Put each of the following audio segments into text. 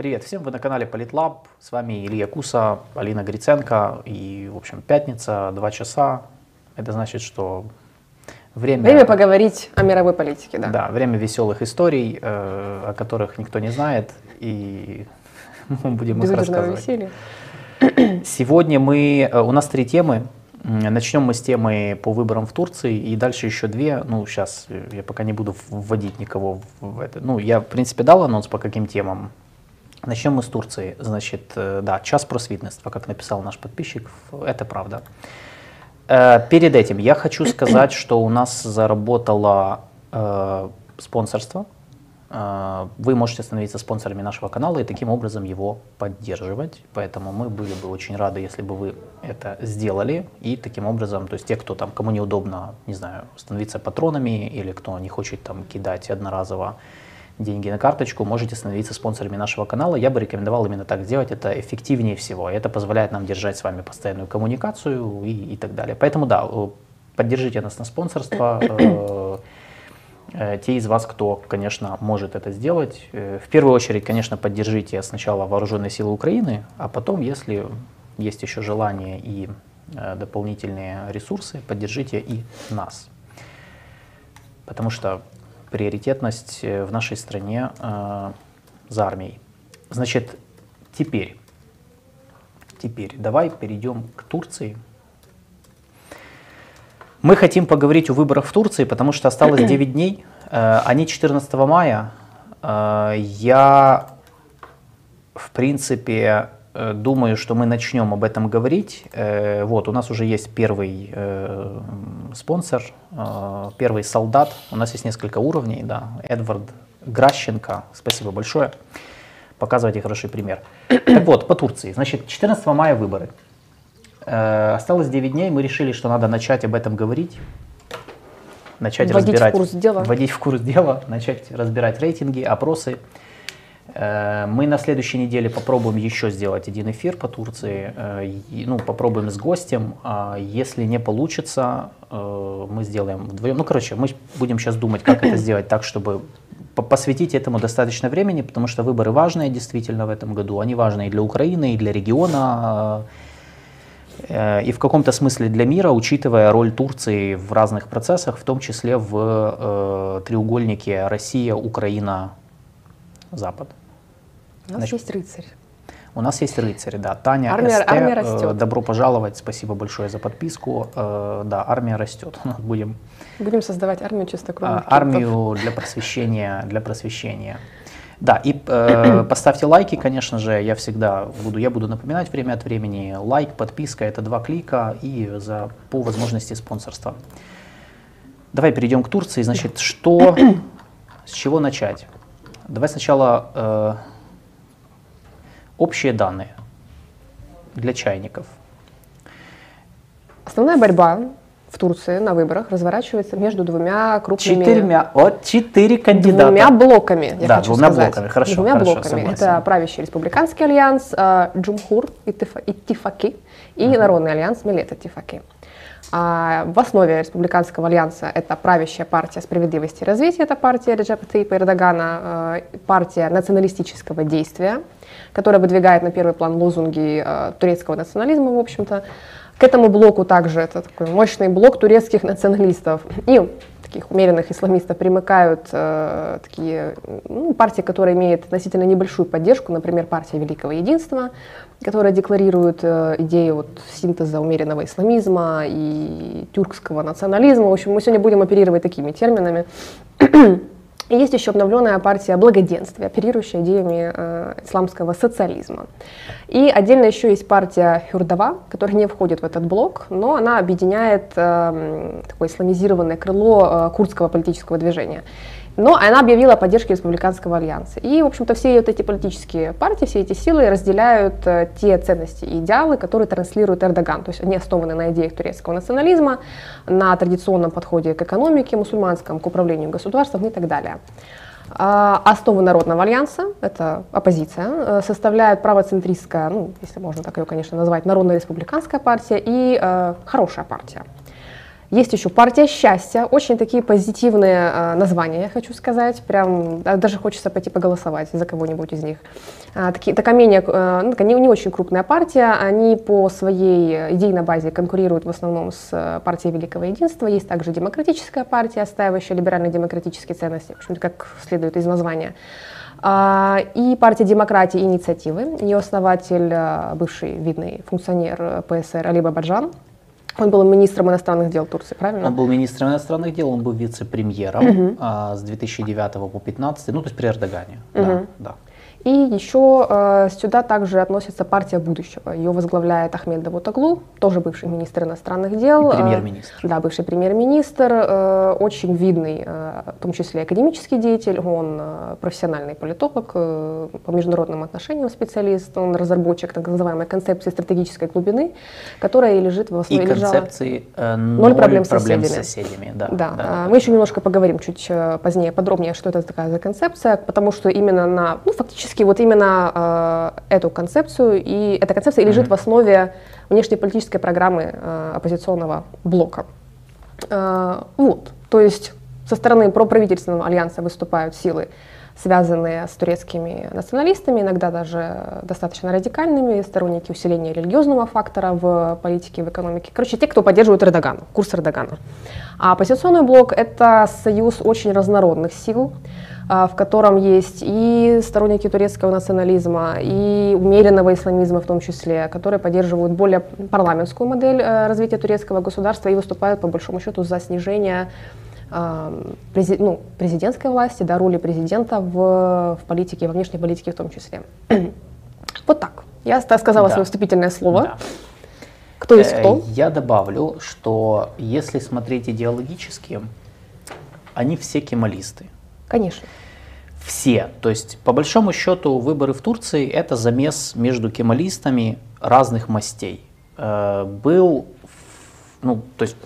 Привет всем, вы на канале Политлаб, с вами Илья Куса, Алина Гриценко и, в общем, пятница, два часа. Это значит, что время... Время поговорить о мировой политике, да. Да, время веселых историй, э, о которых никто не знает, и мы будем их Безудержного рассказывать. веселья. Сегодня мы, э, у нас три темы. Начнем мы с темы по выборам в Турции, и дальше еще две. Ну, сейчас я пока не буду вводить никого в это. Ну, я, в принципе, дал анонс по каким темам. Начнем мы с Турции. Значит, э, да, час просвітництва, как написал наш подписчик, это правда. Э, Перед этим я хочу сказать, что у нас заработало э, спонсорство. Э, Вы можете становиться спонсорами нашего канала и таким образом его поддерживать. Поэтому мы были бы очень рады, если бы вы это сделали. И таким образом, то есть те, кто там, кому неудобно, не знаю, становиться патронами или кто не хочет там кидать одноразово деньги на карточку, можете становиться спонсорами нашего канала. Я бы рекомендовал именно так сделать, это эффективнее всего. Это позволяет нам держать с вами постоянную коммуникацию и, и так далее. Поэтому да, э, поддержите нас на спонсорство. Э, Те из вас, кто, конечно, может это сделать, э, в первую очередь, конечно, поддержите сначала вооруженные силы Украины, а потом, если есть еще желание и э, дополнительные ресурсы, поддержите и нас. Потому что приоритетность в нашей стране э, за армией. Значит, теперь, теперь давай перейдем к Турции. Мы хотим поговорить о выборах в Турции, потому что осталось 9 дней. Э, Они 14 мая. Э, Я, в принципе, э, думаю, что мы начнем об этом говорить. Вот, у нас уже есть первый спонсор, первый солдат. У нас есть несколько уровней, да. Эдвард Гращенко, спасибо большое. Показывайте хороший пример. Так вот, по Турции. Значит, 14 мая выборы. Э, Осталось 9 дней, мы решили, что надо начать об этом говорить. Начать Вводить в разбирать, курс дела. вводить в курс дела, начать разбирать рейтинги, опросы. Э, Мы на следующей неделе попробуем еще сделать один эфир по Турции. э, Ну, попробуем с гостем. А Если не получится, мы сделаем вдвоем. Ну, короче, мы будем сейчас думать, как это сделать так, чтобы по- посвятить этому достаточно времени, потому что выборы важные действительно в этом году. Они важны и для Украины, и для региона, э, и в каком-то смысле для мира, учитывая роль Турции в разных процессах, в том числе в э, треугольнике Россия, Украина, Запад. У нас Значит, есть рыцарь. У нас есть рыцари, да. Таня Армия- СТ, армия э, растет. добро пожаловать, спасибо большое за подписку. Э, Да, армия растет. Будем Будем создавать армию чистокровных а, армию для просвещения, для просвещения. Да, и э, поставьте лайки, конечно же, я всегда буду, я буду напоминать время от времени. Лайк, подписка, это два клика и за, по возможности спонсорства. Давай перейдем к Турции. Значит, что, с чего начать? Давай сначала э, общие данные для чайников. Основная борьба в Турции на выборах разворачивается между двумя крупными... Четырьмя, вот четыре кандидата. Двумя блоками, я Да, хочу двумя сказать. блоками, хорошо, Двумя хорошо, блоками. согласен. Это правящий республиканский альянс э, Cumhur İttifa- İttifakı и Народный альянс Millet İttifakı. А в основе республиканского альянса это правящая партия справедливости и развития, это партия Реджепа Тейпа Эрдогана, э, партия националистического действия, которая выдвигает на первый план лозунги э, турецкого национализма, в общем-то. К этому блоку также это такой мощный блок турецких националистов и таких умеренных исламистов примыкают э, такие ну, партии, которые имеют относительно небольшую поддержку, например, партия Великого Единства, которая декларирует э, идею вот, синтеза умеренного исламизма и тюркского национализма. В общем, мы сегодня будем оперировать такими терминами. И есть еще обновленная партия благоденствия, оперирующая идеями э, исламского социализма. И отдельно еще есть партия Хюрдова, которая не входит в этот блок, но она объединяет э, такое исламизированное крыло э, курдского политического движения. Но она объявила о поддержке республиканского альянса. И, в общем-то, все вот эти политические партии, все эти силы разделяют э, те ценности и идеалы, которые транслирует Эрдоган. То есть они основаны на идеях турецкого национализма, на традиционном подходе к экономике мусульманском, к управлению государством и так далее. А, Основу Народного альянса, это оппозиция, э, составляют правоцентристская, ну, если можно так ее, конечно, назвать, Народно-республиканская партия и э, хорошая партия. Есть еще партия счастья, очень такие позитивные э, названия, я хочу сказать, прям даже хочется пойти поголосовать за кого-нибудь из них. А, такие, такая менее, э, ну, не, не очень крупная партия, они по своей идейной базе конкурируют в основном с э, партией Великого Единства. Есть также демократическая партия, отстаивающая либеральные демократические ценности, в общем как следует из названия. А, и партия демократии и инициативы. Ее основатель, э, бывший видный функционер ПСР Алиба Баджан. Он был министром иностранных дел Турции, правильно? Он был министром иностранных дел, он был вице-премьером угу. а, с 2009 по 2015, ну то есть при Эрдогане. Угу. Да, да. И еще э, сюда также относится партия будущего. Ее возглавляет Ахмед Давутаглу, тоже бывший министр иностранных дел. И премьер-министр. Э, да, бывший премьер-министр, э, очень видный, э, в том числе академический деятель. Он э, профессиональный политолог, э, по международным отношениям специалист. Он разработчик так называемой концепции стратегической глубины, которая лежит в основе... И концепции э, ноль, проблем, проблем с соседями. Да, да. Да, да, мы да. еще немножко поговорим чуть э, позднее подробнее, что это такая за концепция, потому что именно на, ну, фактически фактически вот именно э, эту концепцию, и эта концепция лежит mm-hmm. в основе внешнеполитической программы э, оппозиционного блока. Э, вот, то есть со стороны проправительственного альянса выступают силы, связанные с турецкими националистами, иногда даже достаточно радикальными, сторонники усиления религиозного фактора в политике, в экономике. Короче, те, кто поддерживает Эрдогана, курс Эрдогана. А оппозиционный блок — это союз очень разнородных сил, в котором есть и сторонники турецкого национализма, и умеренного исламизма в том числе, которые поддерживают более парламентскую модель э, развития турецкого государства и выступают по большому счету за снижение а, ну, президентской власти, да, роли президента в, в политике, во внешней политике в том числе. вот так. Я сказала да. свое вступительное слово. Да. Кто есть кто? Э, я добавлю, что если смотреть идеологически, они все кемалисты. Конечно все. То есть, по большому счету, выборы в Турции – это замес между кемалистами разных мастей. Э, был, ну, то есть,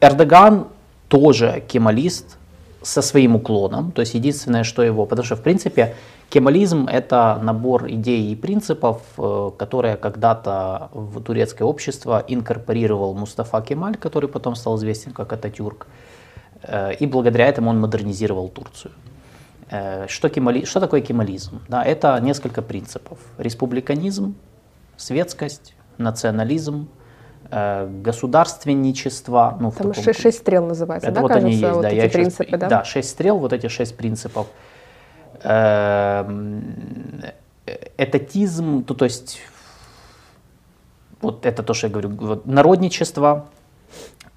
Эрдоган тоже кемалист со своим уклоном. То есть, единственное, что его… Потому что, в принципе, кемализм – это набор идей и принципов, э, которые когда-то в турецкое общество инкорпорировал Мустафа Кемаль, который потом стал известен как Ататюрк. Э, и благодаря этому он модернизировал Турцию. Э, что, кемали... что такое кемализм? Да, это несколько принципов. Республиканизм, светскость, национализм, э, государственничество. Ну, Там таком... шесть стрел называется, это да, вот кажется, они есть, вот да, эти я принципы, сейчас... да? Да, шесть стрел, вот эти шесть принципов. Эм, этатизм, то, то есть, вот это то, что я говорю, вот, народничество.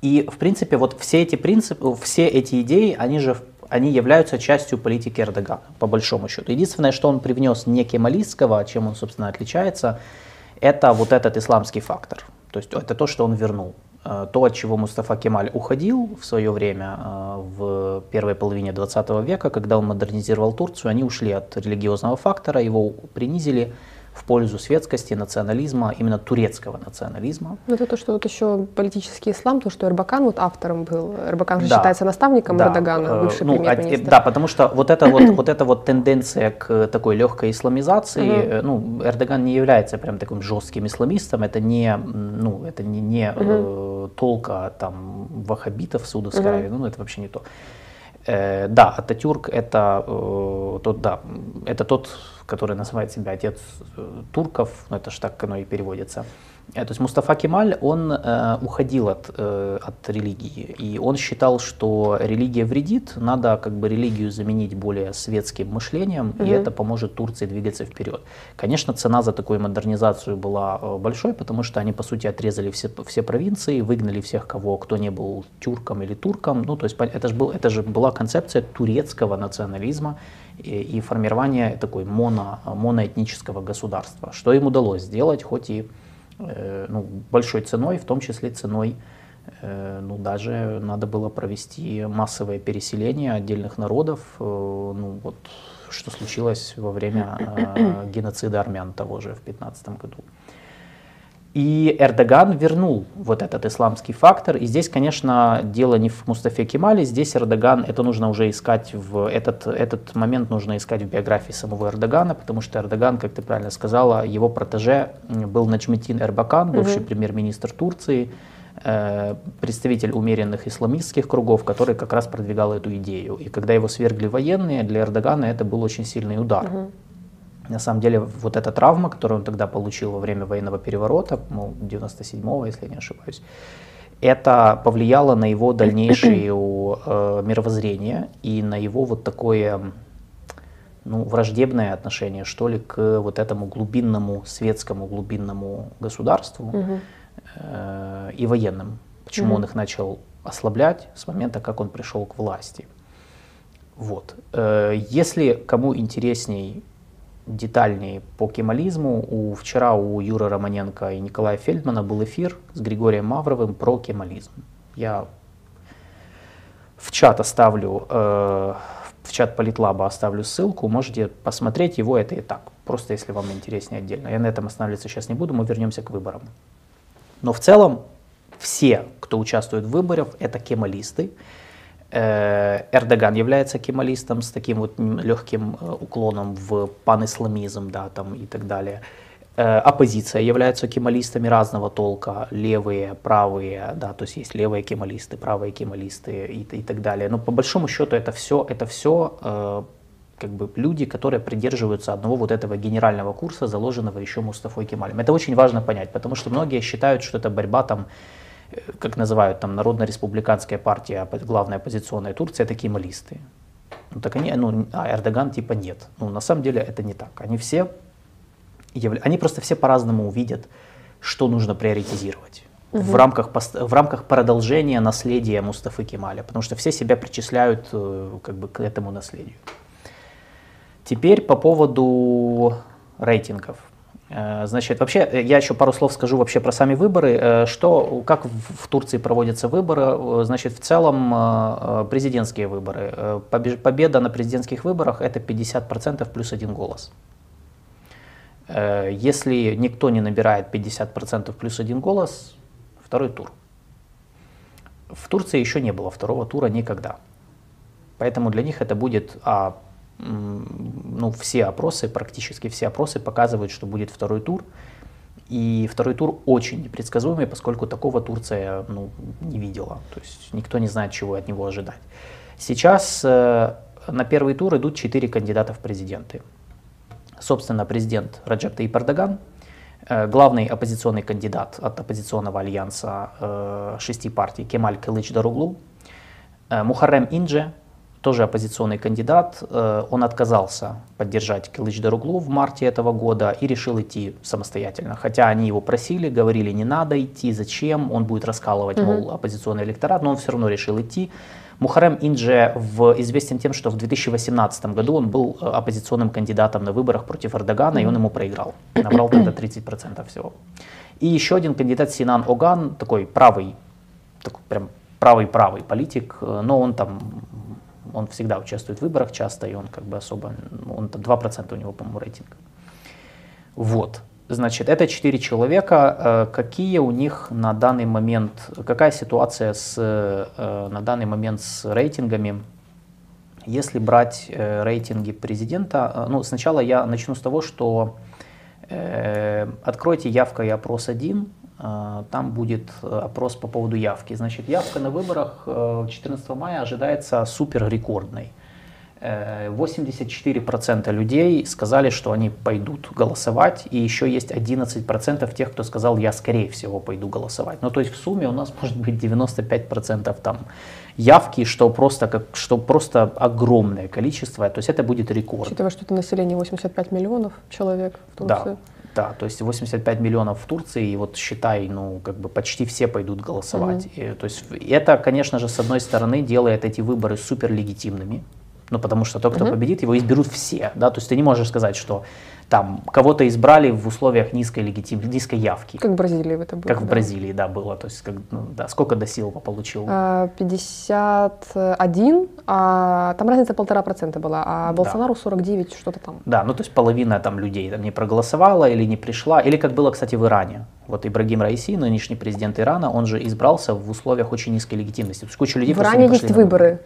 И, в принципе, вот все эти принципы, все эти идеи, они же они являются частью политики Эрдогана, по большому счету. Единственное, что он привнес не кемалистского, чем он, собственно, отличается, это вот этот исламский фактор. То есть это то, что он вернул. Э, то, от чего Мустафа Кемаль уходил в свое время, э, в первой половине 20 века, когда он модернизировал Турцию, они ушли от религиозного фактора, его принизили, в пользу светскости, национализма, именно турецкого национализма. Ну, это то, что вот еще политический ислам, то, что Эрбакан вот автором был. Эрбакан же да. считается наставником да. Эрдогана, э, бывший ну, премьер-министр. Да, потому что вот эта вот, вот эта вот тенденция к такой легкой исламизации, угу. ну, Эрдоган не является прям таким жестким исламистом, это не, ну, это не, не э, толка там ваххабитов в Саудовской Аравии, ну, это вообще не то. Э, да, Ататюрк это э, тот, да, это тот, который называет себя отец э, турков, ну это же так оно и переводится. Э, то есть Мустафа Кемаль, он э, уходил от, э, от религии, и он считал, что религия вредит, надо как бы религию заменить более светским мышлением, угу. и это поможет Турции двигаться вперед. Конечно, цена за такую модернизацию была э, большой, потому что они, по сути, отрезали все, все провинции, выгнали всех, кого, кто не был тюрком или турком, ну, то есть это же, был, это же была концепция турецкого национализма, и, и формирование такой моно, моноэтнического государства, что им удалось сделать, хоть и Э, ну, большой ценой, в том числе ценой, э, ну, даже надо было провести массовое переселение отдельных народов, э, ну, вот, что случилось во время геноцида армян того же в 15 году. И Эрдоган вернул вот этот исламский фактор. И здесь, конечно, дело не в Мустафе Кемале, здесь Эрдоган, это нужно уже искать, в этот, этот момент нужно искать в биографии самого Эрдогана, потому что Эрдоган, как ты правильно сказала, его протеже был Наджметин Эрбакан, бывший угу. премьер-министр Турции, э, представитель умеренных исламистских кругов, который как раз продвигал эту идею. И когда его свергли военные, для Эрдогана это был очень сильный удар. Угу. На самом деле, вот эта травма, которую он тогда получил во время военного переворота, ну, 97-го, если я не ошибаюсь, это повлияло на его дальнейшее э, мировоззрение и на его вот такое ну, враждебное отношение, что ли, к вот этому глубинному, светскому глубинному государству угу. э, и военным. Почему угу. он их начал ослаблять с момента, как он пришел к власти. Вот. Э, если кому интересней детальнее по кемализму, у, вчера у Юры Романенко и Николая Фельдмана был эфир с Григорием Мавровым про кемализм. Я в чат оставлю э, в чат Политлаба оставлю ссылку, можете посмотреть его, это и так, просто если вам интереснее отдельно. Я на этом останавливаться сейчас не буду, мы вернемся к выборам. Но в целом все, кто участвует в выборах, это кемалисты. Э, Эрдоган является кемалистом с таким вот легким э, уклоном в панисламизм, да, там и так далее. Э, оппозиция являются кемалистами разного толка, левые, правые, да, то есть есть левые кемалисты, правые кемалисты и, и так далее. Но по большому счету это все, это все как бы люди, которые придерживаются одного вот этого генерального курса, заложенного еще Мустафой Кемалем. Это очень важно понять, потому что многие считают, что это борьба там, как называют там Народно-республиканская партия, главная оппозиционная Турция, это кемалисты. Ну так они, ну, а Эрдоган типа нет. Ну на самом деле это не так. Они все они просто все по-разному увидят, что нужно приоритизировать. Угу. В, рамках, в рамках продолжения наследия Мустафы Кемаля, потому что все себя причисляют э, как бы, к этому наследию. Теперь по поводу рейтингов. Э, значит, вообще, э, я еще пару слов скажу вообще про сами выборы. Что, как в Турции проводятся выборы? Значит, в целом президентские выборы. Победа на президентских выборах это 50% плюс один голос. Э, если никто не набирает 50% плюс один голос, второй тур. В Турции еще не было второго тура никогда. Поэтому для них это будет, а, ну, все опросы, практически все опросы показывают, что будет второй тур. И второй тур очень непредсказуемый, поскольку такого Турция ну, не видела. То есть никто не знает, чего от него ожидать. Сейчас э, на первый тур идут четыре кандидата в президенты собственно, президент Раджеп Таип Эрдоган, э, главный оппозиционный кандидат от оппозиционного альянса э, шести партий Кемаль Кылыч Даруглу, э, Мухаррем Индже, тоже оппозиционный кандидат, он отказался поддержать Кылыч Даруглу в марте этого года и решил идти самостоятельно. Хотя они его просили, говорили, не надо идти, зачем, он будет раскалывать, мол, оппозиционный электорат, но он все равно решил идти. Мухарем Индже в, известен тем, что в 2018 году он был э, оппозиционным кандидатом на выборах против Эрдогана, и он ему проиграл. Набрал тогда 30% всего. И еще один кандидат Синан Оган, такой правый, такой прям правый-правый политик, э, но он там, он всегда участвует в выборах часто, и он как бы особо, он там 2% у него, по-моему, рейтинг. Вот. Значит, это четыре человека. Э, какие у них на данный момент, какая ситуация с, э, на данный момент с рейтингами? Если брать э, рейтинги президента, ну, сначала я начну с того, что откройте явка и опрос один, там будет опрос по поводу явки. Значит, явка на выборах 14 мая ожидается супер рекордной. 84% людей сказали, что они пойдут голосовать, и еще есть 11% тех, кто сказал, я скорее всего пойду голосовать. Ну, то есть в сумме у нас может быть 95% там явки, что просто, как, что просто огромное количество, то есть это будет рекорд. Учитывая, что это население 85 миллионов человек в Турции. Да. Да, то есть 85 миллионов в Турции, и вот считай, ну, как бы почти все пойдут голосовать. Угу. И, то есть это, конечно же, с одной стороны делает эти выборы супер легитимными, ну, потому что тот, кто угу. победит, его изберут все, да, то есть ты не можешь сказать, что там кого-то избрали в условиях низкой легитим... низкой явки. Как в Бразилии это было. Как да. в Бразилии, да, было. То есть, как, ну, да, сколько до Силва получил? 51, а там разница полтора процента была, а Болсонару да. 49, что-то там. Да, ну то есть половина там людей там не проголосовала или не пришла, или как было, кстати, в Иране. Вот Ибрагим Раиси, нынешний президент Ирана, он же избрался в условиях очень низкой легитимности. То есть куча людей в Иране есть выборы.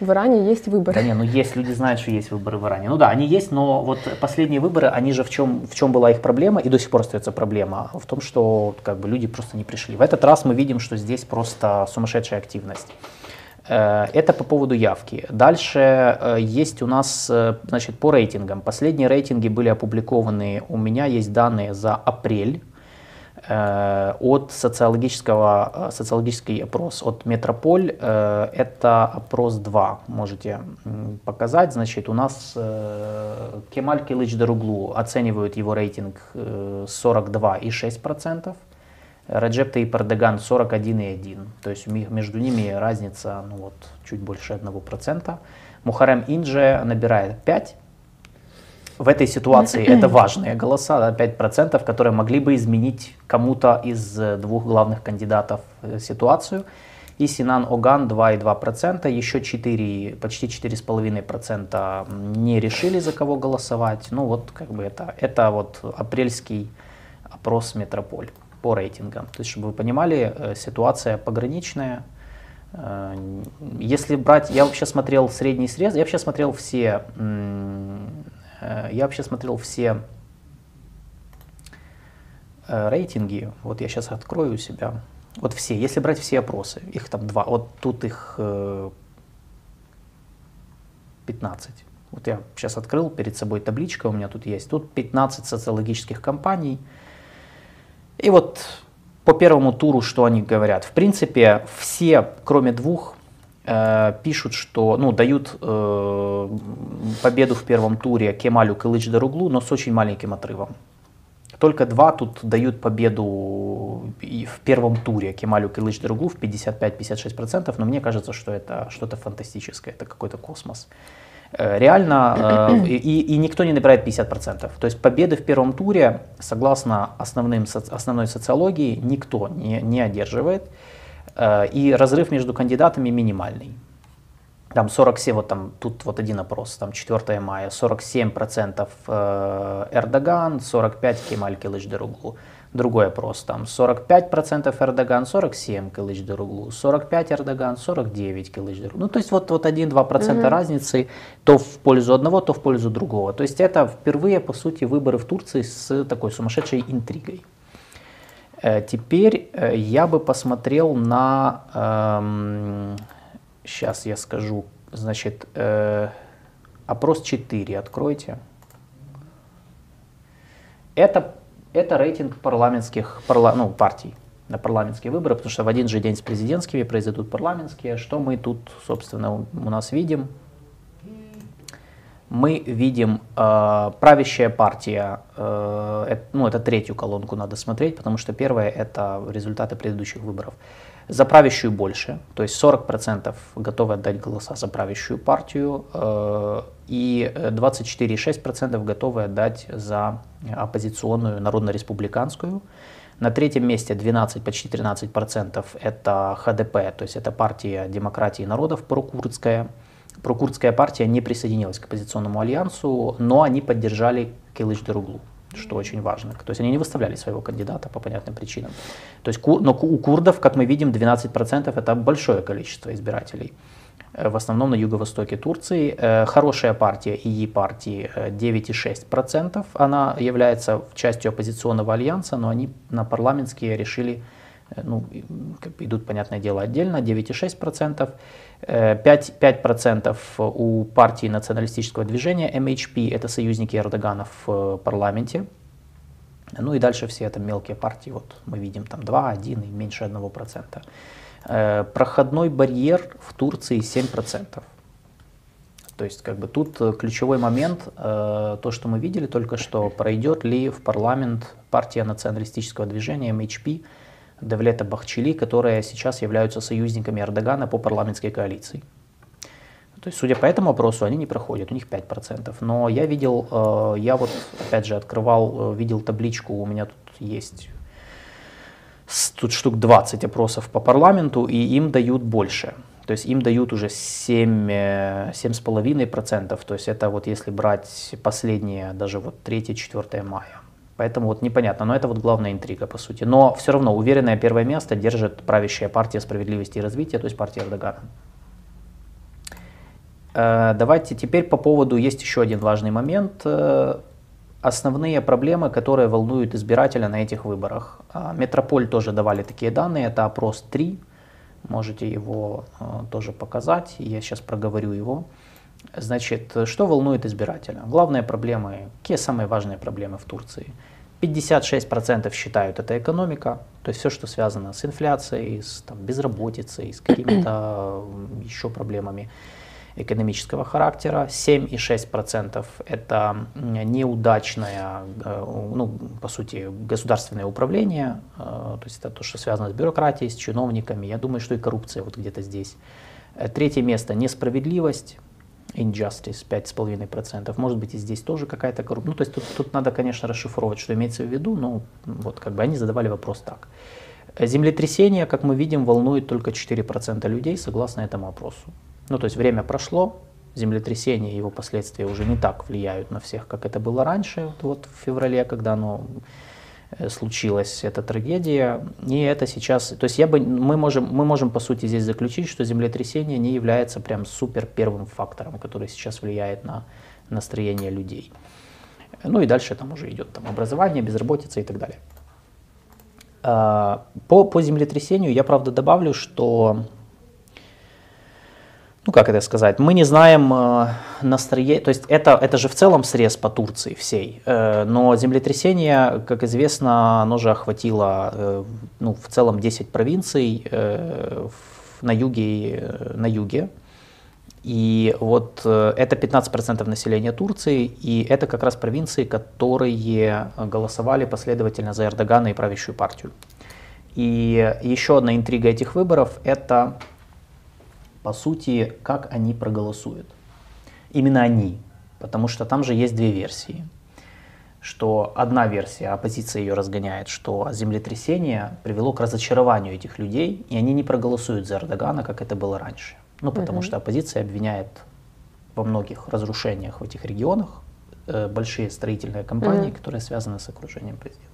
В Иране есть выборы. Да не, ну есть, люди знают, что есть выборы в Иране. Ну да, они есть, но вот последние выборы, они же в чем, в чем была их проблема, и до сих пор остается проблема, в том, что как бы люди просто не пришли. В этот раз мы видим, что здесь просто сумасшедшая активность. Э, это по поводу явки. Дальше э, есть у нас, э, значит, по рейтингам. Последние рейтинги были опубликованы, у меня есть данные за апрель от социологического, социологический опрос от Метрополь. Это опрос 2, можете показать. Значит, у нас Кемаль Килыч Даруглу оценивают его рейтинг 42,6%. Раджеп Таип Эрдоган 41,1. То есть между ними разница ну вот, чуть больше 1%. Мухарем Индже набирает 5. В этой ситуации это важные голоса, 5%, которые могли бы изменить кому-то из двух главных кандидатов э, ситуацию. И Синан Оган 2,2%, еще 4, почти 4,5% не решили за кого голосовать. Ну вот как бы это, это вот апрельский опрос Метрополь по рейтингам. То есть, чтобы вы понимали, э, ситуация пограничная. Э, если брать, я вообще смотрел средний срез, я вообще смотрел все, э, я вообще смотрел все рейтинги, вот я сейчас открою у себя, вот все, если брать все опросы, их там два, вот тут их 15. Вот я сейчас открыл перед собой табличка, у меня тут есть, тут 15 социологических компаний, и вот по первому туру, что они говорят? В принципе, все, кроме двух, э, пишут, что, ну, дают э, победу в первом туре Кемалю Кылыч Даруглу, но с очень маленьким отрывом. Только два тут дают победу в первом туре Кемалю Кылыч Даруглу в 55-56%, но мне кажется, что это что-то фантастическое, это какой-то космос. Э, реально, э, и, и никто не набирает 50%. То есть победы в первом туре, согласно основным, основной социологии, никто не, не одерживает. Э, и разрыв между кандидатами минимальный. Там 47, вот там тут вот один опрос, там 4 мая, 47% Эрдоган, 45% Кемаль Килыч Деруглу. Другой опрос, там 45% Эрдоган, 47 Кылыч Даруглу, 45 Эрдоган, 49 Кылыч Даруглу. Ну, то есть вот, вот 1-2% угу. разницы то в пользу одного, то в пользу другого. То есть это впервые, по сути, выборы в Турции с такой сумасшедшей интригой. Э, теперь э, я бы посмотрел на, эм, сейчас я скажу, значит, э, опрос 4 откройте. Это это рейтинг парламентских парла, ну, партий на парламентские выборы, потому что в один же день с президентскими произойдут парламентские. Что мы тут, собственно, у нас видим? Мы видим э, правящая партия, э, это, ну это третью колонку надо смотреть, потому что первая это результаты предыдущих выборов. За правящую больше, то есть 40% готовы отдать голоса за правящую партию, э, и 24,6% готовы отдать за оппозиционную народно-республиканскую. На третьем месте 12, почти 13% это ХДП, то есть это партия демократии народов прокурдская. Прокурдская партия не присоединилась к оппозиционному альянсу, но они поддержали Килыч Деруглу что очень важно. То есть они не выставляли своего кандидата по понятным причинам. То есть, но у курдов, как мы видим, 12% это большое количество избирателей. Э, в основном на юго-востоке Турции. Э, хорошая партия ИИ партии 9,6%. Она является частью оппозиционного альянса, но они на парламентские решили, э, ну, как бы идут, понятное дело, отдельно, 9,6%. 5%, 5% у партии националистического движения MHP, это союзники Эрдогана в парламенте. Ну и дальше все это мелкие партии, вот мы видим там 2, 1 и меньше 1%. Э, проходной барьер в Турции 7%. То есть как бы тут э, ключевой момент, э, то, что мы видели только что, пройдет ли в парламент партия националистического движения МХП Девлета Бахчели, которые сейчас являются союзниками Эрдогана по парламентской коалиции. То есть, судя по этому опросу, они не проходят, у них 5%. Но я видел, я вот опять же открывал, видел табличку, у меня тут есть тут штук 20 опросов по парламенту, и им дают больше. То есть им дают уже 7, 7,5%. Э, То есть это вот если брать последние, даже вот 3-4 мая. Поэтому вот непонятно, но это вот главная интрига по сути. Но все равно уверенное первое место держит правящая партия справедливости и развития, то есть партия Эрдогана. Э, давайте теперь по поводу, есть еще один важный момент. Э, основные проблемы, которые волнуют избирателя на этих выборах. А, Метрополь тоже давали такие данные, это опрос 3, можете его э, тоже показать, я сейчас проговорю его. Значит, что волнует избирателя? Главные проблемы, какие самые важные проблемы в Турции? 56% считают это экономика, то есть все, что связано с инфляцией, с там, безработицей, с какими-то еще проблемами экономического характера. 7,6% это неудачное, э, ну, по сути, государственное управление, э, то есть это то, что связано с бюрократией, с чиновниками. Я думаю, что и коррупция вот где-то здесь. Э, третье место – несправедливость injustice 5,5%. Может быть и здесь тоже какая-то коррупция. Ну, то есть тут, тут надо, конечно, расшифровывать, что имеется в виду, но вот как бы они задавали вопрос так. Землетрясение, как мы видим, волнует только 4% людей, согласно этому опросу. Ну, то есть время прошло, землетрясение и его последствия уже не так влияют на всех, как это было раньше, вот в феврале, когда оно случилась эта трагедия. И это сейчас, то есть я бы, мы, можем, мы можем по сути здесь заключить, что землетрясение не является прям супер первым фактором, который сейчас влияет на настроение людей. Ну и дальше там уже идет там, образование, безработица и так далее. А, по, по землетрясению я, правда, добавлю, что ну как это сказать, мы не знаем э, настроение, то есть это, это же в целом срез по Турции всей, э, но землетрясение, как известно, оно же охватило э, ну, в целом 10 провинций э, на юге, на юге, и вот э, это 15% населения Турции, и это как раз провинции, которые голосовали последовательно за Эрдогана и правящую партию. И еще одна интрига этих выборов – это по сути, как они проголосуют. Именно они, потому что там же есть две версии. Что одна версия, оппозиция ее разгоняет, что землетрясение привело к разочарованию этих людей, и они не проголосуют за Эрдогана, как это было раньше. Ну, потому угу. что оппозиция обвиняет во многих разрушениях в этих регионах э, большие строительные компании, угу. которые связаны с окружением президента.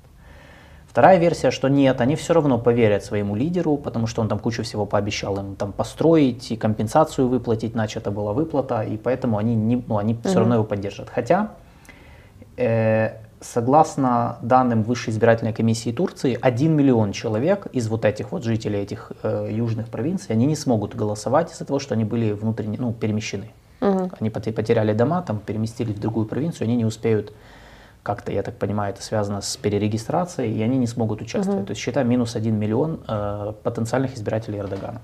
Вторая версия, что нет, они все равно поверят своему лидеру, потому что он там кучу всего пообещал им там построить и компенсацию выплатить, начата была выплата, и поэтому они, не, ну, они mm-hmm. все равно его поддержат. Хотя, э, согласно данным Высшей избирательной комиссии Турции, 1 миллион человек из вот этих вот жителей этих э, южных провинций, они не смогут голосовать из-за того, что они были внутренне, ну, перемещены. Mm-hmm. Они потеряли дома, там переместились в другую провинцию, они не успеют как-то, я так понимаю, это связано с перерегистрацией, и они не смогут участвовать. Угу. То есть считай минус 1 миллион э, потенциальных избирателей Эрдогана.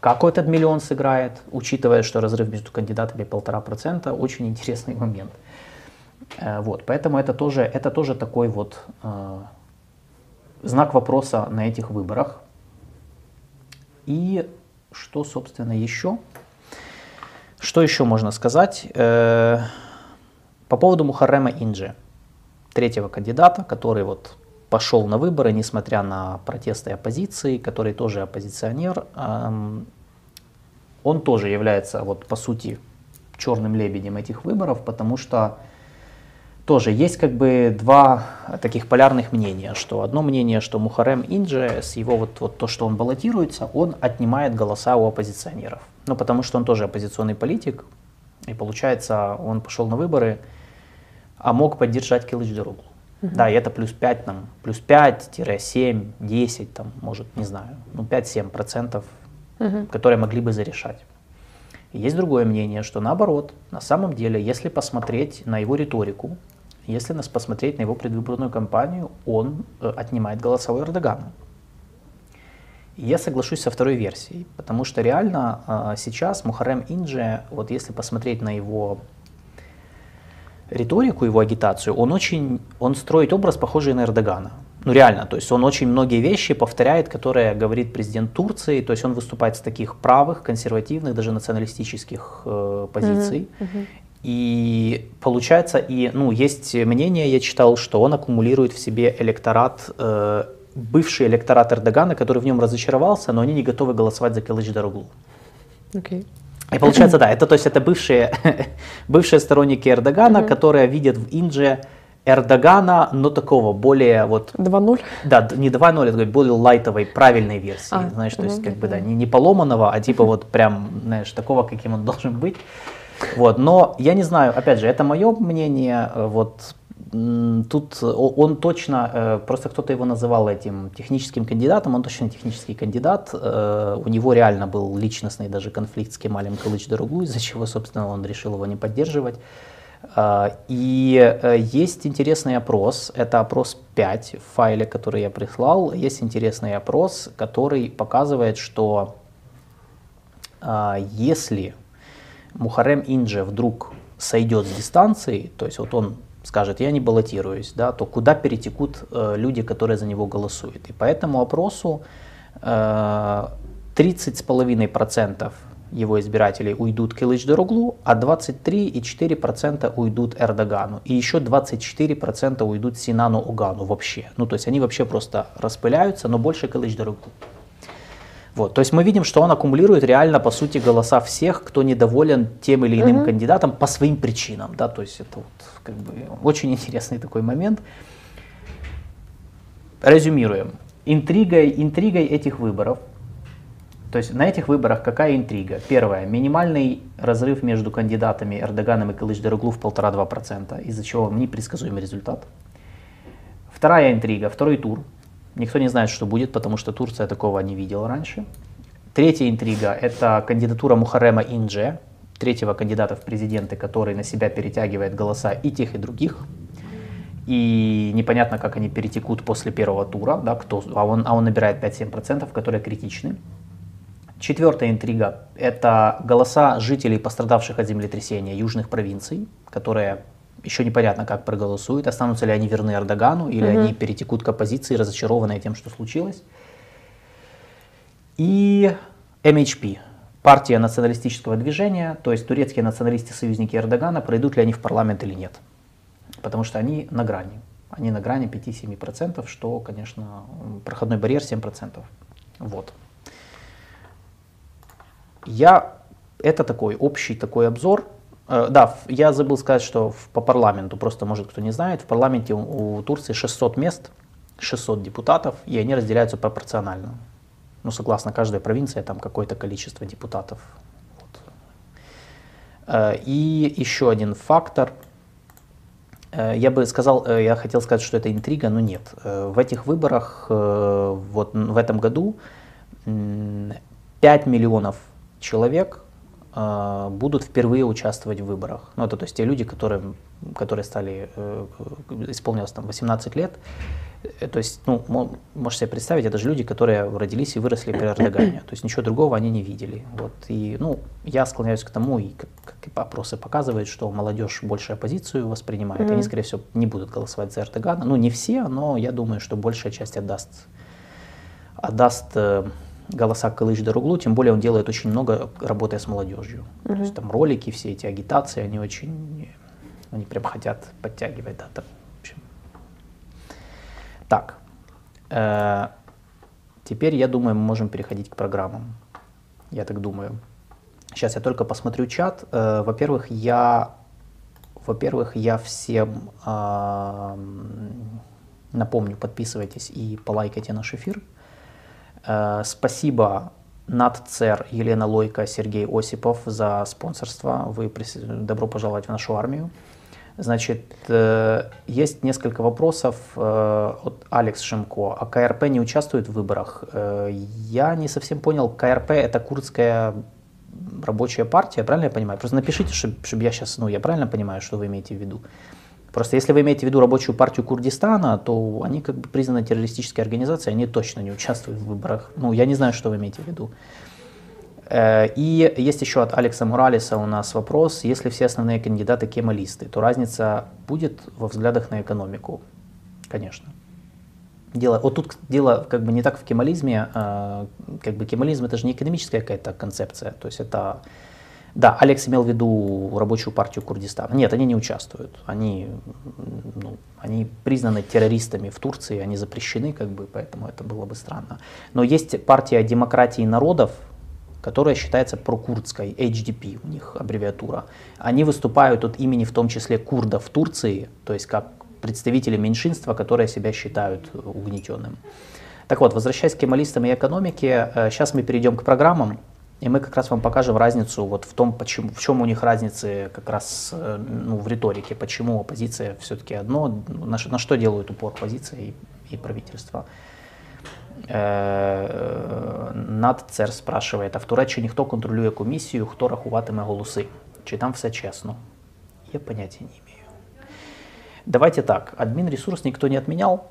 Как этот миллион сыграет, учитывая, что разрыв между кандидатами полтора процента, очень интересный момент. Э, вот, поэтому это тоже, это тоже такой вот э, знак вопроса на этих выборах. И что, собственно, еще? Что еще можно сказать? Э, по поводу Мухаррема Инджи, третьего кандидата, который вот пошел на выборы, несмотря на протесты оппозиции, который тоже оппозиционер, эм, он тоже является вот по сути черным лебедем этих выборов, потому что тоже есть как бы два таких полярных мнения, что одно мнение, что Мухарем Инджи с его вот, вот то, что он баллотируется, он отнимает голоса у оппозиционеров. Ну, потому что он тоже оппозиционный политик, и получается, он пошел на выборы, а мог поддержать Килыч-Дорогу. Угу. Да, и это плюс 5, там, плюс 5-7, 10, там, может, не знаю, ну 5-7 процентов, угу. которые могли бы зарешать. есть другое мнение, что наоборот, на самом деле, если посмотреть на его риторику, если нас посмотреть на его предвыборную кампанию, он э, отнимает голосовой Эрдогана. И я соглашусь со второй версией, потому что реально э, сейчас Мухарем Инджи, вот если посмотреть на его риторику, его агитацию, он очень, он строит образ, похожий на Эрдогана. Ну реально, то есть он очень многие вещи повторяет, которые говорит президент Турции, то есть он выступает с таких правых, консервативных, даже националистических э, позиций. Mm-hmm. Mm-hmm. И получается, и, ну, есть мнение, я читал, что он аккумулирует в себе электорат, э, бывший электорат Эрдогана, который в нем разочаровался, но они не готовы голосовать за Кылыч Дороглу. Okay. И получается, да, это, то есть это бывшие, бывшие сторонники Эрдогана, mm-hmm. которые видят в Индже Эрдогана, но такого более вот... 2.0? Да, не 2.0, это более лайтовой, правильной версии. А, знаешь, то есть мгм, как бы, да, не, не поломанного, а типа вот прям, знаешь, такого, каким он должен быть. Вот, но я не знаю, опять же, это мое мнение, э, вот тут о- он точно, э, просто кто-то его называл этим техническим кандидатом, он точно технический кандидат, э, у него реально был личностный даже конфликт с Кемалем Кылыч-Дароглу, из-за чего, собственно, он решил его не поддерживать. А, И э, есть интересный опрос, это опрос 5 в файле, который я прислал, есть интересный опрос, который показывает, что а, если Мухарем Индже вдруг сойдет с дистанции, то есть вот он скажет, я не баллотируюсь, да, то куда перетекут э, люди, которые за него голосуют. И по этому опросу э, 30,5% его избирателей уйдут к Илыч Дороглу, а 23,4% уйдут Эрдогану. И еще 24% уйдут Синану Угану вообще. Ну, то есть они вообще просто распыляются, но больше к Илыч Дороглу. Вот, то есть мы видим, что он аккумулирует реально, по сути, голоса всех, кто недоволен тем или иным кандидатом по своим причинам. Да, то есть это вот, как бы, очень интересный такой момент. Резюмируем. Интригой, интригой этих выборов, то есть на этих выборах какая интрига? Первое, минимальный разрыв между кандидатами Эрдоганом и Кылыч-Дароглу в 1,5%, из-за чего непредсказуемый результат. Вторая интрига, второй тур. Никто не знает, что будет, потому что Турция такого не видела раньше. Третья интрига – это кандидатура Мухарема Индже, третьего кандидата в президенты, который на себя перетягивает голоса и тех, и других. И непонятно, как они перетекут после первого тура, да, кто, а, он, а он набирает 5-7%, которые критичны. Четвертая интрига – это голоса жителей, пострадавших от землетрясения южных провинций, которые еще непонятно, как проголосуют, останутся ли они верны Эрдогану, или Мгм. они перетекут к оппозиции, разочарованные тем, что случилось. И MHP, партия националистического движения, то есть турецкие националисты-союзники Эрдогана, пройдут ли они в парламент или нет. Потому что они на грани. Они на грани 5-7%, что, конечно, проходной барьер 7%. Вот. Я, это такой общий такой обзор. Э, Да, я забыл сказать, что по парламенту, просто может кто не знает, в парламенте у, у Турции 600 мест, 600 депутатов, и они разделяются пропорционально. Ну, согласно каждой провинции, там какое-то количество депутатов. Вот. Э, И еще один фактор. Э, Я бы сказал, я хотел сказать, что это интрига, но нет. В этих выборах, вот в этом году, м, 5 миллионов человек будут впервые участвовать в выборах. Ну, это то есть те люди, которым, которые стали, э, исполнилось там 18 лет. Э, То есть, ну, мо- можешь себе представить, это же люди, которые родились и выросли при Эрдогане. То есть ничего другого они не видели. Вот. И, ну, я склоняюсь к тому, и как, как и опросы показывают, что молодежь больше оппозицию воспринимает. Они, Мгм. скорее всего, не будут голосовать за Эрдогана. Ну, не все, но я думаю, что большая часть отдаст, отдаст э, голоса Кылыч Даруглу, тем более он делает очень много, работая с молодежью. То есть там ролики, все эти агитации, они очень, они прям хотят подтягивать, да, там, в общем. Так, э, теперь, я думаю, мы можем переходить к программам. Я так думаю. Сейчас я только посмотрю чат. Э, во-первых, я, во-первых, я всем ам, напомню, подписывайтесь и полайкайте наш эфир. Э, Спасибо Натцер, Елена Лойко, Сергей Осипов за спонсорство. Вы прис- добро пожаловать в нашу армию. Значит, э, есть несколько вопросов э, от Алекс Шимко. А КРП не участвует в выборах? Я не совсем понял, КРП это курдская рабочая партия, правильно я понимаю? Просто напишите, чтобы я сейчас, ну, я правильно понимаю, что вы имеете в виду? Просто если вы имеете в виду рабочую партию Курдистана, то они как бы признаны террористической организацией, они точно не участвуют в выборах. Ну, я не знаю, что вы имеете в виду. Э, И есть еще от Алекса Муралиса у нас вопрос. Если все основные кандидаты кемалисты, то разница будет во взглядах на экономику? Конечно. Дело, вот тут дело как бы не так в кемализме, а, как бы кемализм это же не экономическая какая-то концепция, то есть это, да, Алекс имел в виду рабочую партию Курдистана, нет, они не участвуют, они, ну, они признаны террористами в Турции, они запрещены, как бы, поэтому это было бы странно. Но есть партия демократии народов, которая считается прокурдской, HDP у них аббревиатура. Они выступают от имени в том числе курдов в Турции, то есть как представители меньшинства, которые себя считают угнетенным. Так вот, возвращаясь к кемалистам и экономике, сейчас мы перейдем к программам, и мы как раз вам покажем разницу вот в том, почему, в чем у них разницы как раз ну, в риторике, почему оппозиция все-таки одно, на, на что делают упор оппозиция и, и правительство. Над Цер спрашиває, а в Туреччині хто контролює комісію, хто рахуватиме голоси? Чи там все честно? Я понятия не имею. Давайте так, админресурс никто не отменял,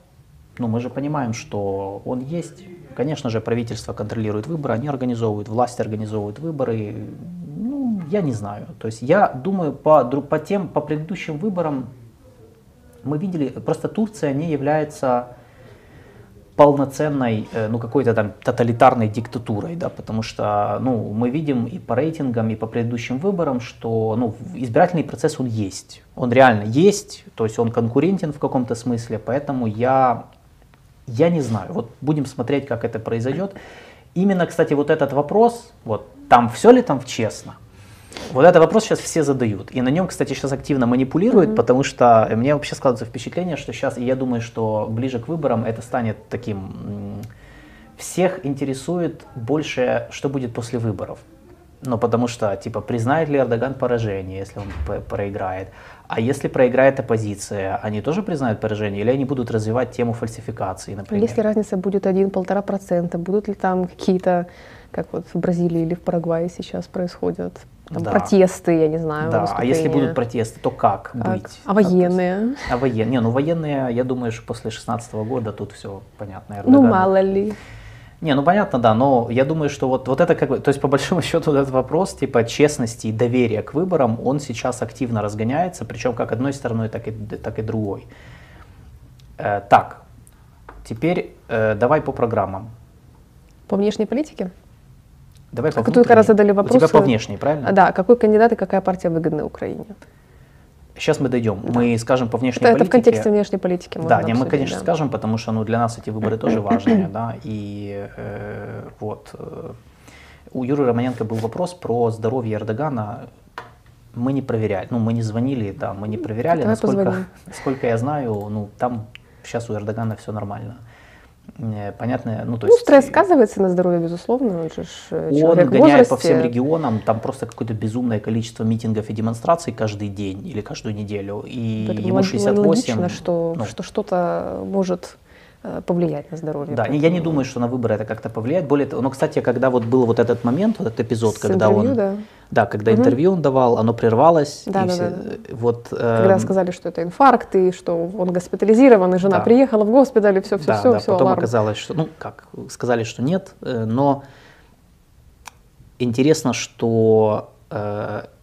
но мы же понимаем, что он есть. Конечно же, правительство контролирует выборы, они организовывают, власть организовывают выборы. Ну, я не знаю. То есть я думаю, по, по тем, по предыдущим выборам мы видели, просто Турция не является полноценной, э, ну, какой-то там тоталитарной диктатурой, да, потому что, ну, мы видим и по рейтингам, и по предыдущим выборам, что, ну, избирательный процесс, он есть, он реально есть, то есть он конкурентен в каком-то смысле, поэтому я, я не знаю, вот будем смотреть, как это произойдет. Именно, кстати, вот этот вопрос, вот, там все ли там честно, вот этот вопрос сейчас все задают. И на нем, кстати, сейчас активно манипулируют, mm-hmm. потому что мне вообще складывается впечатление, что сейчас, и я думаю, что ближе к выборам это станет таким... Всех интересует больше, что будет после выборов. Ну, потому что, типа, признает ли Эрдоган поражение, если он проиграет? А если проиграет оппозиция, они тоже признают поражение? Или они будут развивать тему фальсификации, например? Если разница будет 1-1,5%, будут ли там какие-то, как вот в Бразилии или в Парагвае сейчас происходят, там, да. протесты, я не знаю. Да, а если будут протесты, то как, как? быть? А военные? А военные? Не, ну военные, я думаю, что после 16 года тут все понятно. Эрдоган. Ну мало ли. Не, ну понятно, да, но я думаю, что вот, вот это как бы, то есть по большому счету этот вопрос типа честности и доверия к выборам, он сейчас активно разгоняется, причем как одной стороной, так и, так и другой. Э, так, теперь э, давай по программам. По внешней политике? Давай по Тут как раз задали вопрос. У тебя по внешней, правильно? Да, какой кандидат и какая партия выгодна Украине? Сейчас мы дойдем. Да. Мы скажем по внешней это, политике. Это в контексте внешней политики. Да, не, мы, конечно, да. скажем, потому что ну, для нас эти выборы тоже важные. Да, и э, вот э, у Юры Романенко был вопрос про здоровье Эрдогана. Мы не проверяли, ну мы не звонили, да, мы не проверяли. Давай насколько, насколько я знаю, ну там сейчас у Эрдогана все нормально. Э, понятно, ну то ну, есть... стресс сказывается на здоровье, безусловно, он же э, Он гоняет по всем регионам, там просто какое-то безумное количество митингов и демонстраций каждый день или каждую неделю, и Поэтому ему 68. Логично, что, ну, что что-то может Э, повлиять на здоровье. Да, я не думаю, что на выборы это как-то повлияет. Более того, но, кстати, когда вот был вот этот момент, вот этот эпизод, С когда он, да, да когда угу. интервью он давал, оно прервалось. Да, да, все, да. Вот, э, когда сказали, что это инфаркт и что он госпитализирован, и жена да. приехала в госпиталь, и все, все, да, все, да, все. Потом аларм. оказалось, что, ну как, сказали, что нет, э, но интересно, что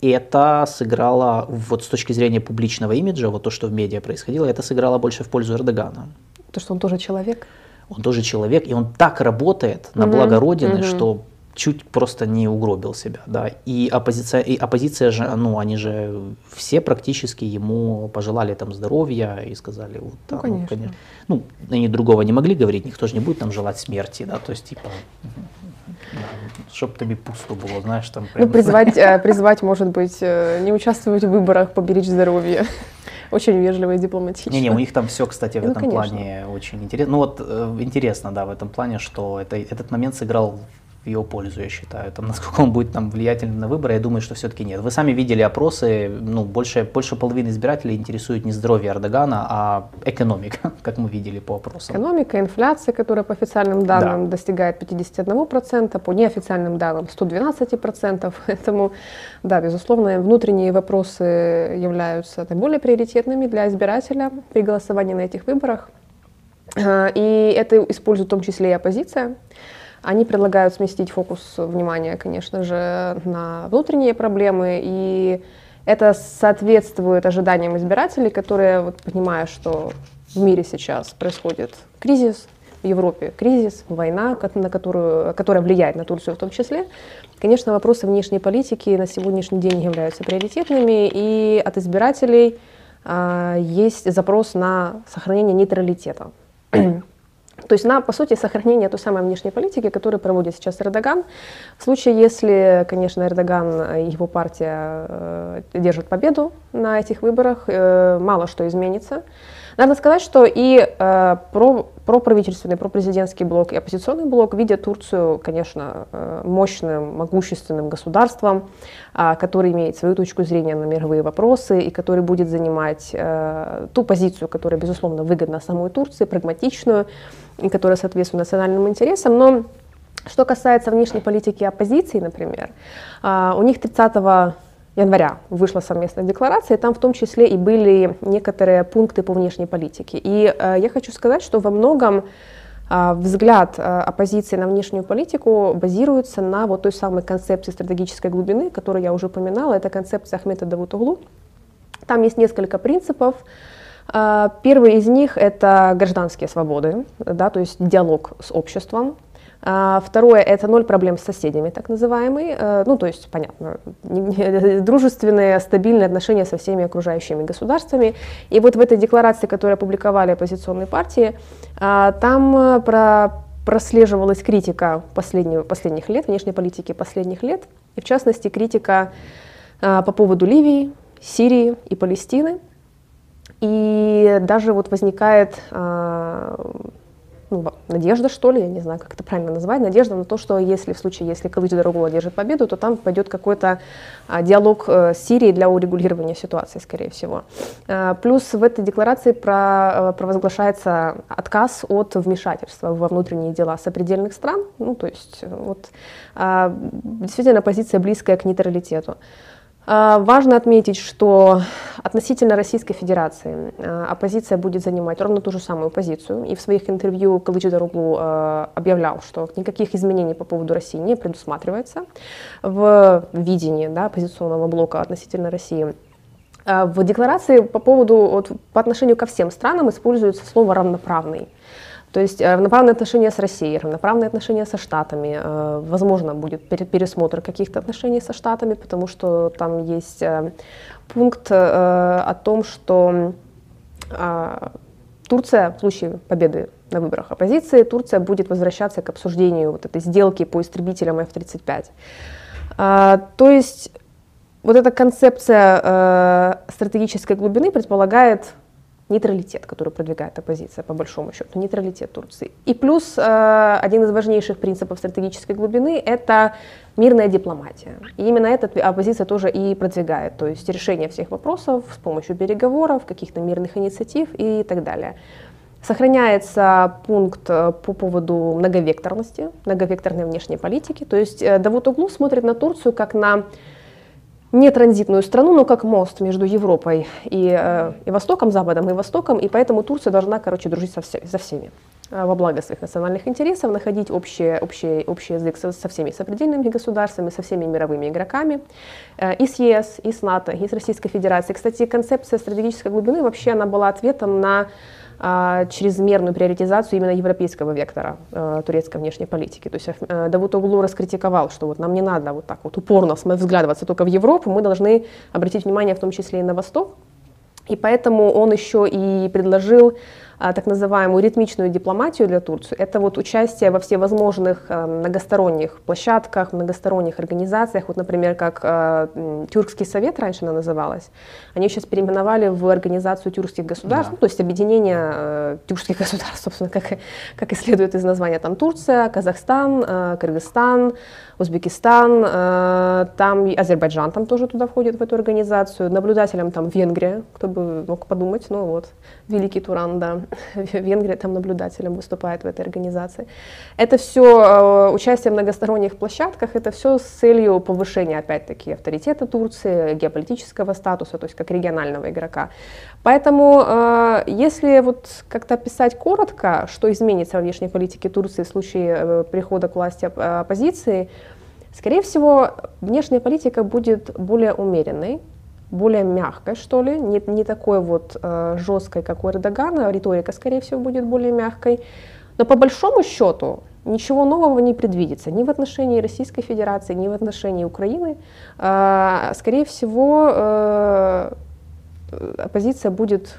это сыграло, вот с точки зрения публичного имиджа, вот то, что в медиа происходило, это сыграло больше в пользу Эрдогана. То, что он тоже человек? Он тоже человек, и он так работает на угу, благо Родины, угу. что чуть просто не угробил себя, да. И оппозиция, и оппозиция же, ну, они же все практически ему пожелали там здоровья и сказали, вот, да, ну, конечно. Ну, конечно. ну, они другого не могли говорить, никто же не будет там желать смерти, да, то есть, типа, чтобы тебе пусто было, знаешь, там. Прям... Ну, призвать, э, призвать, может быть, э, не участвовать в выборах, поберечь здоровье. Очень вежливо и дипломатично. Не-не, у них там все, кстати, в ну, этом конечно. плане очень интересно. Ну вот э, интересно, да, в этом плане, что это, этот момент сыграл в его пользу, я считаю. Там, насколько он будет там, влиятельным на выборы, я думаю, что все-таки нет. Вы сами видели опросы, ну, больше, больше половины избирателей интересует не здоровье Эрдогана, а экономика, как мы видели по опросам. Экономика, инфляция, которая по официальным данным да. достигает 51%, по неофициальным данным 112%. Поэтому, да, безусловно, внутренние вопросы являются наиболее приоритетными для избирателя при голосовании на этих выборах. Э, и это использует в том числе и оппозиция. Они предлагают сместить фокус внимания, конечно же, на внутренние проблемы, и это соответствует ожиданиям избирателей, которые, вот, понимая, что в мире сейчас происходит кризис, в Европе кризис, война, на которую, которая влияет на Турцию в том числе. Конечно, вопросы внешней политики на сегодняшний день являются приоритетными, и от избирателей а, есть запрос на сохранение нейтралитета. То есть на, по сути, сохранение той самой внешней политики, которую проводит сейчас Эрдоган. В случае, если, конечно, Эрдоган и его партия э, держат победу на этих выборах, э, мало что изменится. Надо сказать, что и э, про, проправительственный, пропрезидентский блок и оппозиционный блок видят Турцию, конечно, э, мощным, могущественным государством, э, который имеет свою точку зрения на мировые вопросы и который будет занимать э, ту позицию, которая, безусловно, выгодна самой Турции, прагматичную, и которая соответствует национальным интересам. Но что касается внешней политики оппозиции, например, э, у них 30 января вышла совместная декларация, и там в том числе и были некоторые пункты по внешней политике. И э, я хочу сказать, что во многом э, взгляд э, оппозиции на внешнюю политику базируется на вот той самой концепции стратегической глубины, которую я уже упоминала, это концепция Ахмета Давутоглу. Там есть несколько принципов. Э, первый из них это гражданские свободы, да, то есть диалог с обществом, второе – это ноль проблем с соседями, так называемый. Э, ну, то есть, понятно, дружественные, стабильные отношения со всеми окружающими государствами. И вот в этой декларации, которую опубликовали оппозиционные партии, а, там э, про прослеживалась критика последнего, последних лет, внешней политики последних лет, и в частности критика а, по поводу Ливии, Сирии и Палестины. И даже вот возникает ну, надежда, что ли, я не знаю, как это правильно назвать, надежда на то, что если в случае, если Калыч Дорогова одержит победу, то там пойдет какой-то а, диалог э, с Сирией для урегулирования ситуации, скорее всего. А, плюс в этой декларации про, э, провозглашается отказ от вмешательства во внутренние дела сопредельных стран, ну, то есть вот, а, действительно позиция близкая к нейтралитету. А, важно отметить, что относительно Российской Федерации а, оппозиция будет занимать ровно ту же самую позицию. И в своих интервью Калычи Дорогу а, объявлял, что никаких изменений по поводу России не предусматривается в видении да, оппозиционного блока относительно России. В декларации по поводу, вот, по отношению ко всем странам используется слово «равноправный». То есть э, равноправные отношения с Россией, равноправные отношения со Штатами. Э, возможно, будет пересмотр каких-то отношений со Штатами, потому что там есть э, пункт о том, что Турция в случае победы на выборах оппозиции, Турция будет возвращаться к обсуждению вот этой сделки по истребителям F-35. То есть вот эта концепция стратегической глубины предполагает нейтралитет, который продвигает оппозиция, по большому счету, нейтралитет Турции. И плюс э, один из важнейших принципов стратегической глубины – это мирная дипломатия. И именно это оппозиция тоже и продвигает, то есть решение всех вопросов с помощью переговоров, каких-то мирных инициатив и так далее. Сохраняется пункт э, по поводу многовекторности, многовекторной внешней политики. То есть э, Давут Углу смотрит на Турцию как на не транзитную страну, но как мост между Европой и, э, и Востоком, Западом и Востоком, и поэтому Турция должна, короче, дружить со, все, со всеми э, во благо своих национальных интересов, находить общий, общий, общий язык со, со всеми сопредельными государствами, со всеми мировыми игроками, э, и с ЕС, и с НАТО, и с Российской Федерацией. Кстати, концепция стратегической глубины вообще она была ответом на чрезмерную приоритизацию именно европейского вектора э, турецкой внешней политики. То есть э, Давутоглу раскритиковал, что вот нам не надо вот так вот упорно взглядываться только в Европу, мы должны обратить внимание в том числе и на Восток. И поэтому он еще и предложил а, так называемую ритмичную дипломатию для Турции. Это вот участие во всевозможных а, многосторонних площадках, многосторонних организациях, вот, например, как а, Тюркский совет раньше она называлась, они сейчас переименовали в организацию тюркских государств, да. ну, то есть объединение э, тюркских государств, собственно, как, как и следует из названия, там Турция, Казахстан, э, Кыргызстан, Узбекистан, э, там Азербайджан там тоже туда входит в эту организацию, наблюдателем там Венгрия, кто бы мог подумать, ну вот, великий Туран, да, Венгрия там наблюдателем выступает в этой организации. Это все э, участие в многосторонних площадках, это все с целью повышения, опять-таки, авторитета Турции, геополитического статуса, то есть как регионального игрока. Поэтому, э, если вот как-то описать коротко, что изменится во внешней политике Турции в случае прихода к власти оппозиции, Скорее всего, внешняя политика будет более умеренной, более мягкой, что ли, не, не такой вот э, жесткой, как у Эрдогана, риторика, скорее всего, будет более мягкой. Но по большому счету ничего нового не предвидится ни в отношении Российской Федерации, ни в отношении Украины. Э, скорее всего, э, оппозиция будет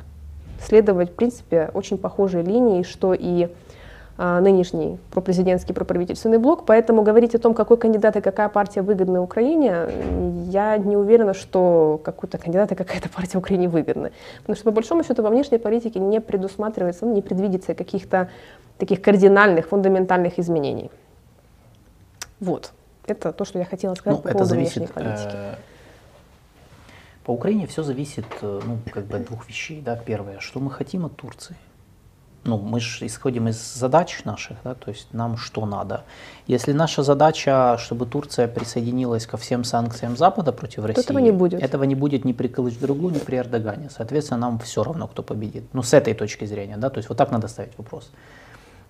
следовать, в принципе, очень похожей линии, что и нынешний пропрезидентский, проправительственный блок, поэтому говорить о том, какой кандидат и какая партия выгодны Украине, я не уверена, что какой-то кандидат и какая-то партия Украине выгодны. Потому что, по большому счету, во внешней политике не предусматривается, не предвидится каких-то таких кардинальных, фундаментальных изменений. Вот. Это то, что я хотела сказать ну, по это поводу зависит, внешней политики. Э, по Украине все зависит э, ну, как бы от двух вещей. Да. Первое, что мы хотим от Турции – ну, мы же исходим из задач наших, да, то есть нам что надо. Если наша задача, чтобы Турция присоединилась ко всем санкциям Запада против России, этого не будет. Этого не будет ни при Кылыч-Другу, ни при Эрдогане. Соответственно, нам все равно, кто победит. Ну, с этой точки зрения, да, то есть вот так надо ставить вопрос.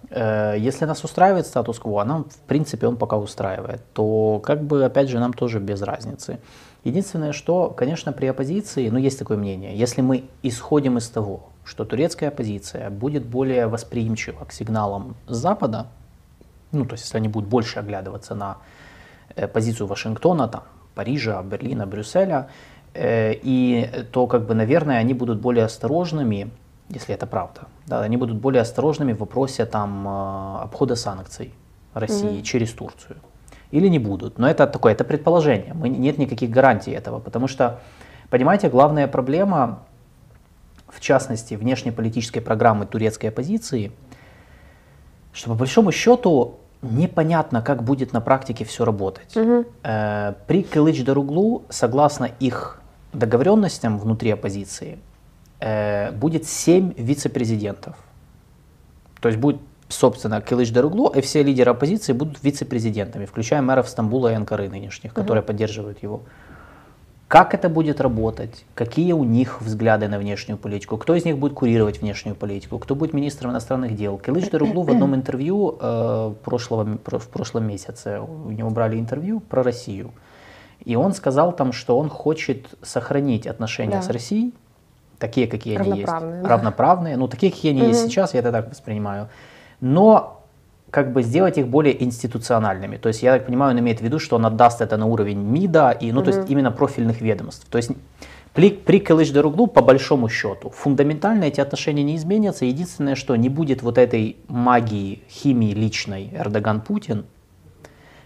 Э, если нас устраивает статус-кво, а нам, в принципе, он пока устраивает, то, как бы, опять же, нам тоже без разницы. Единственное, что, конечно, при оппозиции, ну, есть такое мнение, если мы исходим из того, что турецкая оппозиция будет более восприимчива к сигналам Запада, ну, то есть если они будут больше оглядываться на э, позицию Вашингтона, там, Парижа, Берлина, Брюсселя, э, и то, как бы, наверное, они будут более осторожными, если это правда, да, они будут более осторожными в вопросе там, э, обхода санкций России mm-hmm. через Турцию. Или не будут. Но это такое, это предположение. Мы, нет никаких гарантий этого. Потому что, понимаете, главная проблема в частности, внешнеполитической программы турецкой оппозиции, что по большому счету непонятно, как будет на практике все работать. Угу. Э, при Кылыч-Даруглу, согласно их договоренностям внутри оппозиции, э, будет семь вице-президентов. То есть будет, собственно, Кылыч-Даруглу, и все лидеры оппозиции будут вице-президентами, включая мэров Стамбула и Анкары нынешних, угу. которые поддерживают его. Как это будет работать? Какие у них взгляды на внешнюю политику? Кто из них будет курировать внешнюю политику? Кто будет министром иностранных дел? Кылыч Даруглу в одном интервью э, прошлого, в прошлом месяце, у него брали интервью про Россию. И он сказал там, что он хочет сохранить отношения да. с Россией, такие, какие они есть. Да. Равноправные. Ну, такие, какие они угу. есть сейчас, я это так воспринимаю. Но как бы сделать их более институциональными. То есть, я так понимаю, он имеет в виду, что он отдаст это на уровень МИДа, и, ну, угу. то есть именно профильных ведомств. То есть при, при Кылыч-Даруглу, по большому счету, фундаментально эти отношения не изменятся. Единственное, что не будет вот этой магии, химии личной Эрдоган-Путин,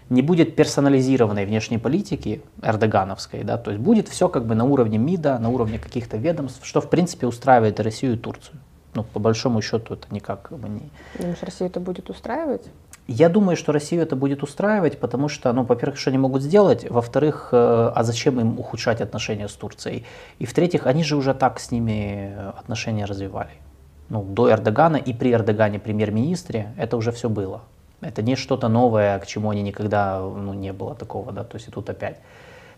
не будет персонализированной внешней политики эрдогановской, да, то есть будет все как бы на уровне МИДа, на уровне каких-то ведомств, что в принципе устраивает Россию и Турцию ну, по большому счету это никак как бы, не... Думаешь, Россию это будет устраивать? Я думаю, что Россию это будет устраивать, потому что, ну, во-первых, что они могут сделать, во-вторых, э, а зачем им ухудшать отношения с Турцией? И в-третьих, они же уже так с ними отношения развивали. Ну, до Эрдогана и при Эрдогане премьер-министре это уже все было. Это не что-то новое, к чему они никогда ну, не было такого, да, то есть и тут опять.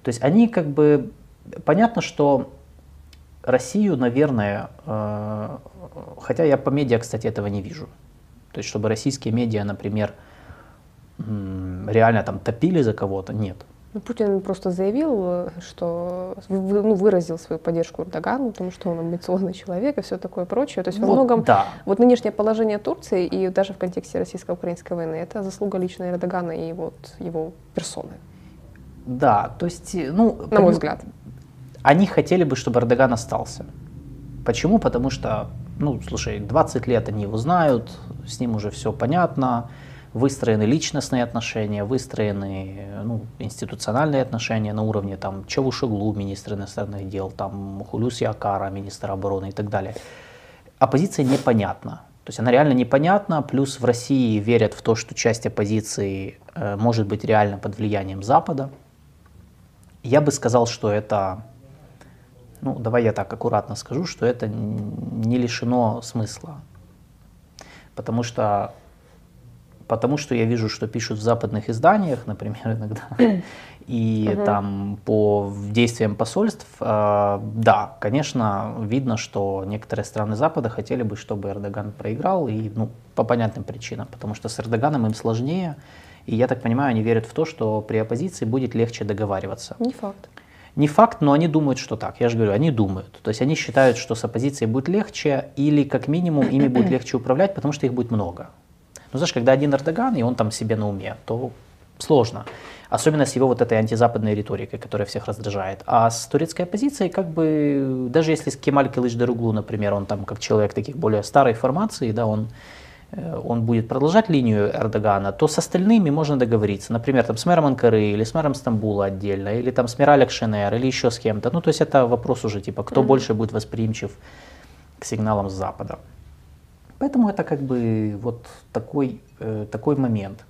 То есть они как бы, понятно, что Россию, наверное, э, хотя я по медиа, кстати, этого не вижу. То есть, чтобы российские медиа, например, реально там топили за кого-то, нет. Ну, Путин просто заявил, что ну, выразил свою поддержку Эрдогану, потому что он амбициозный человек и все такое прочее. То есть вот, во многом да. вот нынешнее положение Турции и даже в контексте российско-украинской войны это заслуга лично Эрдогана и вот его персоны. Да, то есть, ну, на мой взгляд они хотели бы, чтобы Эрдоган остался. Почему? Потому что, ну, слушай, 20 лет они его знают, с ним уже все понятно, выстроены личностные отношения, выстроены ну, институциональные отношения на уровне там Чавушеглу, министра иностранных дел, там Хулюс Якара, министра обороны и так далее. Оппозиция непонятна. То есть она реально непонятна, плюс в России верят в то, что часть оппозиции э, может быть реально под влиянием Запада. Я бы сказал, что это ну, давай я так аккуратно скажу, что это не лишено смысла. Потому что, потому что я вижу, что пишут в западных изданиях, например, иногда, и угу. там по действиям посольств, э, да, конечно, видно, что некоторые страны Запада хотели бы, чтобы Эрдоган проиграл, и ну, по понятным причинам, потому что с Эрдоганом им сложнее, и я так понимаю, они верят в то, что при оппозиции будет легче договариваться. Не факт. Не факт, но они думают, что так. Я же говорю, они думают. То есть они считают, что с оппозицией будет легче, или как минимум ими будет легче управлять, потому что их будет много. Ну, знаешь, когда один Эрдоган, и он там себе на уме, то сложно. Особенно с его вот этой антизападной риторикой, которая всех раздражает. А с турецкой оппозицией, как бы, даже если с Кемаль Кылыч Даруглу, например, он там как человек таких более старой формации, да, он он будет продолжать линию Эрдогана, то с остальными можно договориться. Например, там, с мэром Анкары или с мэром Стамбула отдельно, или там с Мираль Акшенер, или еще с кем-то. Ну, то есть это вопрос уже, типа, кто mm-hmm. больше будет восприимчив к сигналам с Запада. Поэтому это как бы вот такой, э, такой момент.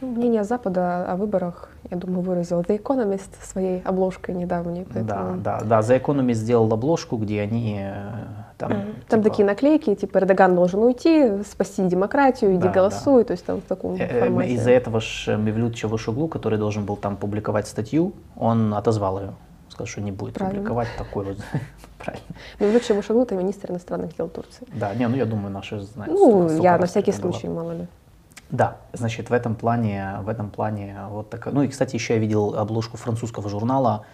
Мнение Запада о выборах, я думаю, выразил The Economist своей обложкой недавней. Поэтому... Да, да, да. The Economist сделал обложку, где они э, там... Mm. Там типа... такие наклейки, типа Эрдоган должен уйти, спасти демократию, иди да, голосуй, да. то есть там в таком э, формате. Из-за этого ж Мевлют Чавушоглу, который должен был там публиковать статью, он отозвал ее. Сказал, что не будет Правильно. публиковать такой вот правильно. Мевлют Чавушоглу это министр иностранных дел Турции. Да, не, ну я думаю, наши знают. Ну, я на всякий случай, мало ли. Да, значит, в этом плане, в этом плане вот такая. Ну и, кстати, еще я видел обложку французского журнала,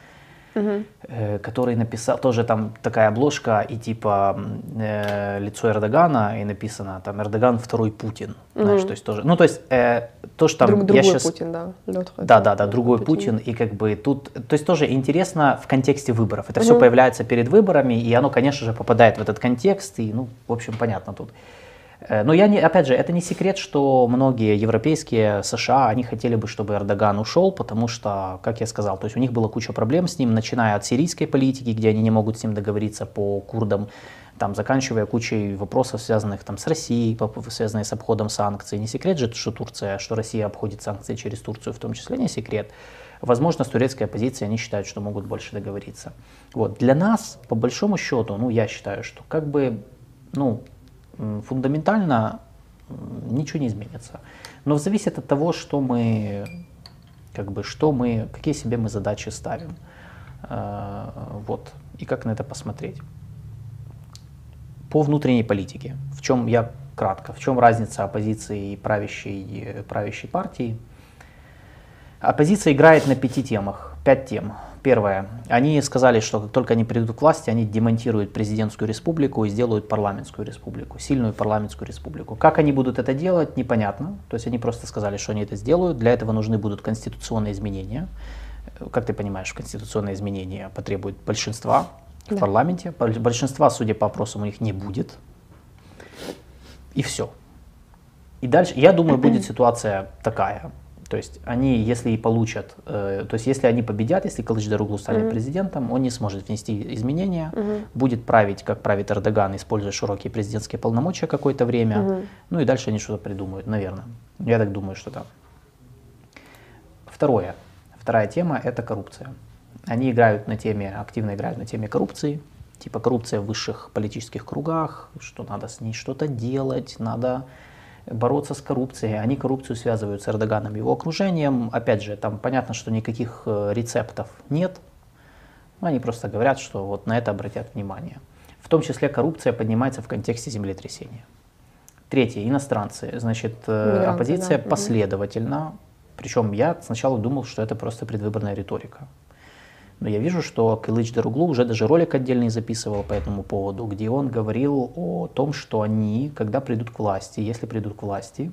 угу. э, который написал, тоже там такая обложка и типа э, лицо Эрдогана и написано там Эрдоган второй Путин, угу. знаешь, то есть тоже. Ну то есть э, то, что там Друг, другой сейчас, Путин, да. да, да, да, другой Путин. Путин и как бы тут, то есть тоже интересно в контексте выборов. Это угу. все появляется перед выборами и оно, конечно же, попадает в этот контекст и, ну, в общем, понятно тут. Э, но я не, опять же, это не секрет, что многие европейские США, они хотели бы, чтобы Эрдоган ушел, потому что, как я сказал, то есть у них была куча проблем с ним, начиная от сирийской политики, где они не могут с ним договориться по курдам, там, заканчивая кучей вопросов, связанных там, с Россией, связанных с обходом санкций. Не секрет же, что Турция, что Россия обходит санкции через Турцию, в том числе не секрет. Возможно, с турецкой оппозицией они считают, что могут больше договориться. Вот. Для нас, по большому счету, ну, я считаю, что как бы, ну, фундаментально ничего не изменится. Но зависит от того, что мы, как бы, что мы, какие себе мы задачи ставим. Э, вот. И как на это посмотреть. По внутренней политике. В чем я кратко, в чем разница оппозиции и правящей, правящей партии? Оппозиция играет на пяти темах, пять тем. Первое. Они сказали, что как только они придут к власти, они демонтируют президентскую республику и сделают парламентскую республику, сильную парламентскую республику. Как они будут это делать, непонятно. То есть они просто сказали, что они это сделают. Для этого нужны будут конституционные изменения. Как ты понимаешь, конституционные изменения потребуют большинства в да. парламенте. Большинства, судя по опросам, у них не будет. И все. И дальше, я думаю, будет ситуация такая. То есть они, если и получат, э, то есть если они победят, если Кылычдаруглу станет mm-hmm. президентом, он не сможет внести изменения, mm-hmm. будет править, как правит Эрдоган, используя широкие президентские полномочия какое-то время, mm-hmm. ну и дальше они что-то придумают, наверное. Я так думаю, что да. Второе. Вторая тема – это коррупция. Они играют на теме, активно играют на теме коррупции, типа коррупция в высших политических кругах, что надо с ней что-то делать, надо бороться с коррупцией. Они коррупцию связывают с Эрдоганом и его окружением. Опять же, там понятно, что никаких э, рецептов нет. Они просто говорят, что вот на это обратят внимание. В том числе коррупция поднимается в контексте землетрясения. Третье, иностранцы. Значит, э, Мигранты, оппозиция да. последовательно, причем я сначала думал, что это просто предвыборная риторика. Но я вижу, что Кылыч Даруглу уже даже ролик отдельный записывал по этому поводу, где он говорил о том, что они, когда придут к власти, если придут к власти,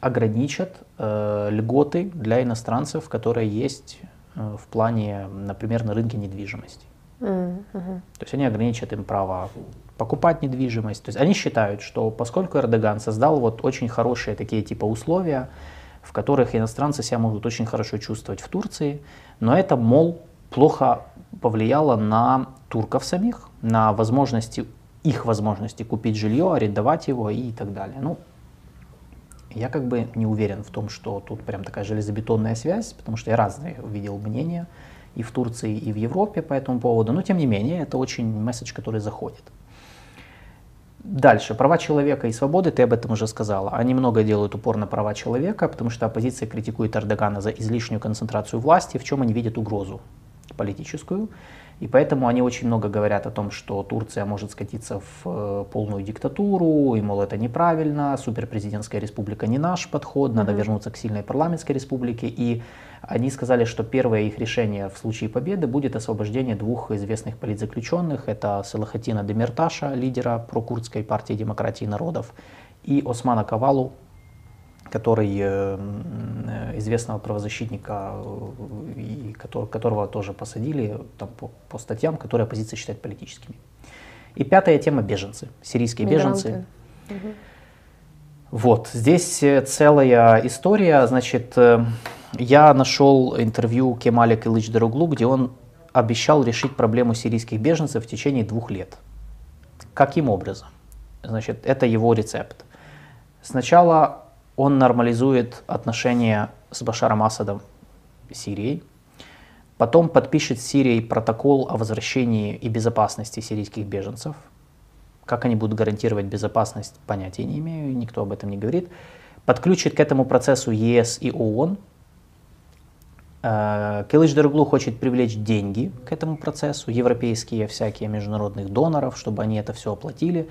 ограничат э, льготы для иностранцев, которые есть э, в плане, например, на рынке недвижимости. Mm-hmm. То есть они ограничат им право покупать недвижимость. То есть они считают, что поскольку Эрдоган создал вот очень хорошие такие типа условия, в которых иностранцы себя могут очень хорошо чувствовать в Турции, но это, мол, плохо повлияло на турков самих, на возможности, их возможности купить жилье, арендовать его и так далее. Ну, я как бы не уверен в том, что тут прям такая железобетонная связь, потому что я разные увидел мнения и в Турции, и в Европе по этому поводу, но тем не менее это очень месседж, который заходит. Дальше, права человека и свободы, ты об этом уже сказала. Они много делают упор на права человека, потому что оппозиция критикует Эрдогана за излишнюю концентрацию власти, в чем они видят угрозу политическую. И поэтому они очень много говорят о том, что Турция может скатиться в э, полную диктатуру, и, мол, это неправильно, суперпрезидентская республика не наш подход, надо mm-hmm. вернуться к сильной парламентской республике. И они сказали, что первое их решение в случае победы будет освобождение двух известных политзаключенных. Это Салахатина Демирташа, лидера прокурдской партии демократии народов, и Османа Кавалу, который э, известного правозащитника, э, и которого тоже посадили там, по, по статьям, которые оппозиция считает политическими. И пятая тема – беженцы, сирийские Мигранты. беженцы. Угу. Вот, здесь э, целая история. Значит, я нашел интервью Кемаля Кылыч Дороглу, где он обещал решить проблему сирийских беженцев в течение двух лет. Каким образом? Значит, это его рецепт. Сначала он нормализует отношения с Башаром Асадом Сирией, потом подпишет с Сирией протокол о возвращении и безопасности сирийских беженцев. Как они будут гарантировать безопасность, понятия не имею, никто об этом не говорит. Подключит к этому процессу ЕС и ООН, Э, Килыч Дерглу хочет привлечь деньги к этому процессу, европейские всякие международных доноров, чтобы они это все оплатили.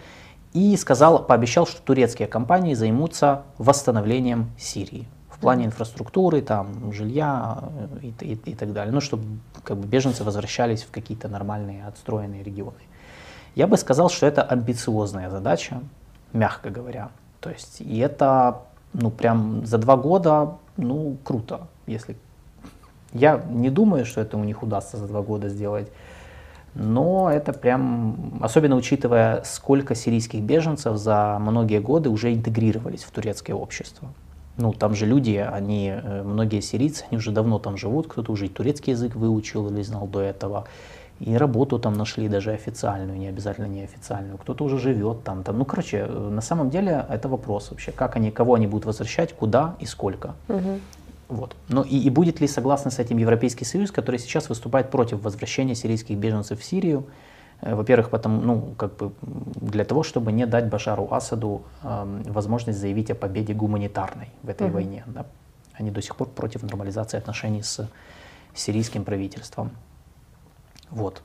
И сказал, пообещал, что турецкие компании займутся восстановлением Сирии в плане инфраструктуры, там, жилья э, и, и, и так далее. Ну, чтобы как бы, беженцы возвращались в какие-то нормальные отстроенные регионы. Я бы сказал, что это амбициозная задача, мягко говоря. То есть, и это, ну, прям за два года, ну, круто, если я не думаю, что это у них удастся за два года сделать. Но это прям, особенно учитывая, сколько сирийских беженцев за многие годы уже интегрировались в турецкое общество. Ну, там же люди, они, э, многие сирийцы, они уже давно там живут, кто-то уже и турецкий язык выучил или знал до этого, и работу там нашли даже официальную, не обязательно неофициальную, кто-то уже живет там, там. Ну, короче, э, на самом деле это вопрос вообще, как они, кого они будут возвращать, куда и сколько. Угу. Вот. Но и, и будет ли согласен с этим Европейский Союз, который сейчас выступает против возвращения сирийских беженцев в Сирию? Э, во-первых, потому, ну, как бы для того, чтобы не дать Башару Асаду э, возможность заявить о победе гуманитарной в этой угу. войне. Да? Они до сих пор против нормализации отношений с сирийским правительством. Вот.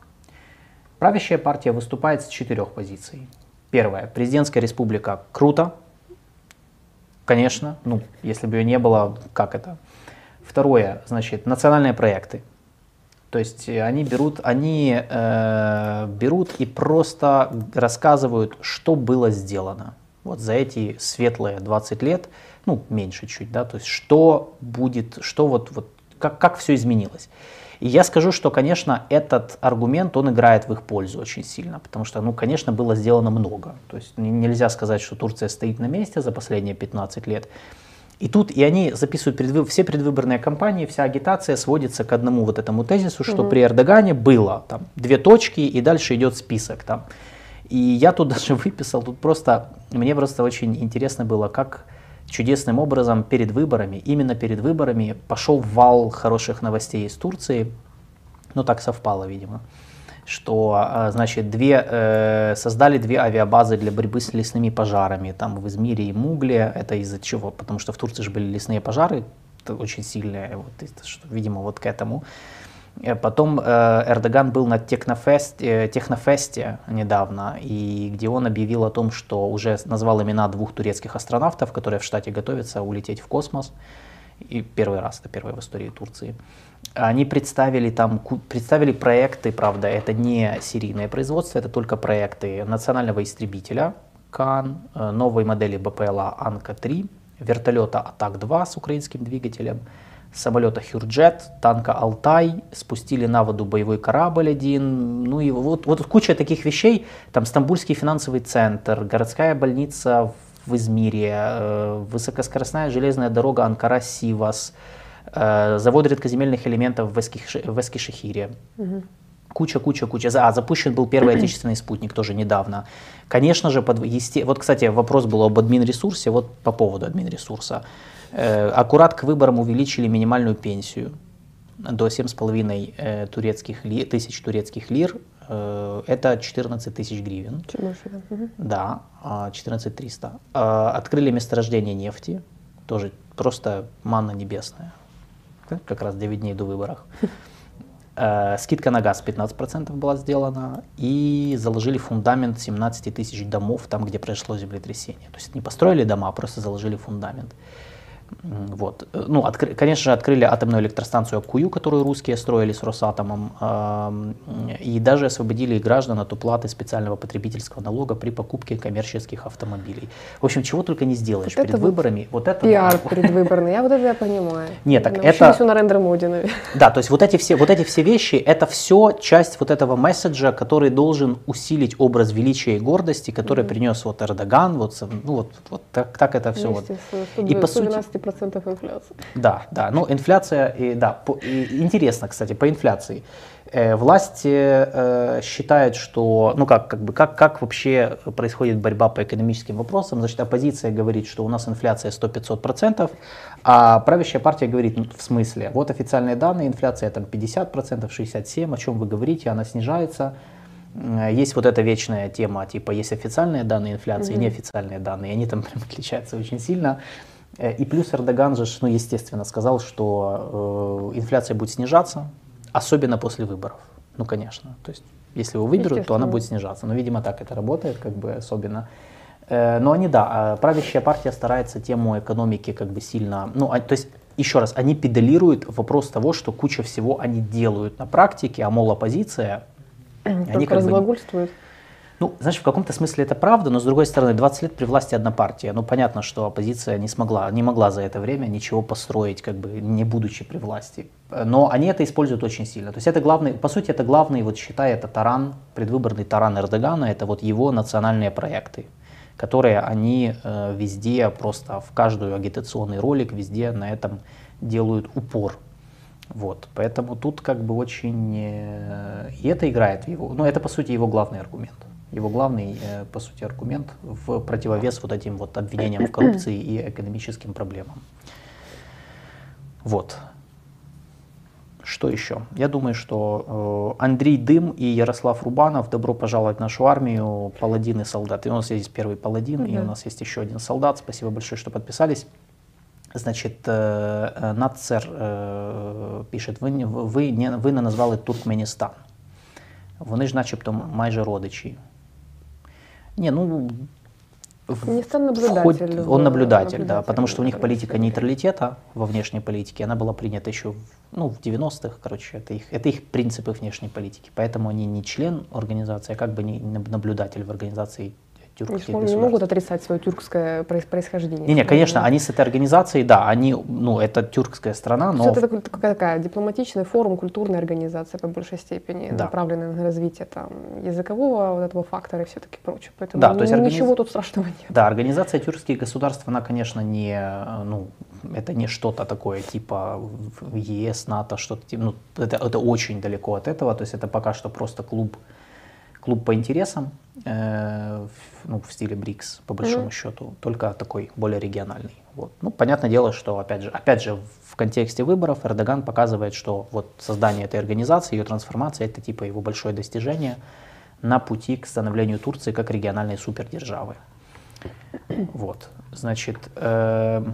Правящая партия выступает с четырех позиций. Первое. Президентская республика круто. Конечно, ну, если бы ее не было, как это? Второе, значит, национальные проекты. То есть э, они берут, они э, берут и просто рассказывают, что было сделано вот за эти светлые 20 лет, ну меньше чуть, да, то есть что будет, что вот, вот как, как все изменилось. И я скажу, что, конечно, этот аргумент, он играет в их пользу очень сильно, потому что, ну, конечно, было сделано много. То есть нельзя сказать, что Турция стоит на месте за последние 15 лет. И тут и они записывают предвы... все предвыборные кампании, вся агитация сводится к одному вот этому тезису, что угу. при Эрдогане было там две точки и дальше идет список там. И я тут даже выписал, тут просто, мне просто очень интересно было, как чудесным образом перед выборами, именно перед выборами пошел вал хороших новостей из Турции, ну так совпало, видимо что, а, значит, две, э, создали две авиабазы для борьбы с лесными пожарами, там в Измире и Мугле. Это из-за чего? Потому что в Турции же были лесные пожары, очень сильные, вот, что, видимо, вот к этому. Э, потом э, Эрдоган был на технофесте, технофесте недавно, и где он объявил о том, что уже назвал имена двух турецких астронавтов, которые в штате готовятся улететь в космос. И первый раз, это первый в истории Турции. Они представили там, представили проекты, правда, это не серийное производство, это только проекты национального истребителя КАН, э, новой модели БПЛА Анка-3, вертолета Атак-2 с украинским двигателем, самолета Хюрджет, танка Алтай, спустили на воду боевой корабль один, ну и вот, вот куча таких вещей, там Стамбульский финансовый центр, городская больница в Измире, э, высокоскоростная железная дорога Анкара-Сивас, Э, завод редкоземельных элементов в, Эскиш, в Эскишехире. Угу. Куча, куча, куча. А, запущен был первый отечественный спутник тоже недавно. Конечно же, под, есте... вот, кстати, вопрос был об админ-ресурсе, вот по поводу админ-ресурса. Э, аккурат к выборам увеличили минимальную пенсию до 7,5 э, турецких ли, тысяч турецких лир. Э, это 14 тысяч гривен. Угу. Да, 14 300. Э, открыли месторождение нефти, тоже просто манна небесная как раз 9 дней до выборов. Э, скидка на газ 15% была сделана, и заложили фундамент 17 тысяч домов там, где произошло землетрясение. То есть не построили дома, а просто заложили фундамент. Вот. Ну, откры, конечно же, открыли атомную электростанцию Акую, которую русские строили с Росатомом, и даже освободили граждан от уплаты специального потребительского налога при покупке коммерческих автомобилей. В общем, чего только не сделаешь вот перед выборами. Вот, вот это пиар да. предвыборный, я вот это я понимаю. Нет, так это... все на рендер моде, наверное. Да, то есть вот эти все, вот эти все вещи, это все часть вот этого месседжа, который должен усилить образ величия и гордости, который mm-hmm. принес вот Эрдоган, вот, ну, вот, вот так, так это все. Вот. 100, и по сути, процентов инфляции. Да, да, ну инфляция, и, да, по, и, интересно, кстати, по инфляции. Э, власти э, считают, что, ну как, как бы, как, как вообще происходит борьба по экономическим вопросам, значит, оппозиция говорит, что у нас инфляция 100-500%, а правящая партия говорит, ну, в смысле, вот официальные данные, инфляция там 50%, 67%, о чем вы говорите, она снижается, есть вот эта вечная тема, типа есть официальные данные инфляции, mm-hmm. неофициальные данные, они там прям отличаются очень сильно. Э, и плюс Эрдоган же, ну, естественно, сказал, что э, инфляция будет снижаться, особенно после выборов. Ну, конечно. То есть, если его выберут, то она будет снижаться. Но, видимо, так это работает, как бы особенно. Э, но они, да, а правящая партия старается тему экономики как бы сильно, ну, а, то есть еще раз, они педалируют вопрос того, что куча всего они делают на практике, а мол оппозиция, Только они как разглагольствуют. Бы, ну, знаешь, в каком-то смысле это правда, но с другой стороны, 20 лет при власти одна партия. Ну, понятно, что оппозиция не смогла, не могла за это время ничего построить, как бы не будучи при власти. Но они это используют очень сильно. То есть это главный, по сути, это главный, вот считай, это таран, предвыборный таран Эрдогана, это вот его национальные проекты, которые они э, везде, просто в каждую агитационный ролик, везде на этом делают упор. Вот, поэтому тут как бы очень... Э, и это играет в его... Ну, это, по сути, его главный аргумент его главный, э, по сути, аргумент в противовес вот этим вот обвинениям в коррупции и экономическим проблемам. Вот. Что еще? Я думаю, что э, Андрей Дым и Ярослав Рубанов, добро пожаловать в нашу армию, паладины, солдаты. У нас есть первый паладин, угу. и у нас есть еще один солдат. Спасибо большое, что подписались. Значит, э, Нацер пишет, ви, ви, ви не назвали Туркменістан. Вони ж начебто майже родичі. Не, ну, Афганистан наблюдатель. Вход, он наблюдатель, да, потому что у них политика нейтралитета во внешней политике, она была принята еще в, ну, в 90-х, короче, это их, это их принципы внешней политики. Поэтому они не член организации, а как бы не наблюдатель в организации тюркских не, не могут отрицать свое тюркское происхождение. Не, не, конечно, они с этой организацией, да, они, ну, это тюркская страна, но... Это такая, такая дипломатичный форум, культурная организация по большей степени, да. направленная на развитие там языкового вот этого фактора и все-таки прочее. Поэтому да, то есть организ... ничего тут страшного нет. Да, организация тюркских государств, она, конечно, не, ну, это не что-то такое типа ЕС, НАТО, что-то, типа, ну, это, это очень далеко от этого, то есть это пока что просто клуб клуб по интересам, э, ну, в стиле БРИКС, по большому mm-hmm. счету, только такой более региональный. Вот. Ну, понятное дело, что, опять же, опять же, в контексте выборов Эрдоган показывает, что вот создание этой организации, ее трансформация, это типа его большое достижение на пути к становлению Турции как региональной супердержавы. Вот, значит, э,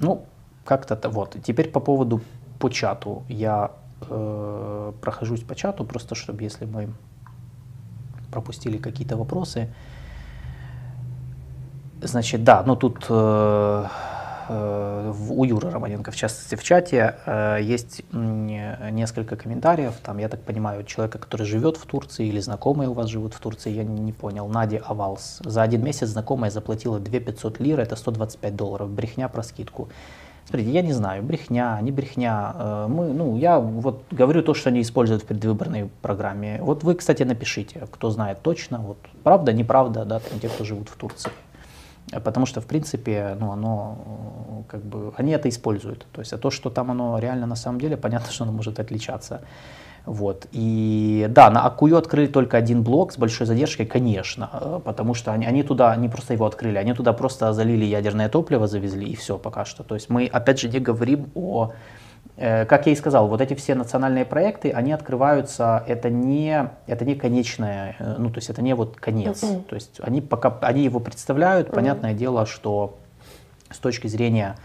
ну, как-то вот. Теперь по поводу по чату. Я э, прохожусь по чату, просто чтобы если мы пропустили какие-то вопросы. Значит, да, ну тут э, э, у Юры Романенко, в частности, в чате э, есть несколько комментариев. Там, я так понимаю, человека, который живет в Турции или знакомые у вас живут в Турции, я не, не понял. Надя Авалс. За один месяц знакомая заплатила 2 500 лир, это 125 долларов. Брехня про скидку. Смотрите, я не знаю, брехня, не брехня. Э, мы, ну, я вот говорю то, что они используют в предвыборной программе. Вот вы, кстати, напишите, кто знает точно, вот правда, неправда, да, там, те, кто живут в Турции. Потому что, в принципе, ну, оно, э, как бы, они это используют. То есть, а то, что там оно реально на самом деле, понятно, что оно может отличаться. Вот. И да, на Акую открыли только один блок с большой задержкой, конечно, э, потому что они, они туда, не просто его открыли, они туда просто залили ядерное топливо, завезли и все пока что. То есть мы опять же не говорим о, э, как я и сказал, вот эти все национальные проекты, они открываются, это не, это не конечное, э, ну то есть это не вот конец. Mm-hmm. То есть они пока, они его представляют, mm-hmm. понятное дело, что с точки зрения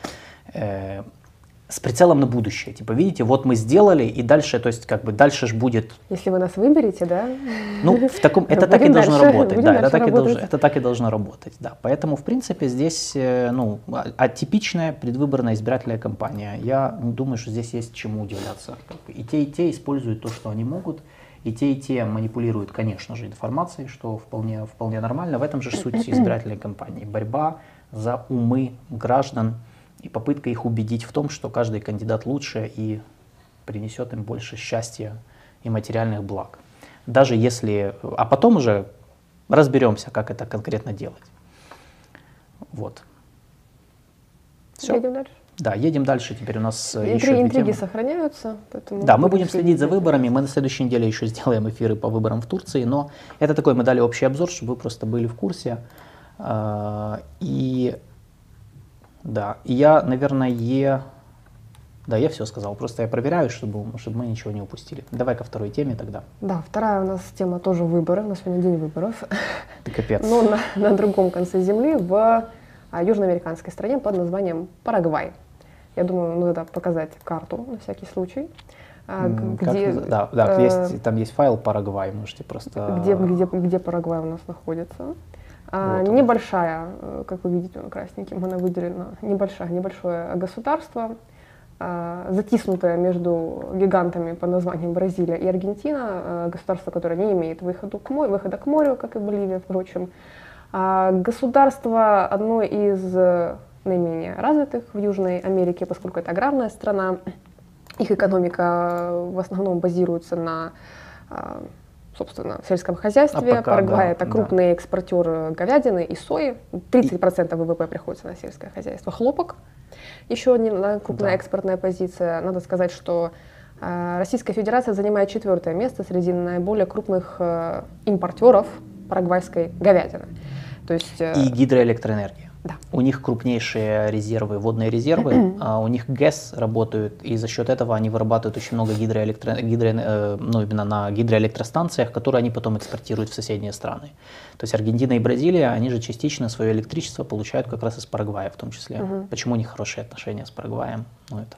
с прицелом на будущее. Типа, видите, вот мы сделали, и дальше, то есть, как бы, дальше же будет... Если вы нас выберете, да? Ну, в таком, это так и должно работать, да, это так, и должно, это так и должно работать, да. Поэтому, в принципе, здесь, э, ну, а, атипичная предвыборная избирательная кампания. Я думаю, что здесь есть чему удивляться. И те, и те используют то, что они могут, и те, и те манипулируют, конечно же, информацией, что вполне, вполне нормально. В этом же суть избирательной кампании. Борьба за умы граждан, и попытка их убедить в том, что каждый кандидат лучше и принесет им больше счастья и материальных благ. Даже если... А потом уже разберемся, как это конкретно делать. Вот. Все. Едем дальше. Да, едем дальше. Теперь у нас Интри, еще интриги темы. сохраняются. Да, мы будем следить за выборами. Мы на следующей неделе еще сделаем эфиры по выборам в Турции. Но это такой, мы дали общий обзор, чтобы вы просто были в курсе. А, и да, я, наверное, да, я все сказал. Просто я проверяю, чтобы, чтобы мы ничего не упустили. Давай ко второй теме тогда. Да, вторая у нас тема тоже выборы. У нас сегодня день выборов. Ты капец. Но на, на другом конце земли, в а, южноамериканской стране под названием Парагвай. Я думаю, надо показать карту на всякий случай. А, где, как, да, да э, есть, там есть файл Парагвай, можете просто... Где, где, где Парагвай у нас находится? А, вот небольшая, э, как вы видите, красненьким она выделена, небольшое, небольшое государство, а, затиснутое между гигантами под названием Бразилия и Аргентина, а, государство, которое не имеет выхода к морю, выхода к морю, как и Боливия, впрочем. А, государство одно из наименее развитых в Южной Америке, поскольку это аграрная страна, их экономика в основном базируется на собственно, в сельском хозяйстве. А пока, Парагвай да, это крупный да. экспортер говядины и сои. 30% ВВП приходится на сельское хозяйство. Хлопок, еще одна крупная да. экспортная позиция. Надо сказать, что э, Российская Федерация занимает четвертое место среди наиболее крупных э, импортеров парагвайской говядины. То есть, э, и гидроэлектроэнергии. Да. У них крупнейшие резервы, водные резервы, а у них ГЭС работают, и за счет этого они вырабатывают очень много гидроэлектро... гидро... Э, ну, именно на гидроэлектростанциях, которые они потом экспортируют в соседние страны. То есть Аргентина и Бразилия, они же частично свое электричество получают как раз из Парагвая в том числе. Угу. Почему у них хорошие отношения с Парагваем? Ну, это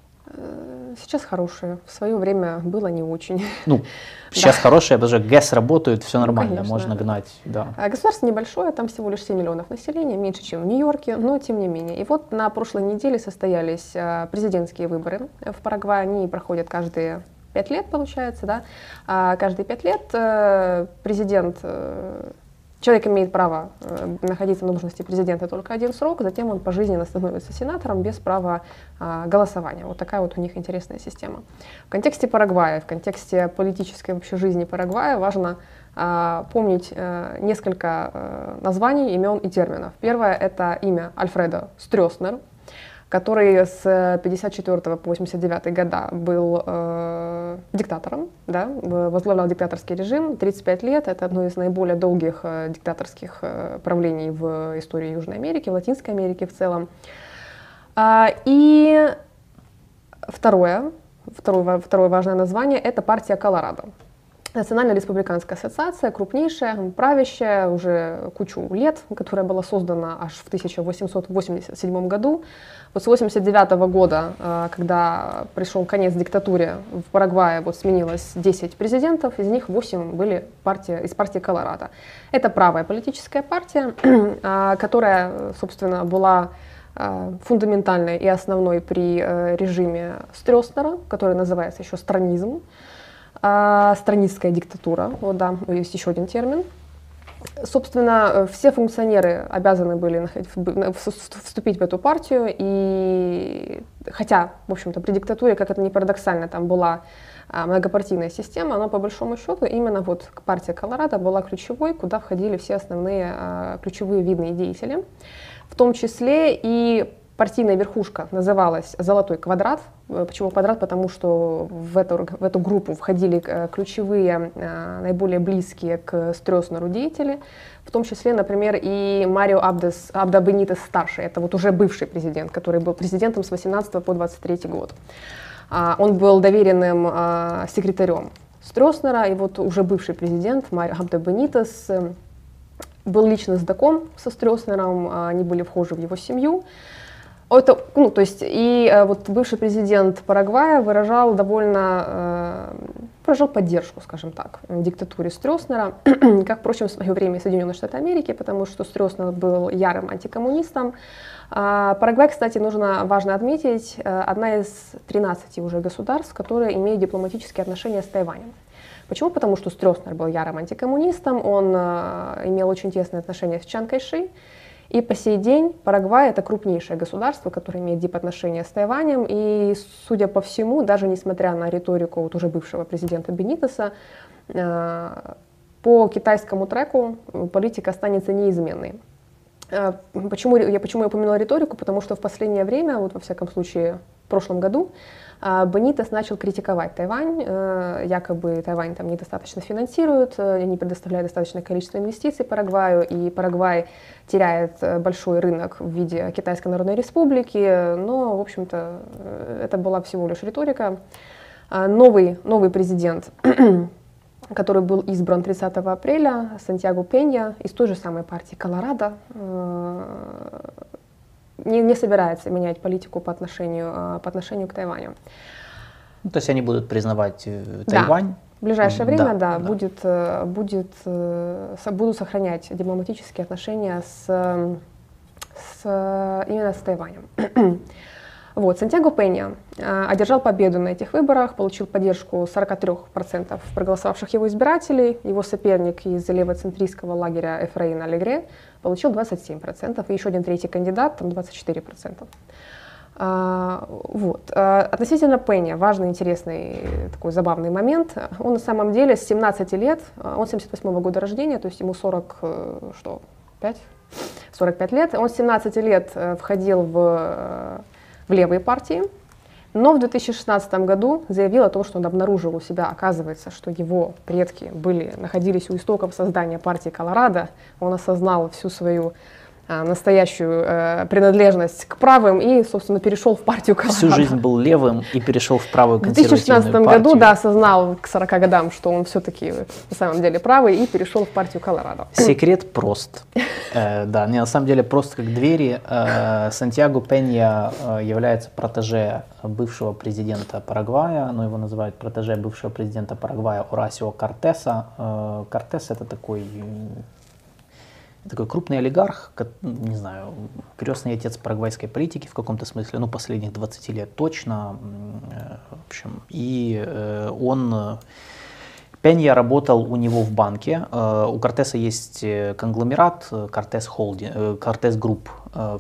сейчас хорошие. В свое время было не очень. Ну, сейчас да. потому что ГЭС работают, все нормально, Конечно. можно гнать. Да. А государство небольшое, там всего лишь 7 миллионов населения, меньше, чем в Нью-Йорке, но тем не менее. И вот на прошлой неделе состоялись а, президентские выборы в Парагвае. Они проходят каждые пять лет, получается, да. А каждые пять лет э, президент э, Человек имеет право э, находиться на должности президента только один срок, затем он пожизненно становится сенатором без права э, голосования. Вот такая вот у них интересная система. В контексте Парагвая, в контексте политической вообще жизни Парагвая важно э, помнить э, несколько э, названий, имен и терминов. Первое — это имя Альфреда Стрёснер, который с 54 по 89 года был э, диктатором, да, возглавлял диктаторский режим, 35 лет, это одно из наиболее долгих э, диктаторских э, правлений в истории Южной Америки, в Латинской Америке в целом. А, и второе, второе, второе важное название – это партия Колорадо. Национальная республиканская ассоциация, крупнейшая, правящая уже кучу лет, которая была создана аж в 1887 году. Вот с 1989 года, э, когда пришел конец диктатуре в Парагвае, вот сменилось 10 президентов, из них 8 были партии, из партии Колорадо. Это правая политическая партия, э, которая, собственно, была э, фундаментальной и основной при режиме Стрёснера, который называется еще странизм. А, странистская диктатура, вот да, есть еще один термин. Собственно, все функционеры обязаны были вступить в эту партию, и хотя, в общем-то, при диктатуре, как это не парадоксально, там была а, многопартийная система, но по большому счету именно вот партия Колорадо была ключевой, куда входили все основные а, ключевые видные деятели, в том числе и партийная верхушка называлась «Золотой квадрат». Э, почему квадрат? Потому что в эту, в эту группу входили э, ключевые, э, наиболее близкие к Стрёснеру деятели, в том числе, например, и Марио Абдес, Абда старший, это вот уже бывший президент, который был президентом с 18 по 23 год. А, он был доверенным секретарем Стрёснера, и вот уже бывший президент Марио Абда был лично знаком со Стрёснером, они были вхожи в его семью. Это, ну, то есть и э, вот бывший президент Парагвая выражал довольно, э, выражал поддержку, скажем так, диктатуре Стрёснера, как, впрочем, в свое время и Соединенные Штаты Америки, потому что Стрёснер был ярым антикоммунистом. А Парагвай, кстати, нужно важно отметить, э, одна из 13 уже государств, которые имеют дипломатические отношения с Тайванем. Почему? Потому что Стрёснер был ярым антикоммунистом, он имел очень тесные отношения с Чан Кайши, и по сей день Парагвай это крупнейшее государство, которое имеет дипотношения с Тайванем. И, судя по всему, даже несмотря на риторику вот уже бывшего президента Бенитеса, э, по китайскому треку политика останется неизменной. Э, почему я, почему я упомянула риторику? Потому что в последнее время, вот во всяком случае в прошлом году, Бенитес начал критиковать Тайвань, э, якобы Тайвань там недостаточно финансирует, э, не предоставляет достаточное количество инвестиций Парагваю, и Парагвай теряет э, большой рынок в виде Китайской Народной Республики, но, в общем-то, это была всего лишь риторика. А, новый, новый президент который был избран 30 апреля, Сантьяго Пенья, из той же самой партии Колорадо, не, не собирается менять политику по отношению, а, по отношению к Тайваню. Ну, то есть они будут признавать э, Тайвань? Да. В ближайшее время, да, да, да. Будет, э, будет, э, будут сохранять дипломатические отношения с, с, именно с Тайванем. Вот, Сантьяго Пенья э, одержал победу на этих выборах, получил поддержку 43% проголосовавших его избирателей. Его соперник из левоцентристского лагеря Эфраин Алегре получил 27%, и еще один третий кандидат, там 24%. А, вот. А, относительно Пенни, важный, интересный, такой забавный момент. Он на самом деле с 17 лет, он 78 -го года рождения, то есть ему 40, э, что, 5? 45 лет. Он с 17 лет э, входил в в левые партии, но в 2016 году заявил о том, что он обнаружил у себя, оказывается, что его предки были, находились у истоков создания партии Колорадо. Он осознал всю свою настоящую э, принадлежность к правым и, собственно, перешел в партию Колорадо. Всю жизнь был левым и перешел в правую консервативную В 2016 партию. году, да, осознал к 40 годам, что он все-таки на самом деле правый и перешел в партию Колорадо. Секрет прост. Э, да, не, на самом деле просто как двери. Э, Сантьяго Пенья э, является протеже бывшего президента Парагвая, но его называют протеже бывшего президента Парагвая Орасио Кортеса. Э, Кортес это такой такой крупный олигарх, не знаю, крестный отец парагвайской политики в каком-то смысле, ну, последних 20 лет точно, э, в общем, и э, он... Пенья работал у него в банке. Э, у Картеса есть конгломерат Cartes Holding, Cartes Group,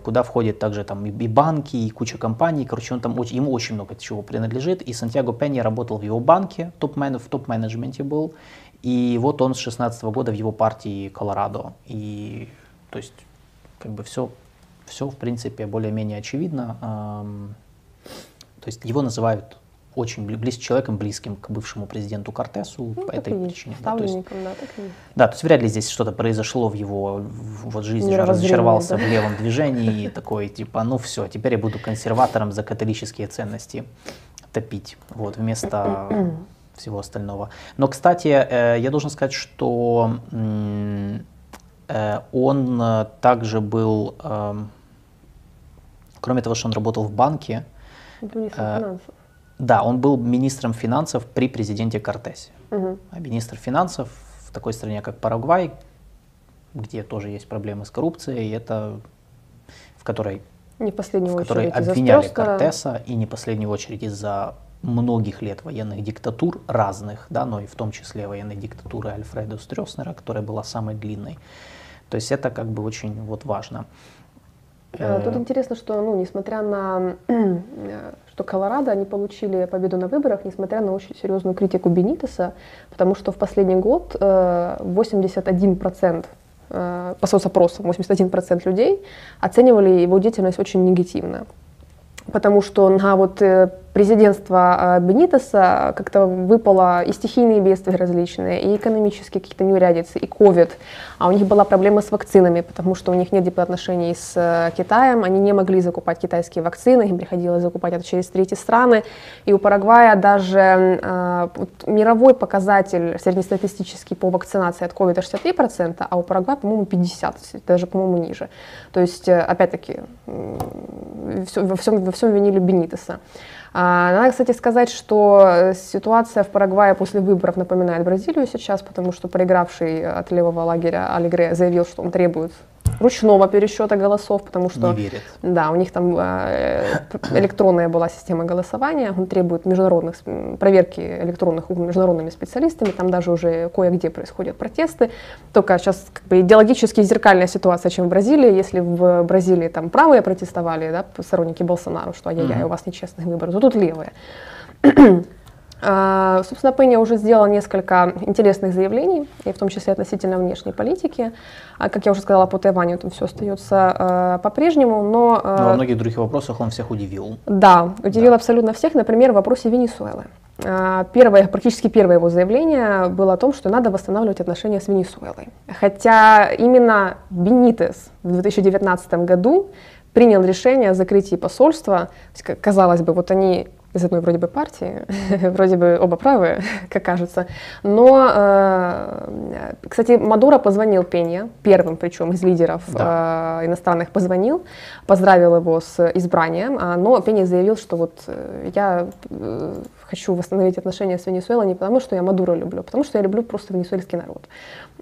куда входят также там и банки, и куча компаний. Короче, он там ему очень много чего принадлежит. И Сантьяго Пенья работал в его банке, топ-мен, в топ-менеджменте был. И вот он с 16 года в его партии Колорадо. И то есть как бы все, все в принципе более-менее очевидно. То есть его называют очень близ, человеком близким к бывшему президенту Кортесу ну, по этой причине. Да, то есть, да, да, то есть вряд ли здесь что-то произошло в его в, вот жизни, уже разочаровался да. в левом движении и такой типа, ну все, теперь я буду консерватором за католические ценности топить, вот вместо всего остального. Но, кстати, э, я должен сказать, что э, он э, также был, эм, кроме того, что он работал в банке, да, он был министром финансов при президенте Кортесе. Угу. А министр финансов в такой стране, как Парагвай, где тоже есть проблемы с коррупцией, это в которой, не в в которой обвиняли Кортеса, и не в последнюю очередь из-за многих лет военных диктатур разных, да, но и в том числе военной диктатуры Альфреда Стрёснера, которая была самой длинной. То есть это как бы очень вот важно. Э, тут интересно, что, ну, несмотря на что Колорадо, они получили победу на выборах, несмотря на очень серьезную критику Бенитеса, потому что в последний год 81% э, э, по соцопросам 81% людей оценивали его деятельность очень негативно. Потому что на вот президентства Бенитеса как-то выпало и стихийные бедствия различные, и экономические какие-то неурядицы, и ковид. А у них была проблема с вакцинами, потому что у них нет отношений с э, Китаем, они не могли закупать китайские вакцины, им приходилось закупать это через третьи страны. И у Парагвая даже э, мировой показатель среднестатистический по вакцинации от ковида 63%, а у Парагвая, по-моему, 50%, даже, по-моему, ниже. То есть, э, опять-таки, во, всем, во всем винили Бенитеса. А, надо, кстати, сказать, что ситуация в Парагвае после выборов напоминает Бразилию сейчас, потому что проигравший от левого лагеря Алигре заявил, что он требует ручного пересчета голосов, потому что... Не верит. Да, у них там э, электронная была система голосования, он требует международных, проверки электронных международными специалистами, там даже уже кое-где происходят протесты, только сейчас как бы идеологически зеркальная ситуация, чем в Бразилии, если в Бразилии там правые протестовали, да, сторонники Болсонару, что ай-яй-яй, у вас нечестные выборы, то тут левые. А, собственно, Пенни уже сделала несколько интересных заявлений, и в том числе относительно внешней политики. А, как я уже сказала, по Тайваню там все остается э, по-прежнему, но... Но во многих других вопросах он всех удивил. Да, удивил да. абсолютно всех, например, в вопросе Венесуэлы. Первое, практически первое его заявление было о том, что надо восстанавливать отношения с Венесуэлой. Хотя именно Бенитес в 2019 году принял решение о закрытии посольства. Казалось бы, вот они из одной вроде бы партии, вроде бы оба правые, как кажется. Но, э, кстати, Мадуро позвонил Пенья, первым причем из лидеров да. э, иностранных позвонил, поздравил его с избранием, а, но Пенья заявил, что вот э, я э, хочу восстановить отношения с Венесуэлой не потому, что я Мадуро люблю, а потому что я люблю просто венесуэльский народ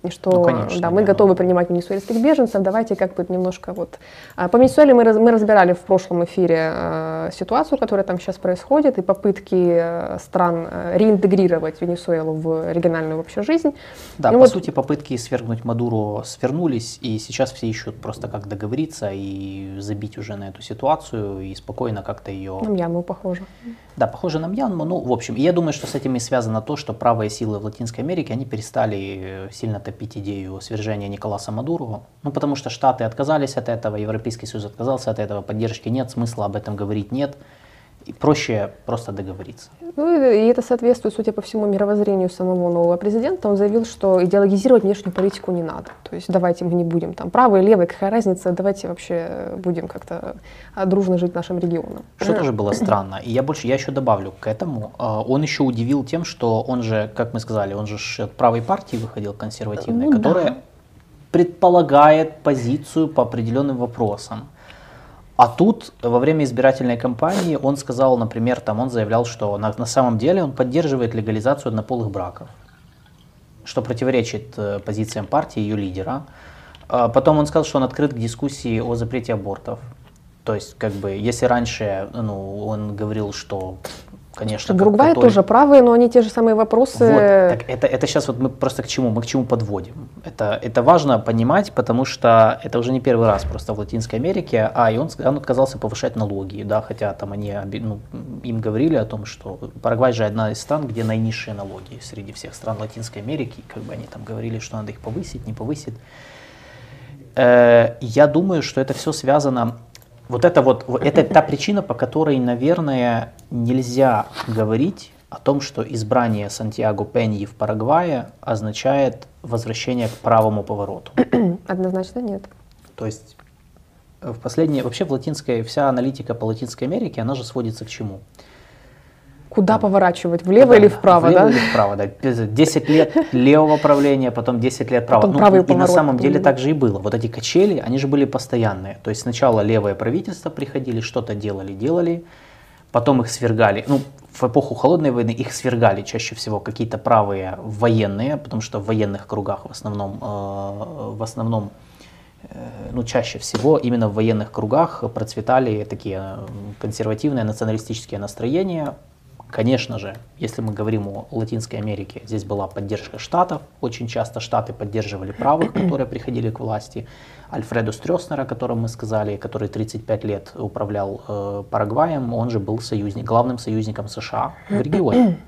и что ну, конечно, да, мы да, готовы принимать венесуэльских беженцев, давайте как бы немножко вот... А, по Венесуэле мы, раз, мы разбирали в прошлом эфире э, ситуацию, которая там сейчас происходит, и попытки э, стран э, реинтегрировать Венесуэлу в региональную общую жизнь. Да, и по вот... сути попытки свергнуть Мадуру свернулись, и сейчас все ищут просто как договориться и забить уже на эту ситуацию и спокойно как-то ее... На Мьянму похоже. Да, похоже на Мьянму. Ну, в общем, я думаю, что с этим и связано то, что правые силы в Латинской Америке, они перестали сильно топить идею свержения Николаса Мадурова. Ну, потому что Штаты отказались от этого, Европейский Союз отказался от этого, поддержки нет, смысла об этом говорить нет. И проще просто договориться. Ну и это соответствует, судя по всему, мировоззрению самого нового президента. Он заявил, что идеологизировать внешнюю политику не надо. То есть давайте мы не будем там правый, левый, какая разница, давайте вообще будем как-то а, дружно жить нашим регионом. Что тоже было странно. И я больше, я еще добавлю к этому. Он еще удивил тем, что он же, как мы сказали, он же от правой партии выходил консервативной, ну, которая да. предполагает позицию по определенным вопросам. А тут во время избирательной кампании он сказал, например, там он заявлял, что на, на самом деле он поддерживает легализацию однополых браков, что противоречит э, позициям партии и ее лидера. А потом он сказал, что он открыт к дискуссии о запрете абортов. То есть, как бы, если раньше ну, он говорил, что конечно. В Уругвае который... тоже правые, но они те же самые вопросы. Вот, так это, это сейчас вот мы просто к чему, мы к чему подводим. Это, это важно понимать, потому что это уже не первый раз просто в Латинской Америке, а и он, он отказался повышать налоги, да, хотя там они, ну, им говорили о том, что Парагвай же одна из стран, где наинизшие налоги среди всех стран Латинской Америки, как бы они там говорили, что надо их повысить, не повысить. Э, я думаю, что это все связано вот это вот, это та причина, по которой, наверное, нельзя говорить о том, что избрание Сантьяго Пеньи в Парагвае означает возвращение к правому повороту. Однозначно нет. То есть э, в последнее, вообще в латинской, вся аналитика по Латинской Америке, она же сводится к чему? Куда поворачивать, влево да, или вправо, влево да? или вправо, да. 10 лет левого правления, потом 10 лет правого. Потом ну, и на самом деле так же и было. Вот эти качели, они же были постоянные. То есть сначала левое правительство приходили, что-то делали, делали, потом их свергали. Ну, в эпоху холодной войны их свергали чаще всего какие-то правые военные, потому что в военных кругах в основном, э, в основном э, ну, чаще всего именно в военных кругах процветали такие консервативные националистические настроения, Конечно же, если мы говорим о Латинской Америке, здесь была поддержка штатов. Очень часто штаты поддерживали правых, которые приходили к власти. Альфреду Стрёснера, о котором мы сказали, который 35 лет управлял э, Парагваем, он же был союзник, главным союзником США в регионе.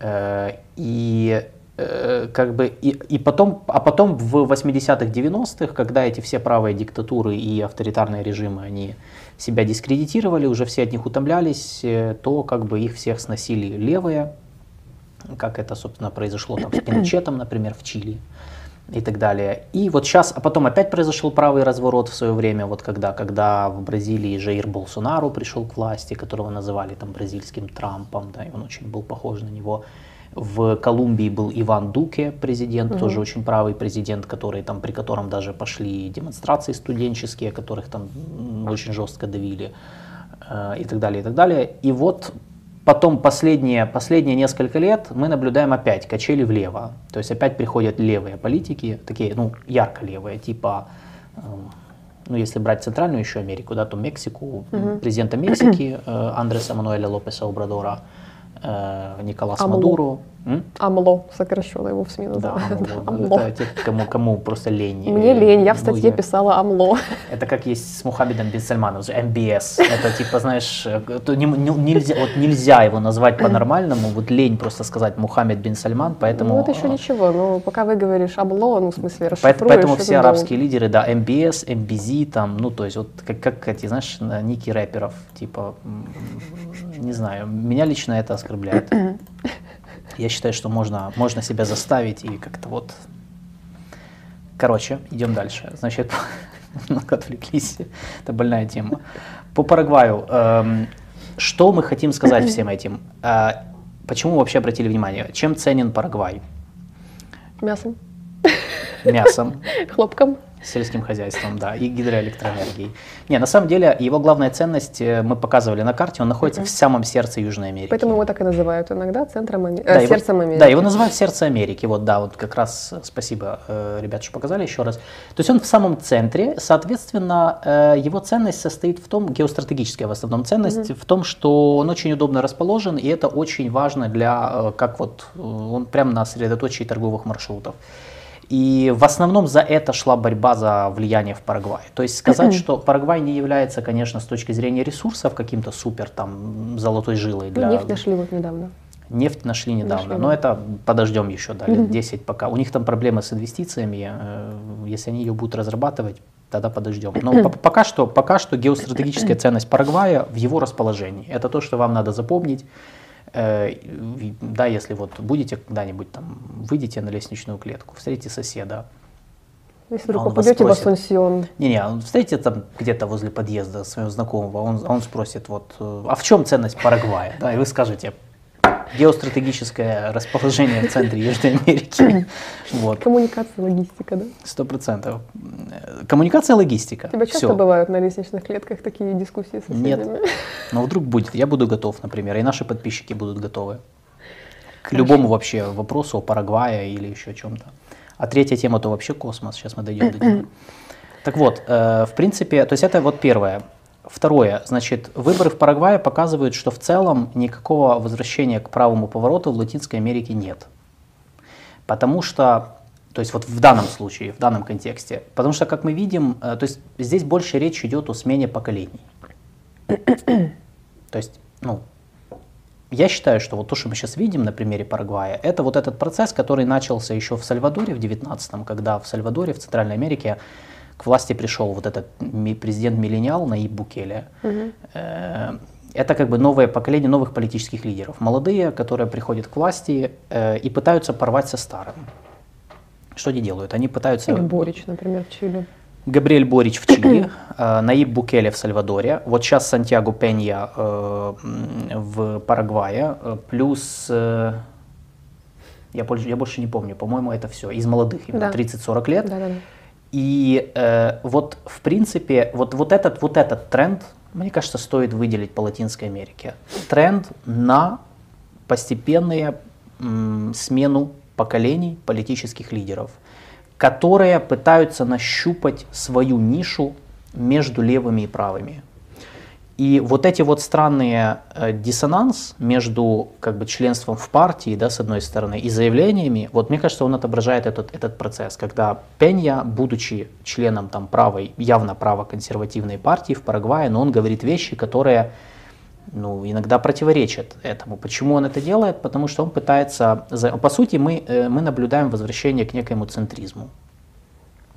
Э, и э, как бы и, и потом, а потом в 80-х, 90-х, когда эти все правые диктатуры и авторитарные режимы, они себя дискредитировали, уже все от них утомлялись, э, то как бы их всех сносили левые, как это, собственно, произошло там с Пиночетом, например, в Чили и так далее. И вот сейчас, а потом опять произошел правый разворот в свое время, вот когда, когда в Бразилии Жаир Болсонару пришел к власти, которого называли там бразильским Трампом, да, и он очень был похож на него. В Колумбии был Иван Дуке, президент, угу. тоже очень правый президент, который там, при котором даже пошли демонстрации студенческие, которых там очень жестко давили э, и так далее, и так далее. И вот потом последние, последние несколько лет мы наблюдаем опять качели влево. То есть опять приходят левые политики, такие, ну, ярко левые, типа, э, ну, если брать Центральную еще Америку, да, то Мексику, угу. президента Мексики э, Андреса Мануэля Лопеса Обрадора, Николас Амло. Мадуру. М? Амло, сокращенно его в СМИ называют. Да, Амло. Это те, кому, кому просто лень. Мне лень, я в ну, статье ну, писала Амло. Это как есть с Мухаммедом бин Сальманом, МБС. Это типа, знаешь, то не, не, нельзя, вот нельзя его назвать по-нормальному, вот лень просто сказать Мухаммед бин Сальман, поэтому... Ну это еще ничего, но пока вы говоришь Амло, ну в смысле расшифруешь. Поэтому все арабские лидеры, да, МБС, МБЗ, там, ну то есть вот как, как эти, знаешь, ники рэперов, типа, не знаю, меня лично это оскорбляет. Я считаю, что можно, можно себя заставить и как-то вот... Короче, идем дальше. Значит, немного отвлеклись. Это больная тема. По Парагваю. Эм, что мы хотим сказать всем этим? Э, почему вообще обратили внимание? Чем ценен Парагвай? Мясом. Мясом. Хлопком сельским хозяйством, да, и гидроэлектроэнергией. Не, на самом деле его главная ценность, э, мы показывали на карте, он находится mm-hmm. в самом сердце Южной Америки. Поэтому его так и называют иногда центром Ами... да, э, сердцем его, Америки. Да, его называют сердце Америки, вот, да, вот как раз э, спасибо, э, ребят, что показали еще раз. То есть он в самом центре, соответственно, э, его ценность состоит в том, геостратегическая в основном ценность, mm-hmm. в том, что он очень удобно расположен, и это очень важно для, как вот, он прямо на средоточии торговых маршрутов. И в основном за это шла борьба за влияние в Парагвае. То есть сказать, что Парагвай не является, конечно, с точки зрения ресурсов каким-то супер там золотой жилой. Для... Нефть нашли вот недавно. Нефть нашли недавно, нашли. но это подождем еще, да, лет 10 пока. У них там проблемы с инвестициями, э, если они ее будут разрабатывать, тогда подождем. Но пока что, пока что геостратегическая ценность Парагвая в его расположении. Это то, что вам надо запомнить. Э, да, если вот будете когда-нибудь там, выйдете на лестничную клетку, встретите соседа, если вдруг попадете в Ассунсион. Не-не, встретите там где-то возле подъезда своего знакомого, он, он спросит, вот, э, а в чем ценность Парагвая? Да, и вы скажете, геостратегическое расположение в центре Южной Америки. Вот. Коммуникация, логистика, да? Сто процентов. Коммуникация, логистика. У тебя часто Все. бывают на лестничных клетках такие дискуссии с соседями? Нет. Но вдруг будет. Я буду готов, например, и наши подписчики будут готовы. К Хорошо. любому вообще вопросу о Парагвае или еще о чем-то. А третья тема, то вообще космос. Сейчас мы дойдем до нее. Так вот, э, в принципе, то есть это вот первое. Второе, значит, выборы в Парагвае показывают, что в целом никакого возвращения к правому повороту в Латинской Америке нет. Потому что, то есть вот в данном случае, в данном контексте, потому что, как мы видим, э, то есть здесь больше речь идет о смене поколений. То есть, ну, я считаю, что вот то, что мы сейчас видим на примере Парагвая, это вот этот процесс, который начался еще в Сальвадоре в 19-м, когда в Сальвадоре, в Центральной Америке, к власти пришел вот этот президент-миллениал Наиб Букеле. Угу. Это как бы новое поколение новых политических лидеров. Молодые, которые приходят к власти э, и пытаются порвать со старым. Что они делают? Они пытаются... Или Борич, например, в Чили. Габриэль Борич в Чили, э, Наиб Букеле в Сальвадоре, вот сейчас Сантьяго Пенья в Парагвае, плюс я больше, я больше не помню, по-моему, это все из молодых, именно да. 30-40 лет. Да, да, да. И э, вот в принципе вот, вот, этот, вот этот тренд, мне кажется, стоит выделить по Латинской Америке. Тренд на постепенную м, смену поколений политических лидеров, которые пытаются нащупать свою нишу между левыми и правыми. И вот эти вот странные э, диссонанс между как бы членством в партии, да, с одной стороны, и заявлениями, вот мне кажется, он отображает этот, этот процесс, когда Пенья, будучи членом там правой, явно право-консервативной партии в Парагвае, но он говорит вещи, которые ну, иногда противоречат этому. Почему он это делает? Потому что он пытается, по сути, мы, э, мы наблюдаем возвращение к некоему центризму.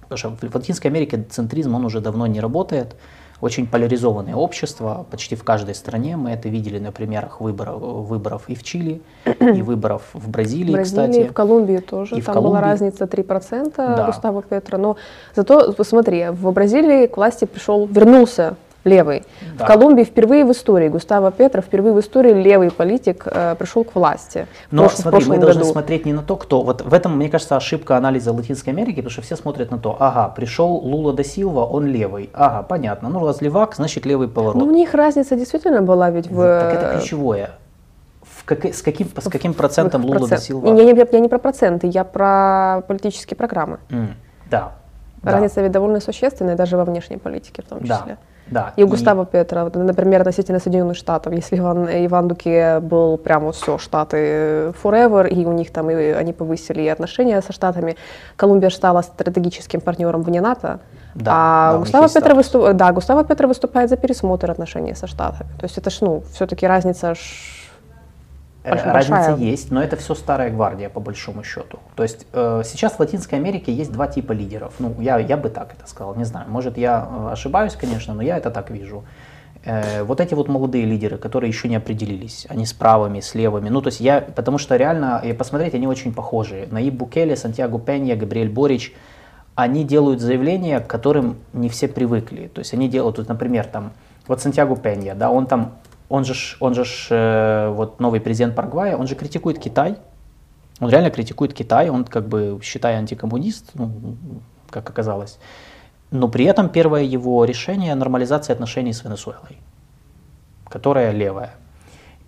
Потому что в Латинской Америке центризм, он уже давно не работает, очень поляризованное общество почти в каждой стране. Мы это видели на примерах выборов, выборов и в Чили, и выборов в Бразилии, в Бразилии, кстати. в Колумбии тоже. И Там Колумбии. была разница 3% да. Густаво Петро. Но зато, посмотри, в Бразилии к власти пришел, вернулся левый. Да. В Колумбии впервые в истории Густаво Петро, впервые в истории левый политик э, пришел к власти. Но в, прош- в смотри, мы прошлом должны году. смотреть не на то, кто. Вот в этом, мне кажется, ошибка анализа Латинской Америки, потому что все смотрят на то, ага, пришел Лула да Силва, он левый. Ага, понятно. Ну, раз левак, значит левый поворот. Ну, у них разница действительно была ведь в... Так это ключевое. В как- с, каким, с каким процентом Лула да процент- Силва? Не, не, я не про проценты, я про политические программы. М, Да. да, Разница ведь довольно существенная, даже во внешней политике в том числе. Да. Да. И у Густава Петра, вот, например, относительно Соединенных Штатов, если Иван, Иван Дуке был прямо все, Штаты forever, и у них там и они повысили и отношения со Штатами, Колумбия стала стратегическим партнером вне НАТО, Да, а да, есть Петра, выступ- да, Густава Петра выступает за пересмотр отношений со Штатами. То есть это ж, ну, все-таки разница ж большая. Разница есть, но это все старая гвардия, по большому счету. То есть э, сейчас в Латинской Америке есть два типа лидеров. Ну, я, я бы так это сказал, не знаю. Может, я э, ошибаюсь, конечно, но я это так вижу. Э, вот эти вот молодые лидеры, которые еще не определились, они с правыми, с левыми. Ну, то есть я, потому что реально, и посмотреть, они очень похожи. Наиб Букеле, Сантьяго Пенья, Габриэль Борич, они делают заявления, к которым не все привыкли. То есть они делают, вот, например, там, вот Сантьяго Пенья, да, он там, он же, он же, э, вот новый президент Парагвая, он же критикует Китай, он реально критикует Китай, он как бы, считая антикоммунист, ну, как оказалось. Но при этом первое его решение – нормализация отношений с Венесуэлой, которая левая.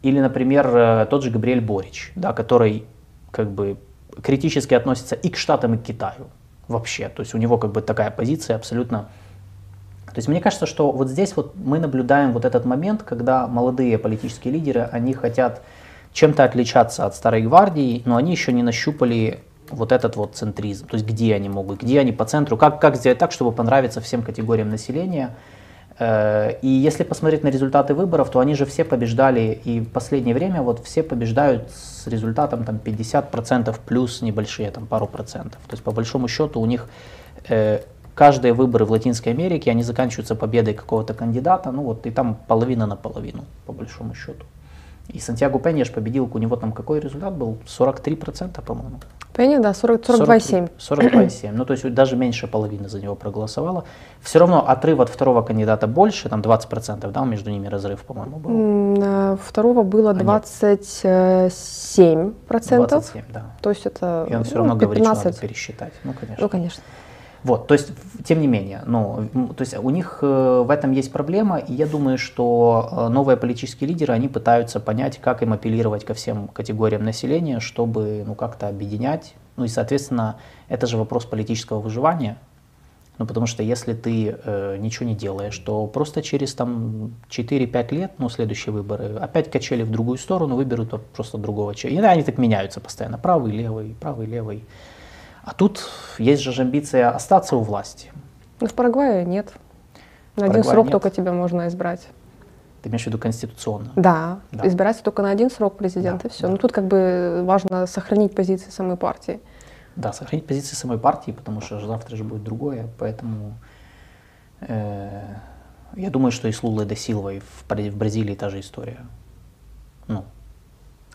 Или, например, э, тот же Габриэль Борич, да, который как бы критически относится и к Штатам, и к Китаю вообще. То есть у него как бы такая позиция абсолютно... То есть мне кажется, что вот здесь вот мы наблюдаем вот этот момент, когда молодые политические лидеры, они хотят чем-то отличаться от старой гвардии, но они еще не нащупали вот этот вот центризм, то есть где они могут, где они по центру, как, как сделать так, чтобы понравиться всем категориям населения. Э, И если посмотреть на результаты выборов, то они же все побеждали, и в последнее время вот все побеждают с результатом там 50% плюс небольшие, там пару процентов. То есть по большому счету у них э, каждые выборы в Латинской Америке, они заканчиваются победой какого-то кандидата, ну вот и там половина на половину, по большому счету. И Сантьяго Пеньяш победил, у него там какой результат был? 43%, по-моему. Пенни, да, 40 42,7. 42,7. Ну, то есть даже меньше половины за него проголосовало. Все равно отрыв от второго кандидата больше, там 20%, да, между ними разрыв, по-моему, был. Второго было А нет. 27 процентов. 27, да. То есть это И он все ну, равно говорит, что надо 15. пересчитать. Ну, конечно. Ну, конечно. Вот, то есть, тем не менее, ну, то есть у них э, в этом есть проблема, и я думаю, что э, новые политические лидеры, они пытаются понять, как им апеллировать ко всем категориям населения, чтобы, ну, как-то объединять. Ну и, соответственно, это же вопрос политического выживания. Ну, потому что если ты э, ничего не делаешь, то просто через там 4-5 лет, ну, следующие выборы, опять качели в другую сторону, выберут просто другого человека. И да, они так меняются постоянно, правый, левый, правый, левый. А тут есть же амбиция остаться у власти. Ну, в Парагвае нет. На один Парагвае срок нет? только тебя можно избрать. Ты имеешь в виду конституционно? Да, Да. избирается только на один срок президента, Да, и все. да. Ну, тут как бы важно сохранить позиции самой партии. Да, сохранить позиции самой партии, потому что завтра же будет другое. Поэтому э, я думаю, что и с Лулой до Силвой в, в Бразилии та же история. Ну,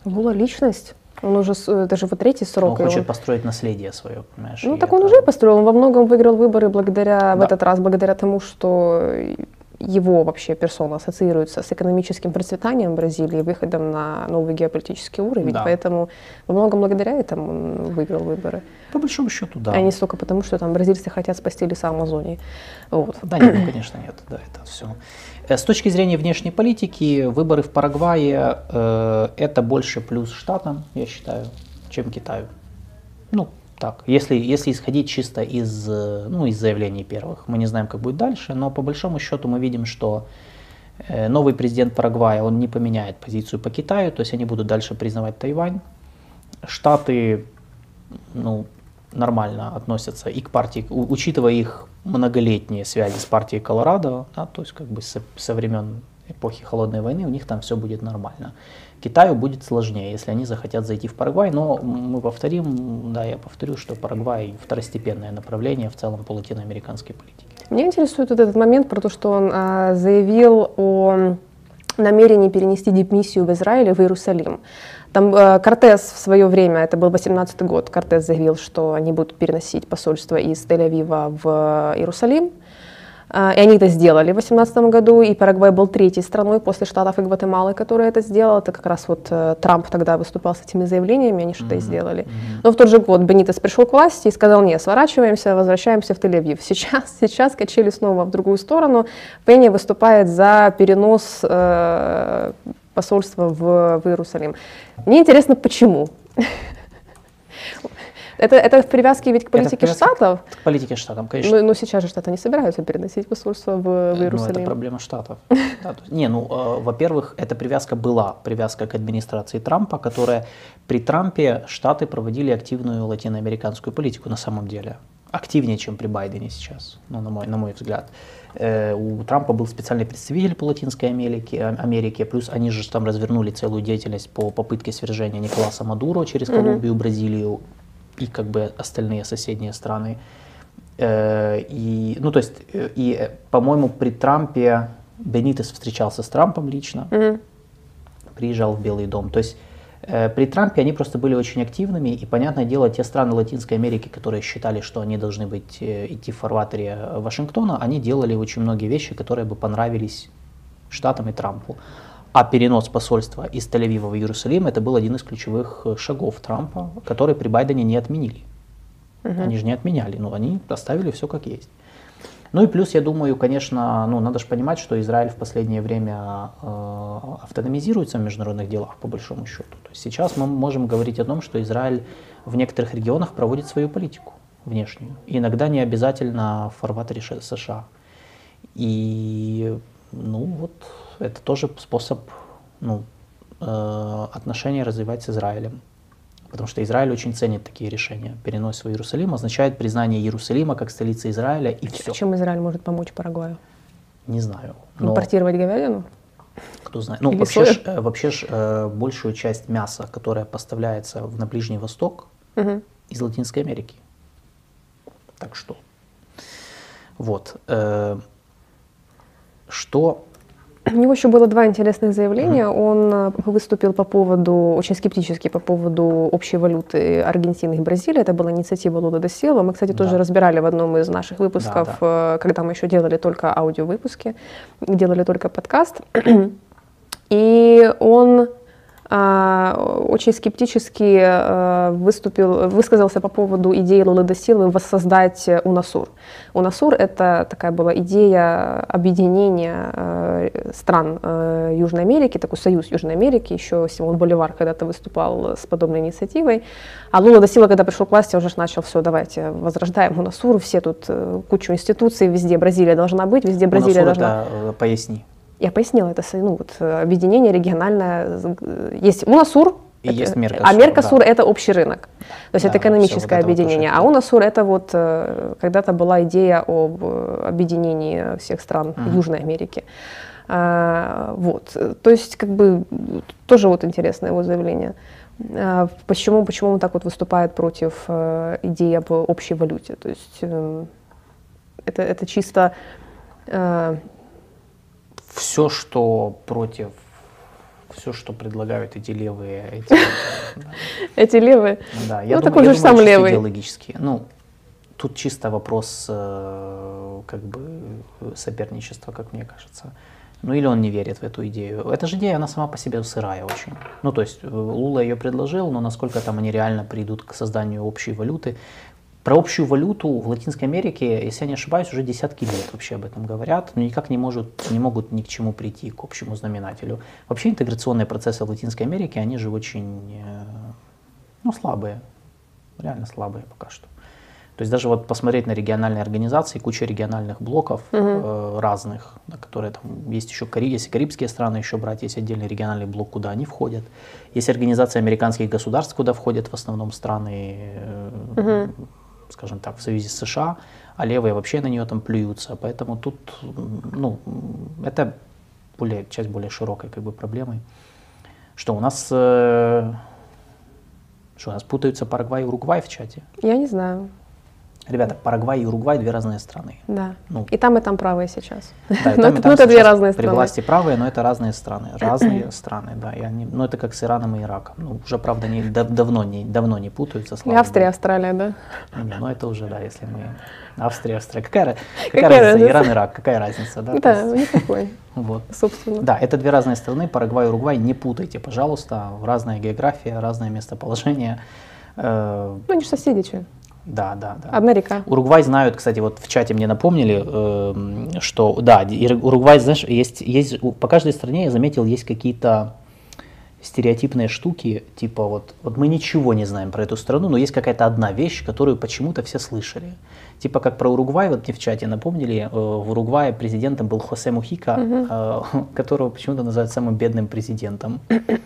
Лула личность. Он уже, это же вот третий он срок. и хочет он- построить наследие свое, понимаешь? Ну, так он это- уже построил. Он во многом выиграл выборы благодаря, в Да. этот раз, благодаря тому, что его вообще персона ассоциируется с экономическим процветанием Бразилии, выходом на новый геополитический уровень. Да. Поэтому во многом благодаря этому он выиграл выборы. По большому счету, да. А не столько потому, что там бразильцы хотят спасти леса Амазонии. Вот. Да нет, ну, конечно, нет. Да, это все. С точки зрения внешней политики, выборы в Парагвае э, это больше плюс Штатам, я считаю, чем Китаю. Ну, так, если, если исходить чисто из, э, ну, из заявлений первых. Мы не знаем, как будет дальше, но по большому счету мы видим, что э, новый президент Парагвая, он не поменяет позицию по Китаю, то есть они будут дальше признавать Тайвань. Штаты, ну, нормально относятся и к партии, учитывая их многолетние связи с партией Колорадо, да, то есть как бы со, со времен эпохи холодной войны у них там все будет нормально. Китаю будет сложнее, если они захотят зайти в Парагвай, но мы повторим, да, я повторю, что Парагвай второстепенное направление в целом по латиноамериканской политике. Меня интересует вот этот момент про то, что он а, заявил о намерении перенести дипмиссию в Израиле в Иерусалим. Там э, Кортес в свое время, это был 18 год, Кортес заявил, что они будут переносить посольство из Тель-Авива в Иерусалим. А, и они это сделали в 2018 году, и Парагвай был третьей страной после Штатов и Гватемалы, которая это сделала. Это как раз вот э, Трамп тогда выступал с этими заявлениями, они что-то mm-hmm. и сделали. Mm-hmm. Но в тот же год Бенитес пришел к власти и сказал, нет, сворачиваемся, возвращаемся в Тель-Авив. Сейчас, сейчас качели снова в другую сторону. Пенни выступает за перенос э, посольства в, в Иерусалим. Мне интересно, почему? Это, это в привязке ведь к политике штатов? К политике штатов, конечно. Но, но сейчас же штаты не собираются переносить посольство в, в Иерусалим. Ну, это проблема штатов. Не, ну, э, во-первых, эта привязка была, привязка к администрации Трампа, которая при Трампе штаты проводили активную латиноамериканскую политику на самом деле. Активнее, чем при Байдене сейчас, ну, на, мой, на мой взгляд. Э, у Трампа был специальный представитель по Латинской Америке, Америке, плюс они же там развернули целую деятельность по попытке свержения Николаса Мадуро через Колумбию, Бразилию и как бы остальные соседние страны. Э, и, ну, то есть, э, и, э, по-моему, при Трампе Бенитес встречался с Трампом лично, mm-hmm. приезжал в Белый дом. То есть при Трампе они просто были очень активными, и, понятное дело, те страны Латинской Америки, которые считали, что они должны быть, идти в фарватере Вашингтона, они делали очень многие вещи, которые бы понравились Штатам и Трампу. А перенос посольства из Тель-Авива в Иерусалим это был один из ключевых э, шагов Трампа, который при Байдене не отменили. Угу. Они же не отменяли, но они оставили все как есть. Ну и плюс, я думаю, конечно, ну, надо же понимать, что Израиль в последнее время э, автономизируется в международных делах, по большому счету. То есть сейчас мы можем говорить о том, что Израиль в некоторых регионах проводит свою политику внешнюю. И иногда не обязательно в фарватере США. И, ну вот, это тоже способ ну, э, отношения развивать с Израилем. Потому что Израиль очень ценит такие решения. Перенос в Иерусалим означает признание Иерусалима как столицы Израиля и все. Чем Израиль может помочь Парагваю? Не знаю. Но... Импортировать говядину? Кто знает. Ну, вообще, ж, э, вообще ж, э, большую часть мяса, которое поставляется на Ближний Восток, угу. из Латинской Америки. Так что. Вот. Что у него еще было два интересных заявления. Он э, выступил по поводу, очень скептически по поводу общей валюты Аргентины и Бразилии. Это была инициатива Лула де Силва. Мы, кстати, тоже да. разбирали в одном из наших выпусков, да, да. Э, когда мы еще делали только аудиовыпуски, делали только подкаст. И он очень скептически э, выступил, высказался по поводу идеи Лулы Силы воссоздать УНАСУР. УНАСУР – это такая была идея объединения э, стран э, Южной Америки, такой союз Южной Америки, еще Симон Боливар когда-то выступал с подобной инициативой. А Лула Сила, когда пришел к власти, уже начал все, давайте возрождаем УНАСУР, все тут кучу институций, везде Бразилия должна быть, везде Бразилия УНАСУР должна... Это, поясни. Я пояснила, это ну, вот, э, объединение региональное. Есть УНАСУР, и это, есть Меркосур. А Меркосур да. это общий рынок. То есть да, это экономическое вот объединение. А УНАСУР это вот э, когда-то была идея об э, объединении всех стран угу. Южной Америки. А, вот. То есть, как бы, тоже вот интересное его заявление. А, почему, почему он так вот выступает против э, идеи об общей валюте? То есть э, это, это чисто э, все, что против, все, что предлагают эти левые, эти, эти левые. Да, я ну, такой же сам левый. Идеологически. Ну, тут чисто вопрос э, как бы соперничества, как мне кажется. Ну или он не верит в эту идею. Эта же идея, она сама по себе сырая очень. Ну то есть э, Лула ее предложил, но насколько там они реально придут к созданию общей валюты, про общую валюту в Латинской Америке, если я не ошибаюсь, уже десятки лет вообще об этом говорят, но никак не, может, не могут ни к чему прийти, к общему знаменателю. Вообще интеграционные процессы в Латинской Америке, они же очень э, ну, слабые, реально слабые пока что. То есть даже вот посмотреть на региональные организации, куча региональных блоков угу. э, разных, на которые там есть еще Кари, если карибские страны еще брать, есть отдельный региональный блок, куда они входят. Есть организация американских государств, куда входят в основном страны э, угу скажем так, в Союзе с США, а левые вообще на нее там плюются. Поэтому тут, ну, это более, часть более широкой как бы проблемы. Что у нас, э, что у нас путаются Парагвай и Уругвай в чате? Я не знаю. Ребята, Парагвай и Уругвай две разные страны. Да. Ну. И там, и там правые сейчас. Да, и Ну, там, и это- там ну, это две разные При страны. власти правые, но это разные страны. Разные страны, да. И они, ну, это как с Ираном и Ираком. Ну, уже, правда, не, дав- давно, не, давно не путаются. И Австрия, богу. Австралия, да. Не, ну это уже, да, если мы... Австрия, Австрия. Какая, какая, Какая разница? разница? Иран, Ирак, какая разница, да? Да, есть, никакой, вот. собственно. Да, это две разные страны, Парагвай и Уругвай, не путайте, пожалуйста, разная география, разное местоположение. Э, Ну, они же соседи, че. Да, да, да. Река. Уругвай знают, кстати, вот в чате мне напомнили, эм, что, да, Уругвай, знаешь, есть, есть, по каждой стране, я заметил, есть какие-то стереотипные штуки, типа вот, вот мы ничего не знаем про эту страну, но есть какая-то одна вещь, которую почему-то все слышали. Типа как про Уругвай, вот мне в чате напомнили, э, в Уругвае президентом был Хосе Мухика, э, которого почему-то называют самым бедным президентом.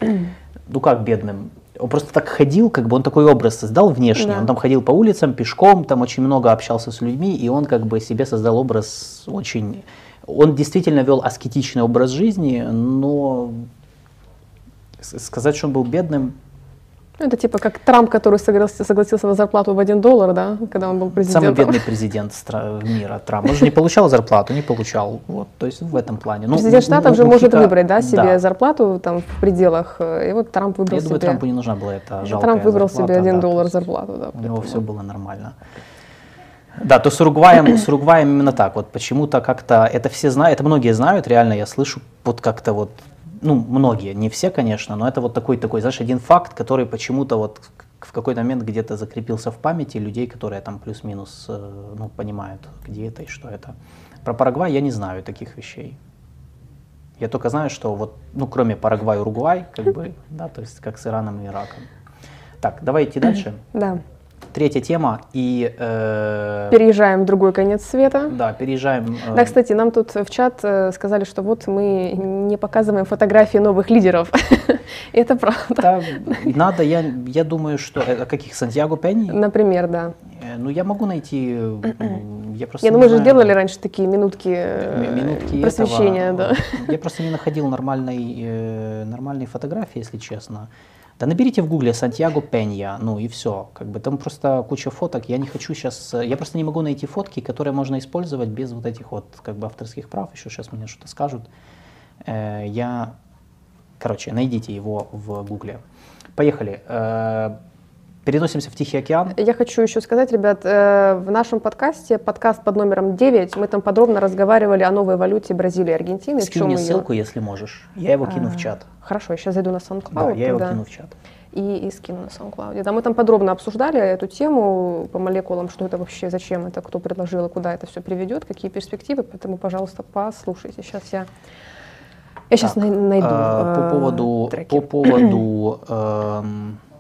ну как бедным? Он просто так ходил, как бы он такой образ создал внешний. Да. Он там ходил по улицам пешком, там очень много общался с людьми, и он как бы себе создал образ очень... Он действительно вел аскетичный образ жизни, но сказать, что он был бедным, Ну, это типа как Трамп, который согласился, согласился на зарплату в 1 доллар, да, когда он был самый президентом. бедный президент мира, Трамп. Он же не получал зарплату, не получал. Вот, то есть в этом плане. Ну, Президент ну, штатов же ну, может Мухика- выбрать, да, себе зарплату там в пределах. э, И вот Трамп выбрал Я думаю, себе. Трампу не нужна была эта жалкая Трамп выбрал зарплата, себе 1 да, доллар зарплату, да. У него все было нормально. Да, то с Уругваем, с Уругваем именно так. Вот почему-то как-то это все знают, это многие знают, реально я слышу вот как-то вот, ну, многие, не все, конечно, но это вот такой, такой, знаешь, один факт, который почему-то вот в какой-то момент где-то закрепился в памяти людей, которые там плюс-минус, э, ну, понимают, где это и что это. Про Парагвай я не знаю таких вещей. Я только знаю, что вот, ну, кроме Парагвай, Уругвай, как бы, да, то есть как с Ираном и Ираком. Так, давай идти дальше. Да. Третья тема и э, Переезжаем в другой конец света. да, переезжаем. э, Да, кстати, нам тут в чат э, сказали, что вот мы не показываем фотографии новых лидеров. Это правда. да, надо, я, я думаю, что э, каких Сантьяго Пенни? Например, да. Э, Ну я могу найти, м, я просто. Не, ну мы же делали раньше такие минутки минутки просвещения, да. Я просто не находил нормальной, нормальной фотографии, если честно. Да наберите в гугле Сантьяго Пенья, ну и все. Как бы там просто куча фоток. Я не хочу сейчас, я просто не могу найти фотки, которые можно использовать без вот этих вот как бы авторских прав. Еще сейчас мне что-то скажут. Э, Я, короче, найдите его в гугле. Поехали. Э, Переносимся в Тихий океан. Я хочу еще сказать, ребят, э, в нашем подкасте, подкаст под номером 9, мы там подробно разговаривали о новой валюте Бразилии и Аргентины. в Скинь мне её- ссылку, если можешь. Я его кину в А, чат. Хорошо, я сейчас зайду на SoundCloud. Да, я его тогда кину в чат. И, и скину на SoundCloud. Да, мы там подробно обсуждали эту тему по молекулам, что это вообще, зачем это, кто предложил, и куда это все приведет, какие перспективы. Поэтому, пожалуйста, послушайте. Сейчас я, я сейчас Так, найду э, по э, поводу, треки. по поводу С-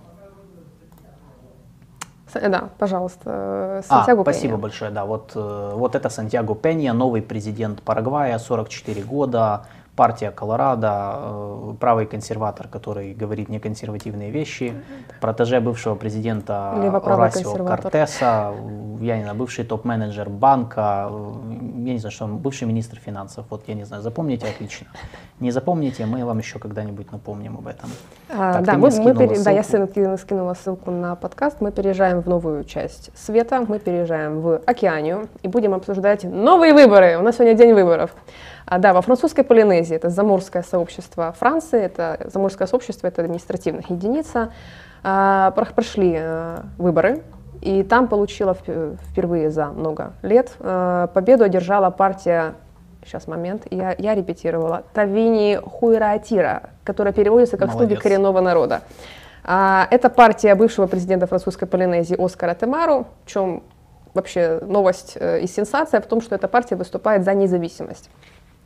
Да, пожалуйста, э, А, Сантьяго спасибо Пенья. большое, да, вот, э, вот это Сантьяго Пенья, новый президент Парагвая, 44 года, партия Колорадо, э, правый консерватор, который говорит неконсервативные вещи, протеже бывшего президента Орасио. Кортеса, я не знаю, бывший топ-менеджер банка, э, я не знаю, что он, бывший министр финансов, вот я не знаю, запомните отлично. Не запомните, мы вам еще когда-нибудь напомним об этом. А, Так, да, мы, мы пере- да, я ссылку. ссылку- скинула ссылку на подкаст. Мы переезжаем в новую часть света, мы переезжаем в Океанию и будем обсуждать новые выборы. У нас сегодня день выборов. А, да, во французской Полинезии, это заморское сообщество Франции, это заморское сообщество, это административная единица, а, про- прошли э, выборы, и там получила вп- впервые за много лет э, победу одержала партия Сейчас момент, я, я репетировала. Тавини Хуйраатира, которая переводится как «слуги Молодец. коренного народа». А, это партия бывшего президента французской Полинезии Оскара Темару. В чем вообще новость э, и сенсация в том, что эта партия выступает за независимость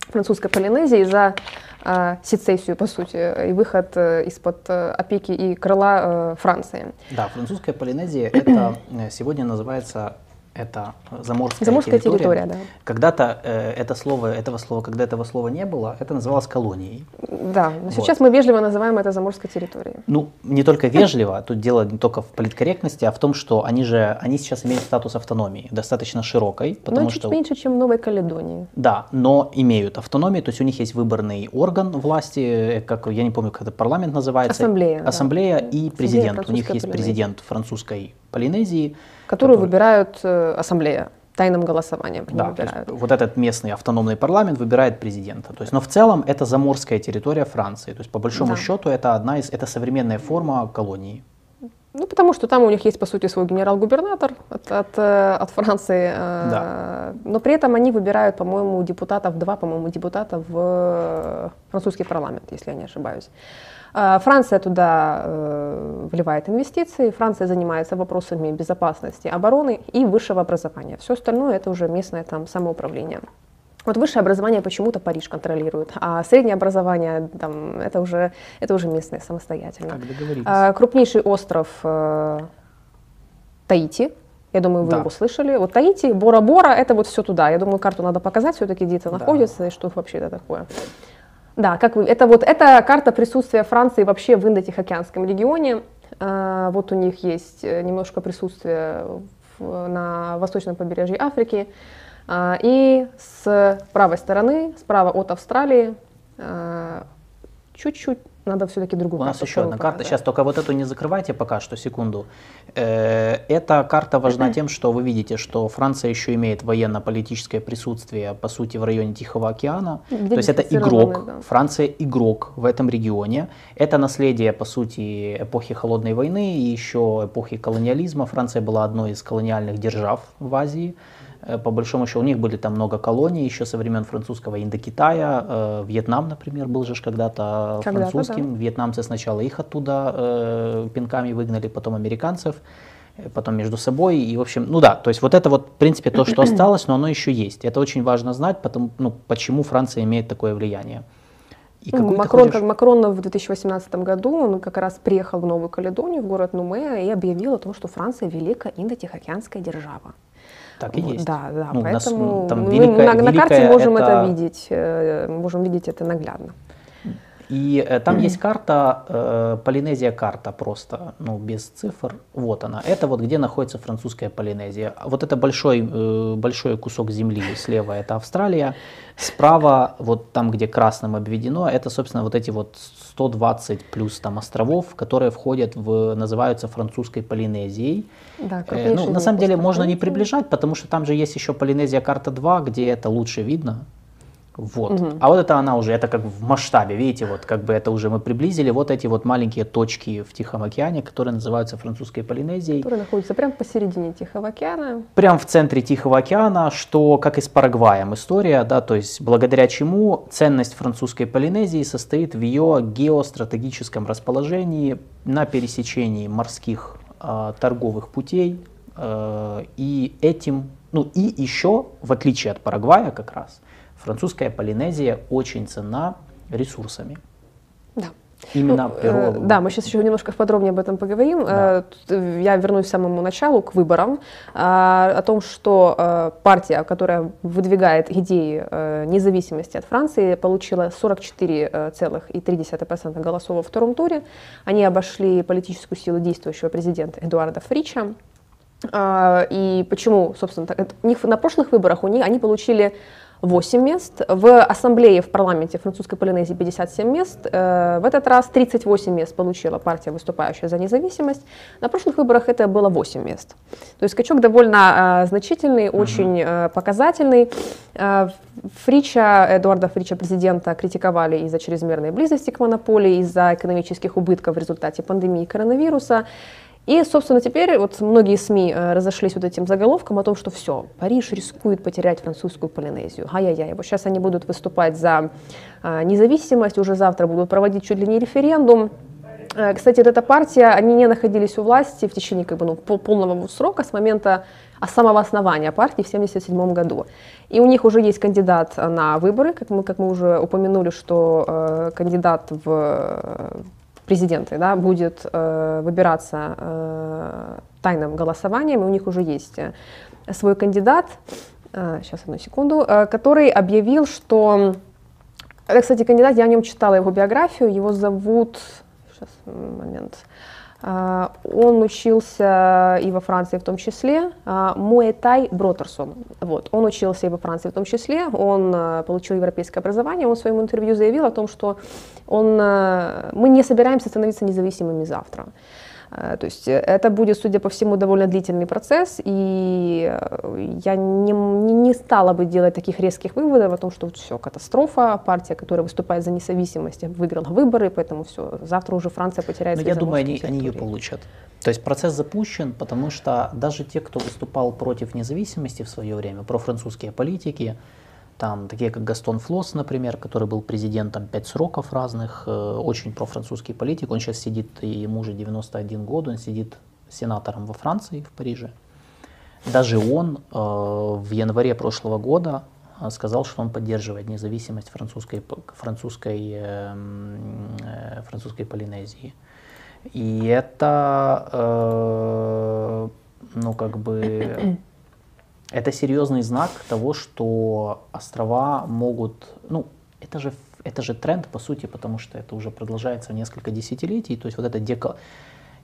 французской Полинезии, за э, сецессию, по сути, и выход э, из-под э, опеки и крыла э, Франции. Да, французская Полинезия это сегодня называется это заморская, Заморская территория, да. Когда-то э, это слово, этого слова, когда этого слова не было, это называлось колонией. Да, но сейчас мы вежливо называем это заморской территорией. Ну, не только вежливо, тут дело не только в политкорректности, а в том, что они же, они сейчас имеют статус автономии, достаточно широкой, потому но чуть что... меньше, чем в Новой Каледонии. Да, но имеют автономию, то есть у них есть выборный орган власти, э, как я не помню, как это парламент называется. Ассамблея, да. Ассамблея и президент. у них есть президент французской Полинезии. Которую который... выбирают э, ассамблея тайным голосованием. Да, вот этот местный автономный парламент выбирает президента. То есть, но в целом это заморская территория Франции. То есть по большому да. счету это одна из, это современная форма колонии. Ну, потому что там у них есть, по сути, свой генерал-губернатор от, от, э, от Франции. Э, да. Но при этом они выбирают, по-моему, депутатов, два, по-моему, депутата в французский парламент, если я не ошибаюсь. Э, Франция туда вливает инвестиции, Франция занимается вопросами безопасности, обороны и высшего образования. Все остальное это уже местное там самоуправление. Вот высшее образование почему-то Париж контролирует, а среднее образование там, это, уже, это уже местное самостоятельно. Как договорились. А, крупнейший остров э, Таити, я думаю, вы да. его слышали. Вот Таити, Бора-Бора, это вот все туда. Я думаю, карту надо показать все-таки, где это да. находится и что вообще это такое. Да, как вы, это вот это карта присутствия Франции вообще в Индо-Тихоокеанском регионе. А, вот у них есть э, немножко присутствия на восточном побережье Африки. А, и с правой стороны, справа от Австралии, а, чуть-чуть надо все-таки другую У нас еще одна карта. Сейчас только вот эту не закрывайте пока что, секунду. Э, эта карта важна тем, что вы видите, что Франция еще имеет военно-политическое присутствие, по сути, в районе Тихого океана. Где То есть это игрок. Да. Франция игрок в этом регионе. Это наследие, по сути, эпохи Холодной войны и еще эпохи колониализма. Франция была одной из колониальных держав в Азии. Э, по большому счету, у них были там много колоний еще со времен французского Индокитая. Э, Вьетнам, например, был же когда-то когда французским. Да. Вьетнамцы сначала их оттуда э, пинками выгнали, потом американцев, потом между собой. И, в общем, ну да, то есть вот это вот, в принципе, то, что осталось, но оно еще есть. Это очень важно знать, потому, ну, почему Франция имеет такое влияние. И ну, Макрон, как Макрон в 2018 году, он как раз приехал в Новую Каледонию, в город Нуме, и объявил о том, что Франция великая индо-тихоокеанская держава. Так и есть. Да, да, ну, поэтому нас, там мы великая, на, на карте можем это... это видеть, э, можем видеть это наглядно. И э, там mm-hmm. есть карта, э, Полинезия карта просто, ну, без цифр. Вот она. Это вот где находится французская Полинезия. Вот это большой, э, большой кусок земли слева, это Австралия. Справа, вот там, где красным обведено, это, собственно, вот эти вот 120 плюс там островов, которые входят в, называются французской Полинезией. Да, э, ну, на самом деле можно не приближать, потому что там же есть еще Полинезия карта 2, где это лучше видно. Вот. Угу. А вот это она уже, это как в масштабе, видите, вот как бы это уже мы приблизили, вот эти вот маленькие точки в Тихом океане, которые называются французской Полинезией. Которые находятся прямо посередине Тихого океана. Прямо в центре Тихого океана, что как и с Парагваем история, да, то есть благодаря чему ценность французской Полинезии состоит в ее геостратегическом расположении на пересечении морских э, торговых путей, э, и этим, ну и еще, в отличие от Парагвая как раз, французская Полинезия очень цена ресурсами. Да. Именно ну, природа. Э, да, мы сейчас еще немножко подробнее об этом поговорим. Да. Э, я вернусь к самому началу, к выборам, а, о том, что э, партия, которая выдвигает идеи независимости от Франции, получила 44,3% голосов во втором туре. Они обошли политическую силу действующего президента Эдуарда Фрича. А, и почему, собственно, так, у них на прошлых выборах у них, они получили 8 мест, в ассамблее в парламенте французской Полинезии 57 мест, э, в этот раз 38 мест получила партия, выступающая за независимость, на прошлых выборах это было 8 мест. То есть скачок довольно э, значительный, очень э, показательный. Фрича, Эдуарда Фрича, президента, критиковали из-за чрезмерной близости к монополии, из-за экономических убытков в результате пандемии коронавируса. И, собственно, теперь вот многие СМИ э, разошлись вот этим заголовком о том, что все, Париж рискует потерять французскую Полинезию. Ай-яй-яй, вот сейчас они будут выступать за э, независимость, уже завтра будут проводить чуть ли не референдум. Э, кстати, вот эта партия, они не находились у власти в течение как бы, ну, полного срока с момента а самого основания партии в 1977 году. И у них уже есть кандидат на выборы, как мы, как мы уже упомянули, что э, кандидат в президенты, да, будет э, выбираться э, тайным голосованием, и у них уже есть э, свой кандидат, э, сейчас одну секунду, э, который объявил, что, это, кстати, кандидат, я о нем читала его биографию, его зовут, сейчас момент, э, он учился и во Франции в том числе. А, Муэтай Бротерсон. Вот. Он учился и во Франции в том числе. Он а, получил европейское образование. Он в своем интервью заявил о том, что он, мы не собираемся становиться независимыми завтра. То есть это будет, судя по всему, довольно длительный процесс, и я не, не стала бы делать таких резких выводов о том, что все, катастрофа, партия, которая выступает за независимость, выиграла выборы, поэтому все, завтра уже Франция потеряет Но я думаю, они, они ее получат. То есть процесс запущен, потому что даже те, кто выступал против независимости в свое время, профранцузские политики, там такие как Гастон Флос, например, который был президентом пять сроков разных, э, очень профранцузский политик, он сейчас сидит, ему уже 91 год, он сидит сенатором во Франции, в Париже. Даже он э, в январе прошлого года э, сказал, что он поддерживает независимость французской, французской, французской Полинезии. И это, ну, как бы, это серьезный знак того, что острова могут, ну, это же, это же тренд, по сути, потому что это уже продолжается несколько десятилетий, то есть вот это деко,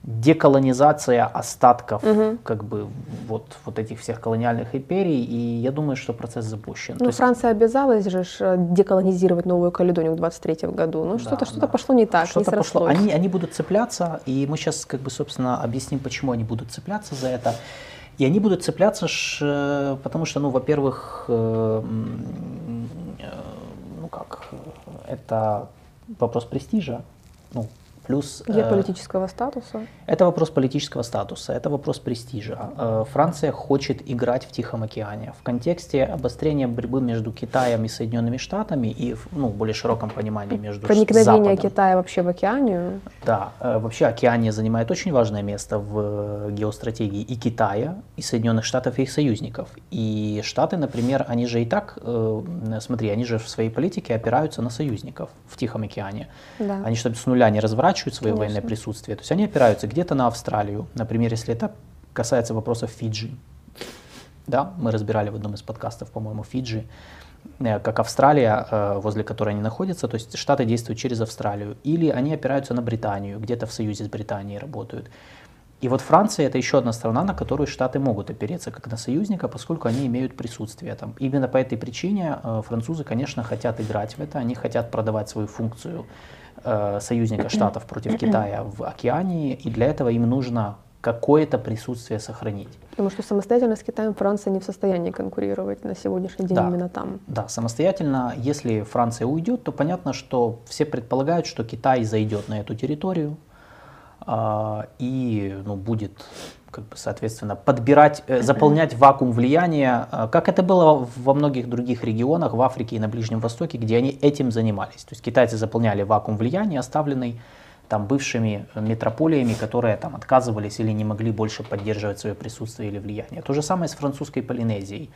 деколонизация остатков угу. как бы вот, вот этих всех колониальных империй, и я думаю, что процесс запущен. Ну, То Франция есть... обязалась же э, деколонизировать Новую Каледонию в 23 году, ну что-то да, что да. пошло не так, что-то не пошло. Они, они будут цепляться, и мы сейчас как бы, собственно, объясним, почему они будут цепляться за это. И они будут цепляться, э, потому что, ну, во-первых, э, ну как, это вопрос престижа, ну, Плюс, Геополитического э, статуса? Это вопрос политического статуса, это вопрос престижа. Э, Франция хочет играть в Тихом океане. В контексте обострения борьбы между Китаем и Соединенными Штатами и в ну, более широком понимании между Проникновение Западом. Китая вообще в океанию? Да, э, вообще океания занимает очень важное место в э, геостратегии и Китая, и Соединенных Штатов, и их союзников. И Штаты, например, они же и так, э, смотри, они же в своей политике опираются на союзников в Тихом океане. Да. Они чтобы с нуля не разворачивают, наращивают свое Конечно. военное присутствие. То есть они опираются где-то на Австралию, например, если это касается вопросов Фиджи. Да, мы разбирали в одном из подкастов, по-моему, Фиджи, э, как Австралия, э, возле которой они находятся, то есть Штаты действуют через Австралию, или они опираются на Британию, где-то в союзе с Британией работают. И вот Франция это еще одна страна, на которую Штаты могут опереться как на союзника, поскольку они имеют присутствие там. Именно по этой причине э, французы, конечно, хотят играть в это, они хотят продавать свою функцию союзника Штатов против Китая в океане, и для этого им нужно какое-то присутствие сохранить. Потому что самостоятельно с Китаем Франция не в состоянии конкурировать на сегодняшний день да, именно там. Да, самостоятельно, если Франция уйдет, то понятно, что все предполагают, что Китай зайдет на эту территорию э, и ну, будет как бы, соответственно, подбирать, э, заполнять вакуум влияния, э, как это было во многих других регионах в Африке и на Ближнем Востоке, где они этим занимались. То есть китайцы заполняли вакуум влияния, оставленный там бывшими метрополиями, которые там отказывались или не могли больше поддерживать свое присутствие или влияние. То же самое с французской Полинезией.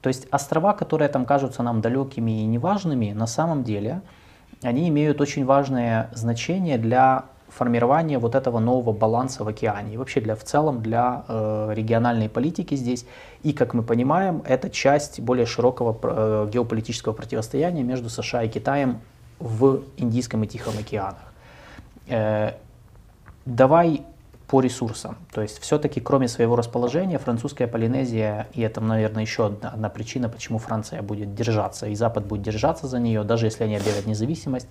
То есть острова, которые там кажутся нам далекими и неважными, на самом деле они имеют очень важное значение для формирование вот этого нового баланса в океане и вообще для, в целом для э, региональной политики здесь. И, как мы понимаем, это часть более широкого э, геополитического противостояния между США и Китаем в Индийском и Тихом океанах. Э, давай по ресурсам. То есть все-таки кроме своего расположения французская Полинезия, и это, наверное, еще одна, одна причина, почему Франция будет держаться, и Запад будет держаться за нее, даже если они объявят независимость,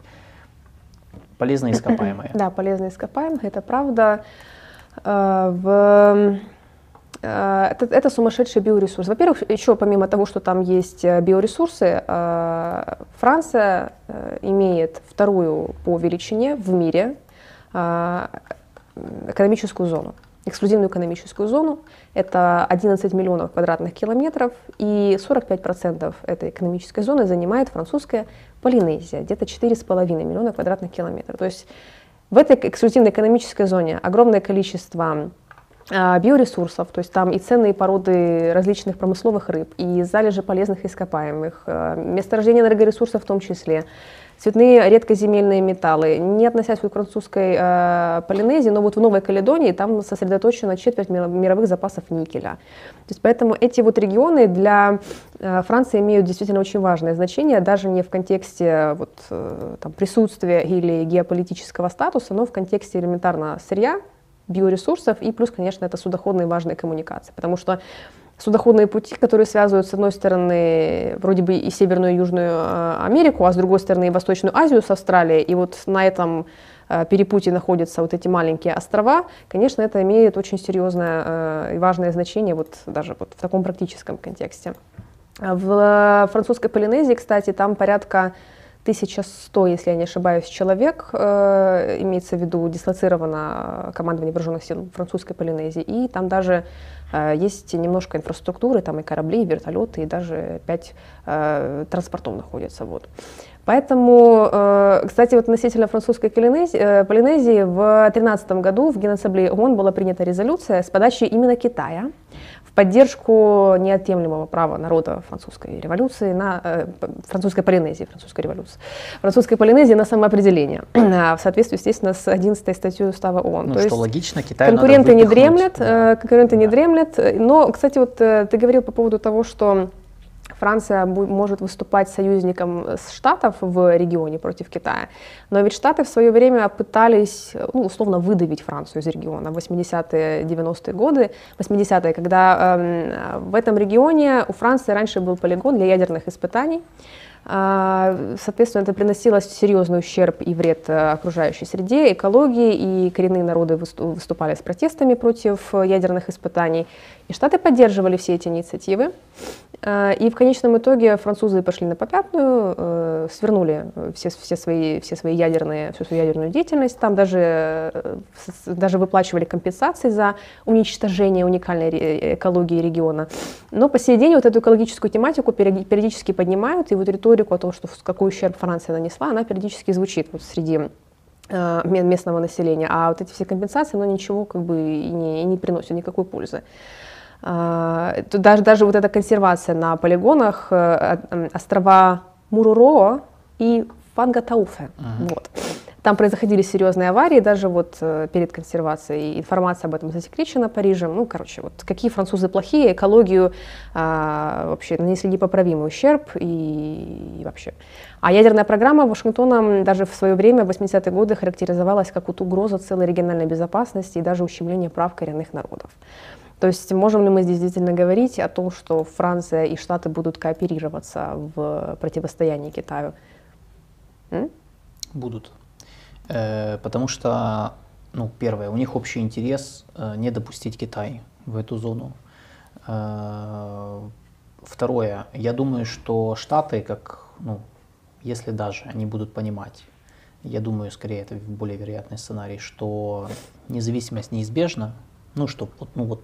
Полезные ископаемые. Да, полезные ископаемые, это правда. Э, в э, это, это сумасшедший биоресурс. Во-первых, еще помимо того, что там есть э, биоресурсы, Франция имеет вторую по величине в мире экономическую зону эксклюзивную экономическую зону. Это 11 миллионов квадратных километров, и 45% этой экономической зоны занимает французская Полинезия, где-то 4,5 миллиона квадратных километров. То есть в этой эксклюзивной экономической зоне огромное количество а, биоресурсов, то есть там и ценные породы различных промысловых рыб, и залежи полезных ископаемых, а, месторождения энергоресурсов в том числе, цветные редкоземельные металлы. Не относясь к французской э, Полинезии, но вот в Новой Каледонии там сосредоточена четверть мировых запасов никеля. То есть поэтому эти вот регионы для э, Франции имеют действительно очень важное значение, даже не в контексте вот, э, там, присутствия или геополитического статуса, но в контексте элементарно сырья, биоресурсов и плюс, конечно, это судоходные важные коммуникации. Потому что судоходные пути, которые связывают, с одной стороны, вроде бы и Северную и Южную э, Америку, а с другой стороны, и Восточную Азию с Австралией. И вот на этом э, перепутье находятся вот эти маленькие острова, конечно, это имеет очень серьезное э, и важное значение вот даже вот в таком практическом контексте. В французской Полинезии, кстати, там порядка 1100, если я не ошибаюсь, человек, э, имеется в виду дислоцировано командование вооруженных сил французской Полинезии, и там даже э, есть немножко инфраструктуры, там и корабли, и вертолеты, и даже пять э, транспортов находятся. Вот. Поэтому, кстати, вот относительно французской Полинезии, э, Полинезии в 2013 году в Генассамблее ООН была принята резолюция с подачей именно Китая, поддержку неотъемлемого права народа французской революции на э, французской Полинезии, французской революции, французской Полинезии на самоопределение, в соответствии, естественно, с 11 статьей Устава ООН. Ну, То что есть логично, Китай конкуренты не дремлят, да. э, конкуренты Да. не дремлят. Но, кстати, вот э, ты говорил по поводу того, что Франция может выступать союзником с Штатов в регионе против Китая. Но ведь Штаты в свое время пытались, э, ну, условно, выдавить Францию из региона в 80-е, 90-е годы, 80-е, когда эм, в этом регионе у Франции раньше был полигон для ядерных испытаний. А, Соответственно, это приносило серьезный ущерб и вред э, окружающей среде, экологии, и коренные народы высту- выступали с протестами против э, ядерных испытаний. И Штаты поддерживали все эти инициативы. А, И в конечном итоге французы пошли на попятную, э, свернули все, все, свои, все свои ядерные, всю свою ядерную деятельность. Там даже, э, даже выплачивали компенсации за уничтожение уникальной экологии региона. Но по сей день вот эту экологическую тематику периоди- периодически поднимают, и вот риторику о том, что какой ущерб Франция нанесла, она периодически звучит вот среди э, ме- местного населения. А вот эти все компенсации, ну, ничего как бы и не, и не приносят никакой пользы. А, даже, даже вот эта консервация на полигонах, э, острова Муруро и Фангатауфе. Вот. Там происходили серьезные аварии, даже вот э, перед консервацией. Информация об этом засекречена Парижем. Ну, короче, вот какие французы плохие, экологию а, вообще нанесли непоправимый ущерб и, и вообще. А ядерная программа Вашингтона даже в свое время, в 80-е годы, характеризовалась как вот угроза целой региональной безопасности и даже ущемление прав коренных народов. То есть можем ли мы здесь действительно говорить о том, что Франция и Штаты будут кооперироваться в противостоянии Китаю? М? Будут. Э, Потому что, ну, первое, у них общий интерес э, не допустить Китай в эту зону. Э, Второе, я думаю, что Штаты, как, ну, если даже они будут понимать, я думаю, скорее это более вероятный сценарий, что независимость неизбежна, ну, что вот, ну вот,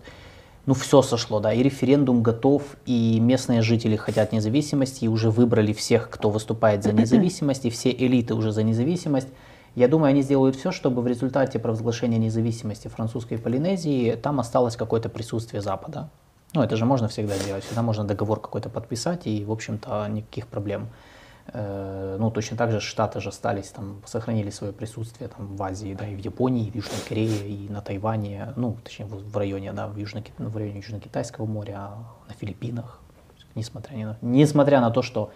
ну все сошло, да, и референдум готов, и местные жители хотят независимости, и уже выбрали всех, кто выступает за независимость, и все элиты уже за независимость. Я думаю, они сделают все, чтобы в результате провозглашения независимости французской Полинезии там осталось какое-то присутствие Запада. Ну, это же можно всегда сделать, всегда можно договор какой-то подписать, и, в общем-то, никаких проблем. Э, Ну, точно так же Штаты же остались, там, сохранили свое присутствие там, в Азии, да, и в Японии, и в Южной Корее, и на Тайване, ну, точнее, в, в районе, да, в, Южно, в районе Южно-Китайского моря, на Филиппинах, несмотря, ни на, несмотря на то, что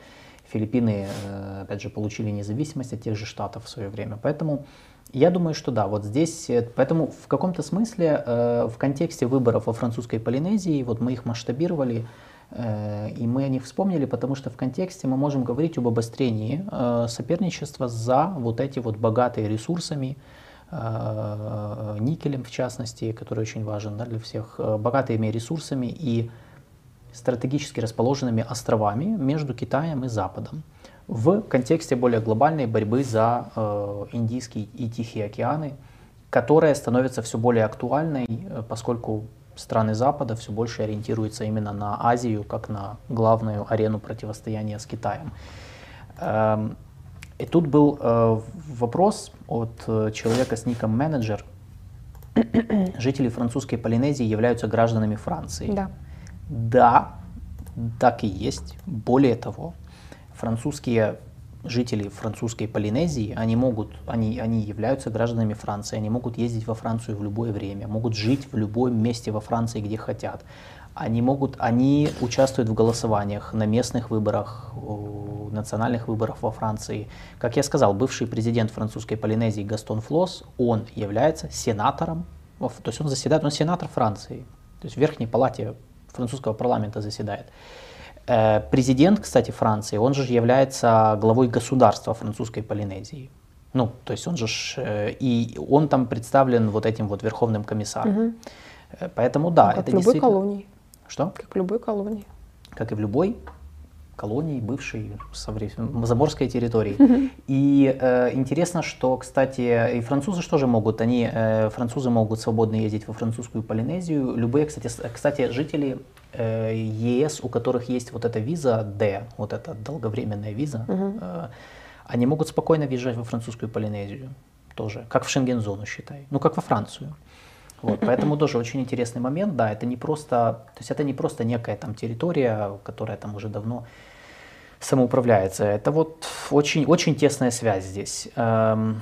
Филиппины, э, опять же, получили независимость от тех же Штатов в свое время. Поэтому я думаю, что да, вот здесь, э, поэтому в каком-то смысле в контексте выборов во французской Полинезии, вот мы их масштабировали, и мы о них вспомнили, потому что в контексте мы можем говорить об обострении э, соперничества за вот эти вот богатые ресурсами, э, никелем в частности, который очень важен да, для всех, э, богатыми ресурсами и стратегически расположенными островами между Китаем и Западом в контексте более глобальной борьбы за э, Индийский и Тихий океаны, которая становится все более актуальной, э, поскольку страны Запада все больше ориентируются именно на Азию как на главную арену противостояния с Китаем. Эм, и тут был э, вопрос от э, человека с ником менеджер. Жители французской Полинезии являются гражданами Франции. Да. Да, так и есть. Более того, французские жители французской Полинезии, они могут, они, они являются гражданами Франции, они могут ездить во Францию в любое время, могут жить в любом месте во Франции, где хотят. Они могут, они участвуют в голосованиях на местных выборах, национальных выборах во Франции. Как я сказал, бывший президент французской Полинезии Гастон Флос, он является сенатором, то есть он заседает, он сенатор Франции. То есть в Верхней Палате французского парламента заседает. Э, президент, кстати, Франции, он же является главой государства французской Полинезии. Ну, то есть он же, э, и он там представлен вот этим вот верховным комиссаром. Угу. Поэтому да, ну, как это в любой действительно... колонии. Что? Как в любой колонии. Как и в любой колонии бывшей заморской территории. И э, интересно, что, кстати, и французы что же могут? Они, э, французы могут свободно ездить во французскую Полинезию. Любые, кстати, кстати жители э, ЕС, у которых есть вот эта виза D, вот эта долговременная виза, э, они могут спокойно въезжать во французскую Полинезию тоже, как в Шенген-зону, считай, ну как во Францию. Вот, поэтому тоже очень интересный момент, да, это не просто, то есть это не просто некая там территория, которая там уже давно самоуправляется. Это вот очень, очень тесная связь здесь. Эм,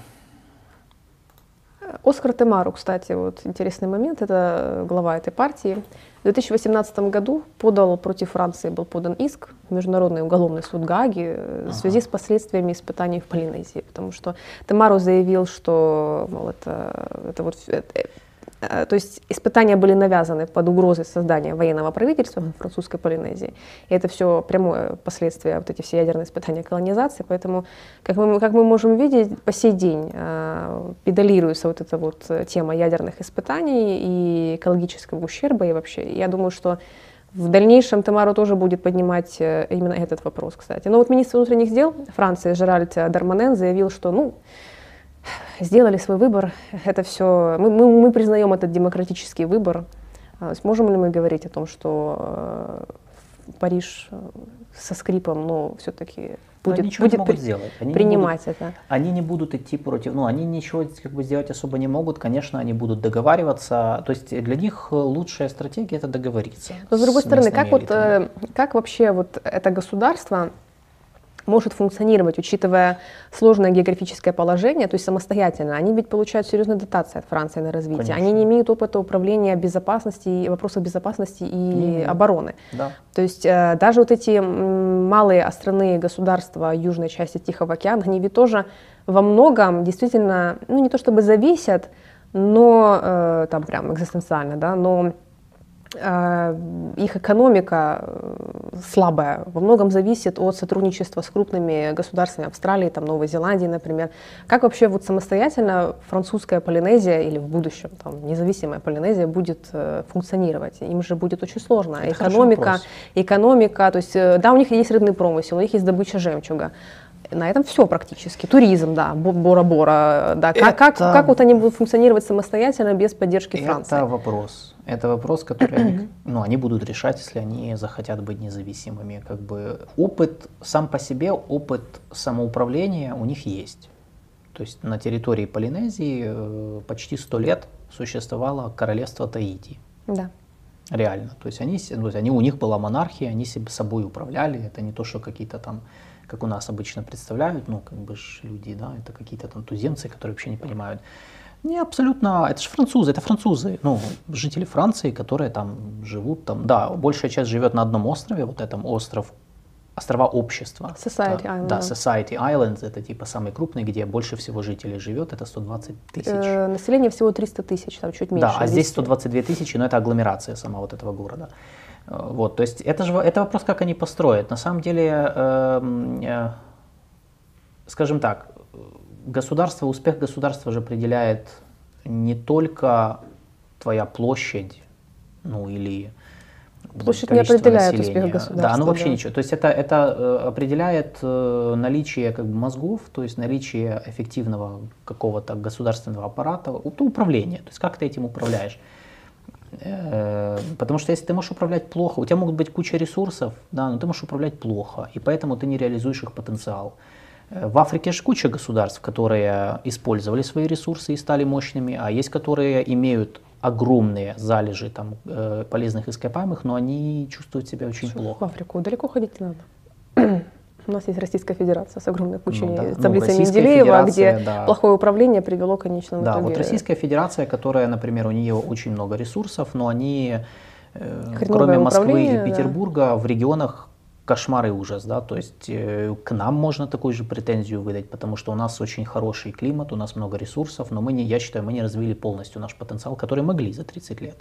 Оскар Темару, кстати, вот интересный момент, это глава этой партии. В 2018 году подал против Франции, был подан иск в Международный уголовный суд Гаги ага. в связи с последствиями испытаний в Полинезии, потому что Темару заявил, что мол, это, это вот это, Э, то есть испытания были навязаны под угрозой создания военного правительства в французской Полинезии. И это все прямое последствие, вот эти все ядерные испытания колонизации. Поэтому, как мы, как мы можем видеть, по сей день э, педалируется вот эта вот тема ядерных испытаний и экологического ущерба. И вообще, я думаю, что в дальнейшем Тамару тоже будет поднимать э, именно этот вопрос, кстати. Но вот министр внутренних дел Франции Жеральд Дарманен заявил, что ну, сделали свой выбор. Это все, мы, мы, мы признаем этот демократический выбор. А, можем ли мы говорить о том, что э, Париж э, со скрипом, но все-таки будет, они будет при, сделать. Они принимать будут, это. Они не будут идти против, ну, они ничего как бы сделать особо не могут. Конечно, они будут договариваться. То есть для них лучшая стратегия это договориться. Но с другой стороны, как вот, э, как вообще вот это государство может функционировать, учитывая сложное географическое положение, то есть самостоятельно. Они ведь получают серьезные дотации от Франции на развитие. Конечно. Они не имеют опыта управления безопасности, вопросов безопасности и не, обороны. Да. То есть э, даже вот эти малые островные государства южной части Тихого океана, они ведь тоже во многом действительно, ну не то чтобы зависят, но э, там прям экзистенциально, да, но их экономика э, слабая, во многом зависит от сотрудничества с крупными государствами Австралии, там, Новой Зеландии, например. Как вообще вот самостоятельно французская Полинезия или в будущем там, независимая Полинезия будет э, функционировать? Им же будет очень сложно. Это экономика, экономика, то есть, да, у них есть рыбный промысел, у них есть добыча жемчуга, на этом все практически. Туризм, да, Бора-Бора, да. Как, это... как, как вот они будут функционировать самостоятельно без поддержки Франции? Это вопрос. Это вопрос, который они, ну, они будут решать, если они захотят быть независимыми. Как бы опыт сам по себе, опыт самоуправления у них есть. То есть на территории Полинезии э, почти сто лет существовало королевство Таити. Да. Реально. То есть они, то есть они, у них была монархия, они себе собой управляли. Это не то, что какие-то там как у нас обычно представляют, ну, как бы ж люди, да, это какие-то там туземцы, которые вообще не понимают. Не, абсолютно, это же французы, это французы, ну, жители Франции, которые там живут, там, да, большая часть живет на одном острове, вот этом остров, острова общества. Society да, Island. Да, Society Islands, это типа самый крупный, где больше всего жителей живет, это 120 тысяч. Э, население всего 300 тысяч, там чуть меньше. Да, а здесь 122 тысячи, но это агломерация сама вот этого города. Вот, то есть это же это вопрос, как они построят. На самом деле, э, э, скажем так, государство, успех государства же определяет не только твоя площадь, ну или Площадь не определяет населения. успех государства. Да, ну вообще да. ничего. То есть это, это э, определяет э, наличие как бы, мозгов, то есть наличие эффективного какого-то государственного аппарата, управления. То есть как ты этим управляешь. Э, потому что если ты можешь управлять плохо, у тебя могут быть куча ресурсов, да, но ты можешь управлять плохо, и поэтому ты не реализуешь их потенциал. Э, в Африке же куча государств, которые использовали свои ресурсы и стали мощными, а есть, которые имеют огромные залежи там, э, полезных ископаемых, но они чувствуют себя очень Что, плохо. В Африку далеко ходить не надо. Нас есть Российская Федерация с огромной кучей ну, да. таблицей ну, Менделеева, где да. плохое управление привело к конечному да, итоге. вот Российская Федерация, которая, например, у нее очень много ресурсов, но они, э, кроме Москвы и Петербурга, да. в регионах кошмар и ужас, да, то есть э, к нам можно такую же претензию выдать, потому что у нас очень хороший климат, у нас много ресурсов, но мы не, я считаю, мы не развили полностью наш потенциал, который могли за 30 лет.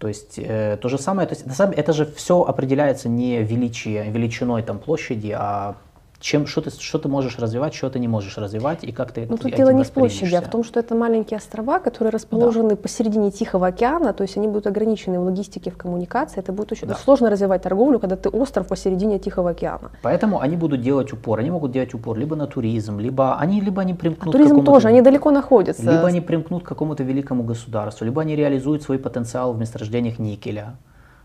То есть э, то же самое, то есть, самом, это же все определяется не величие, величиной там, площади, а чем, что, ты, что ты можешь развивать, что ты не можешь развивать, и как ты Ну тут дело не в площади, а в том, что это маленькие острова, которые расположены да. посередине Тихого океана, то есть они будут ограничены в логистике, в коммуникации, это будет очень да. сложно развивать торговлю, когда ты остров посередине Тихого океана. Поэтому они будут делать упор, они могут делать упор либо на туризм, либо они, либо они примкнут а туризм тоже, они далеко находятся. Либо они примкнут к какому-то великому государству, либо они реализуют свой потенциал в месторождениях никеля.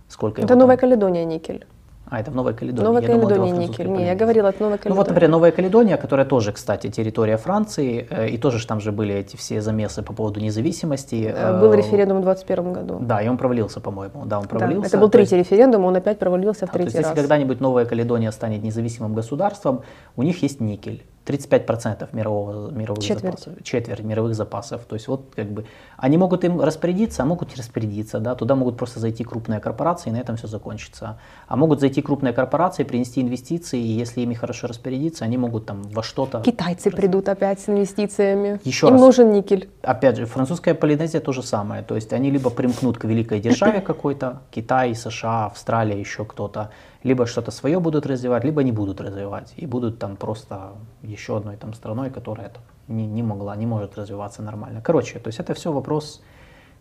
Сколько это Новая Каледония никель. А, это в Новой Каледонии. Новая Каледония, никель. Не, я говорила от Новой Каледонии. Ну вот, например, Новая Каледония, которая тоже, кстати, территория Франции, э, и тоже же там же были эти все замесы по поводу независимости. Э, был референдум в 2021 году. Да, и он провалился, по-моему. Да, он провалился. Да, это был третий есть, референдум, он опять провалился в третий то есть, раз. Если когда-нибудь Новая Каледония станет независимым государством, у них есть никель. 35% мирового, мировых четверть. запасов, четверть мировых запасов. То есть вот как бы они могут им распорядиться, а могут не распорядиться, да, туда могут просто зайти крупные корпорации, и на этом все закончится. А могут зайти крупные корпорации, принести инвестиции, и если ими хорошо распорядиться, они могут там во что-то... Китайцы раз... придут опять с инвестициями. Еще им раз. нужен никель. Опять же, французская Полинезия то же самое. То есть они либо примкнут к великой державе какой-то, Китай, США, Австралия, еще кто-то, либо что-то свое будут развивать, либо не будут развивать. И будут там просто еще одной там страной, которая там, не, не могла, не может развиваться нормально. Короче, то есть это все вопрос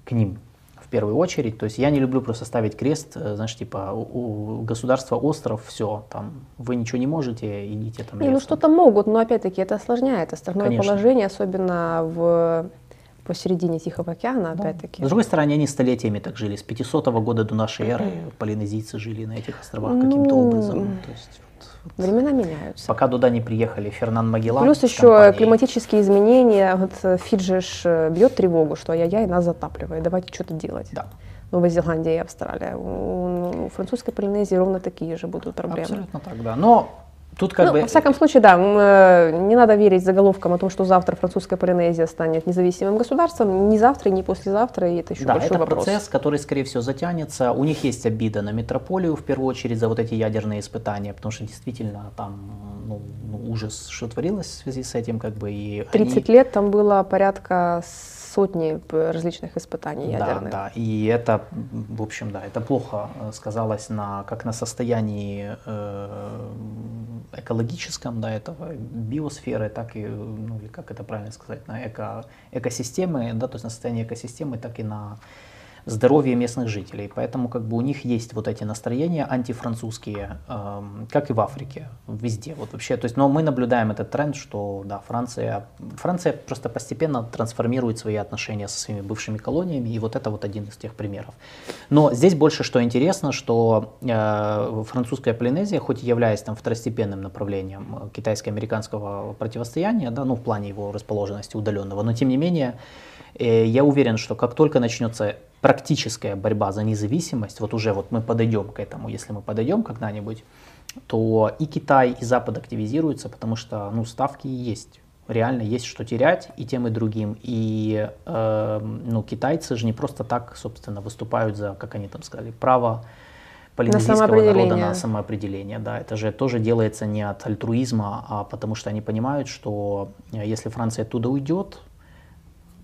к ним в первую очередь. То есть я не люблю просто ставить крест, э, знаешь, типа у, у государства остров, все, там вы ничего не можете, идите там. Не, ну что-то могут, но опять-таки это осложняет остальное Конечно. положение, особенно в посередине Тихого океана, да. опять-таки. С другой стороны, они столетиями так жили. С 500 года до нашей эры полинезийцы жили на этих островах ну, каким-то образом. То есть, вот, Времена меняются. Пока туда не приехали Фернан Магеллан. Плюс еще компанией. климатические изменения. Вот э, Фиджи э, бьет тревогу, что ай-яй, нас затапливает, давайте что-то делать. Да. Новая Зеландия и Австралия. У, у французской Полинезии ровно такие же будут проблемы. Абсолютно так, да. Но Тут как ну, бы... Во всяком случае, да, э, не надо верить заголовкам о том, что завтра французская Полинезия станет независимым государством. Ни завтра, ни послезавтра, и это еще да, большой это вопрос. процесс, который, скорее всего, затянется. У них есть обида на метрополию, в первую очередь, за вот эти ядерные испытания, потому что действительно там ну, ну ужас, что творилось в связи с этим. Как бы, и 30 они... лет там было порядка сотни различных испытаний ядерных. Да, да, и это, в общем, да, это плохо э, сказалось на, как на состоянии э, экологическом, да, этого биосферы, так и, ну, или как это правильно сказать, на эко, экосистемы, да, то есть на состояние экосистемы, так и на здоровье местных жителей. Поэтому как бы у них есть вот эти настроения антифранцузские, эм, как и в Африке, везде. Вот вообще, то есть, но мы наблюдаем этот тренд, что да, Франция, Франция просто постепенно трансформирует свои отношения со своими бывшими колониями, и вот это вот один из тех примеров. Но здесь больше что интересно, что э, французская Полинезия, хоть и являясь там второстепенным направлением китайско-американского противостояния, да, ну в плане его расположенности удаленного, но тем не менее, я уверен, что как только начнется практическая борьба за независимость, вот уже вот мы подойдем к этому, если мы подойдем когда-нибудь, то и Китай, и Запад активизируются, потому что ну, ставки есть. Реально есть что терять и тем, и другим. И э, ну, китайцы же не просто так, собственно, выступают за, как они там сказали, право полинезийского на народа на самоопределение. Да, это же тоже делается не от альтруизма, а потому что они понимают, что э, если Франция оттуда уйдет,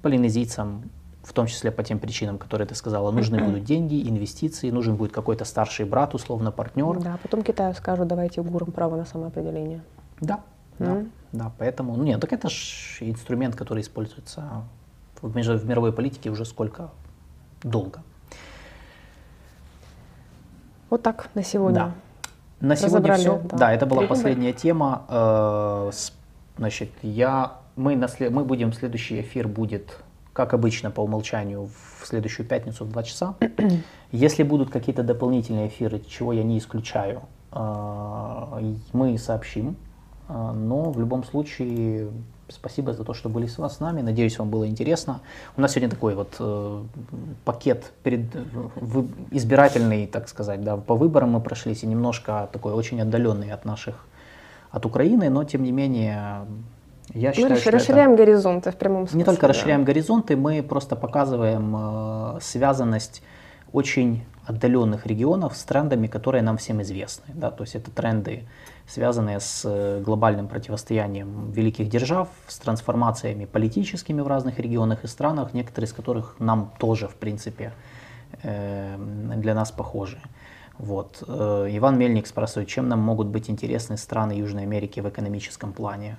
полинезийцам в том числе по тем причинам, которые ты сказала, нужны будут деньги, инвестиции, нужен будет какой-то старший брат, условно партнер. Да, потом Китаю скажут, давайте угурам право на самоопределение. Да, mm. да, да, поэтому, ну нет, так это же инструмент, который используется в, меж, в мировой политике уже сколько долго. Вот так на сегодня. Да. На сегодня все. Да, да это была последняя тема. Э, значит, я, мы, на, мы будем, следующий эфир будет как обычно, по умолчанию, в следующую пятницу в 2 часа. Если будут какие-то дополнительные эфиры, чего я не исключаю, а, мы сообщим. А, но в любом случае, спасибо за то, что были с, нами. Надеюсь, вам было интересно. У нас сегодня такой вот э, пакет перед, в, избирательный, так сказать, да, по выборам мы прошлись, и немножко такой очень отдаленный от наших, от Украины, но тем не менее я считаю, мы что расширяем это... горизонты в прямом смысле. Не только да. расширяем горизонты, мы просто показываем э, связанность очень отдаленных регионов с трендами, которые нам всем известны. Да? То есть это тренды, связанные с э, глобальным противостоянием великих держав, с трансформациями политическими в разных регионах и странах, некоторые из которых нам тоже, в принципе, э, для нас похожи. Вот. Э, Иван Мельник спрашивает, чем нам могут быть интересны страны Южной Америки в экономическом плане?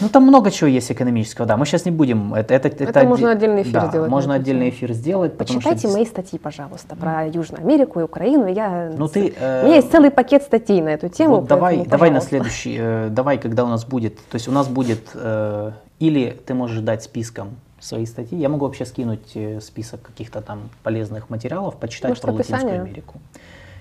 Ну, там много чего есть экономического, да. Мы сейчас не будем. Это, это, это, Это можно отдельный эфир да, сделать на Можно отдельный эфир сделать. что Почитайте дес- мои статьи, пожалуйста, про Южную Америку и Украину. Я... Ну, ты, У меня есть э, целый пакет статей на эту тему. Вот давай, поэтому, давай на пожалуйста. следующий, э, давай, когда у нас будет, то есть у нас будет, э, или ты можешь дать списком свои статьи, я могу вообще скинуть э, список каких-то там полезных материалов, почитать Может, про Латинскую описание? Америку.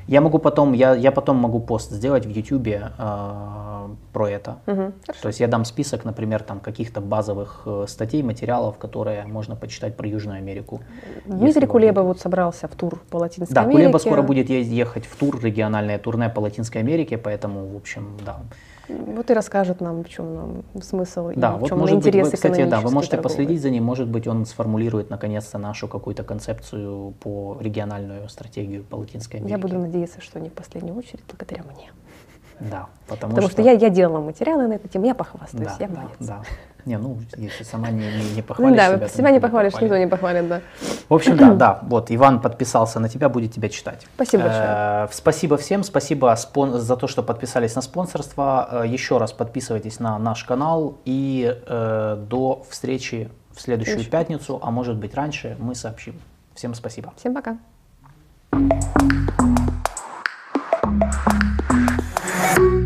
Я могу потом, я, я потом могу пост сделать в Ютубе э, про это. Мгм. То есть я дам список, например, там каких-то базовых э, статей, материалов, которые можно почитать про Южную Америку. Дмитрий Кулеба вот собрался в тур по Латинской Да, Америке. Кулеба скоро будет ехать в тур, региональное турне по Латинской Америке, поэтому, в общем, да. Вот и расскажет нам, в чем нам смысл и Да, в вот чем может быть, интерес вы, кстати, да, вы можете торговый. последить за ним, может быть, он сформулирует наконец-то нашу какую-то концепцию по региональную стратегию по Латинской Америке. Я буду надеяться, что не в последнюю очередь благодаря мне. Да, потому, Потому что, я, я делала материалы на эту тему, я похвастаюсь, да, я да, молодец. да. Не, ну, если сама не, не, не Ну похвалишь да, себя, то себя не похвалишь, похвалит. никто не похвалит, да. В общем, да, да, вот, Иван подписался на тебя, будет тебя читать. Спасибо большое. Э, Спасибо всем, спасибо спон- за то, что подписались на спонсорство. Э, Еще раз подписывайтесь на наш канал и э, до встречи в следующую Следующую пятницу, а может быть раньше, мы сообщим. Всем спасибо. Всем пока. Bye.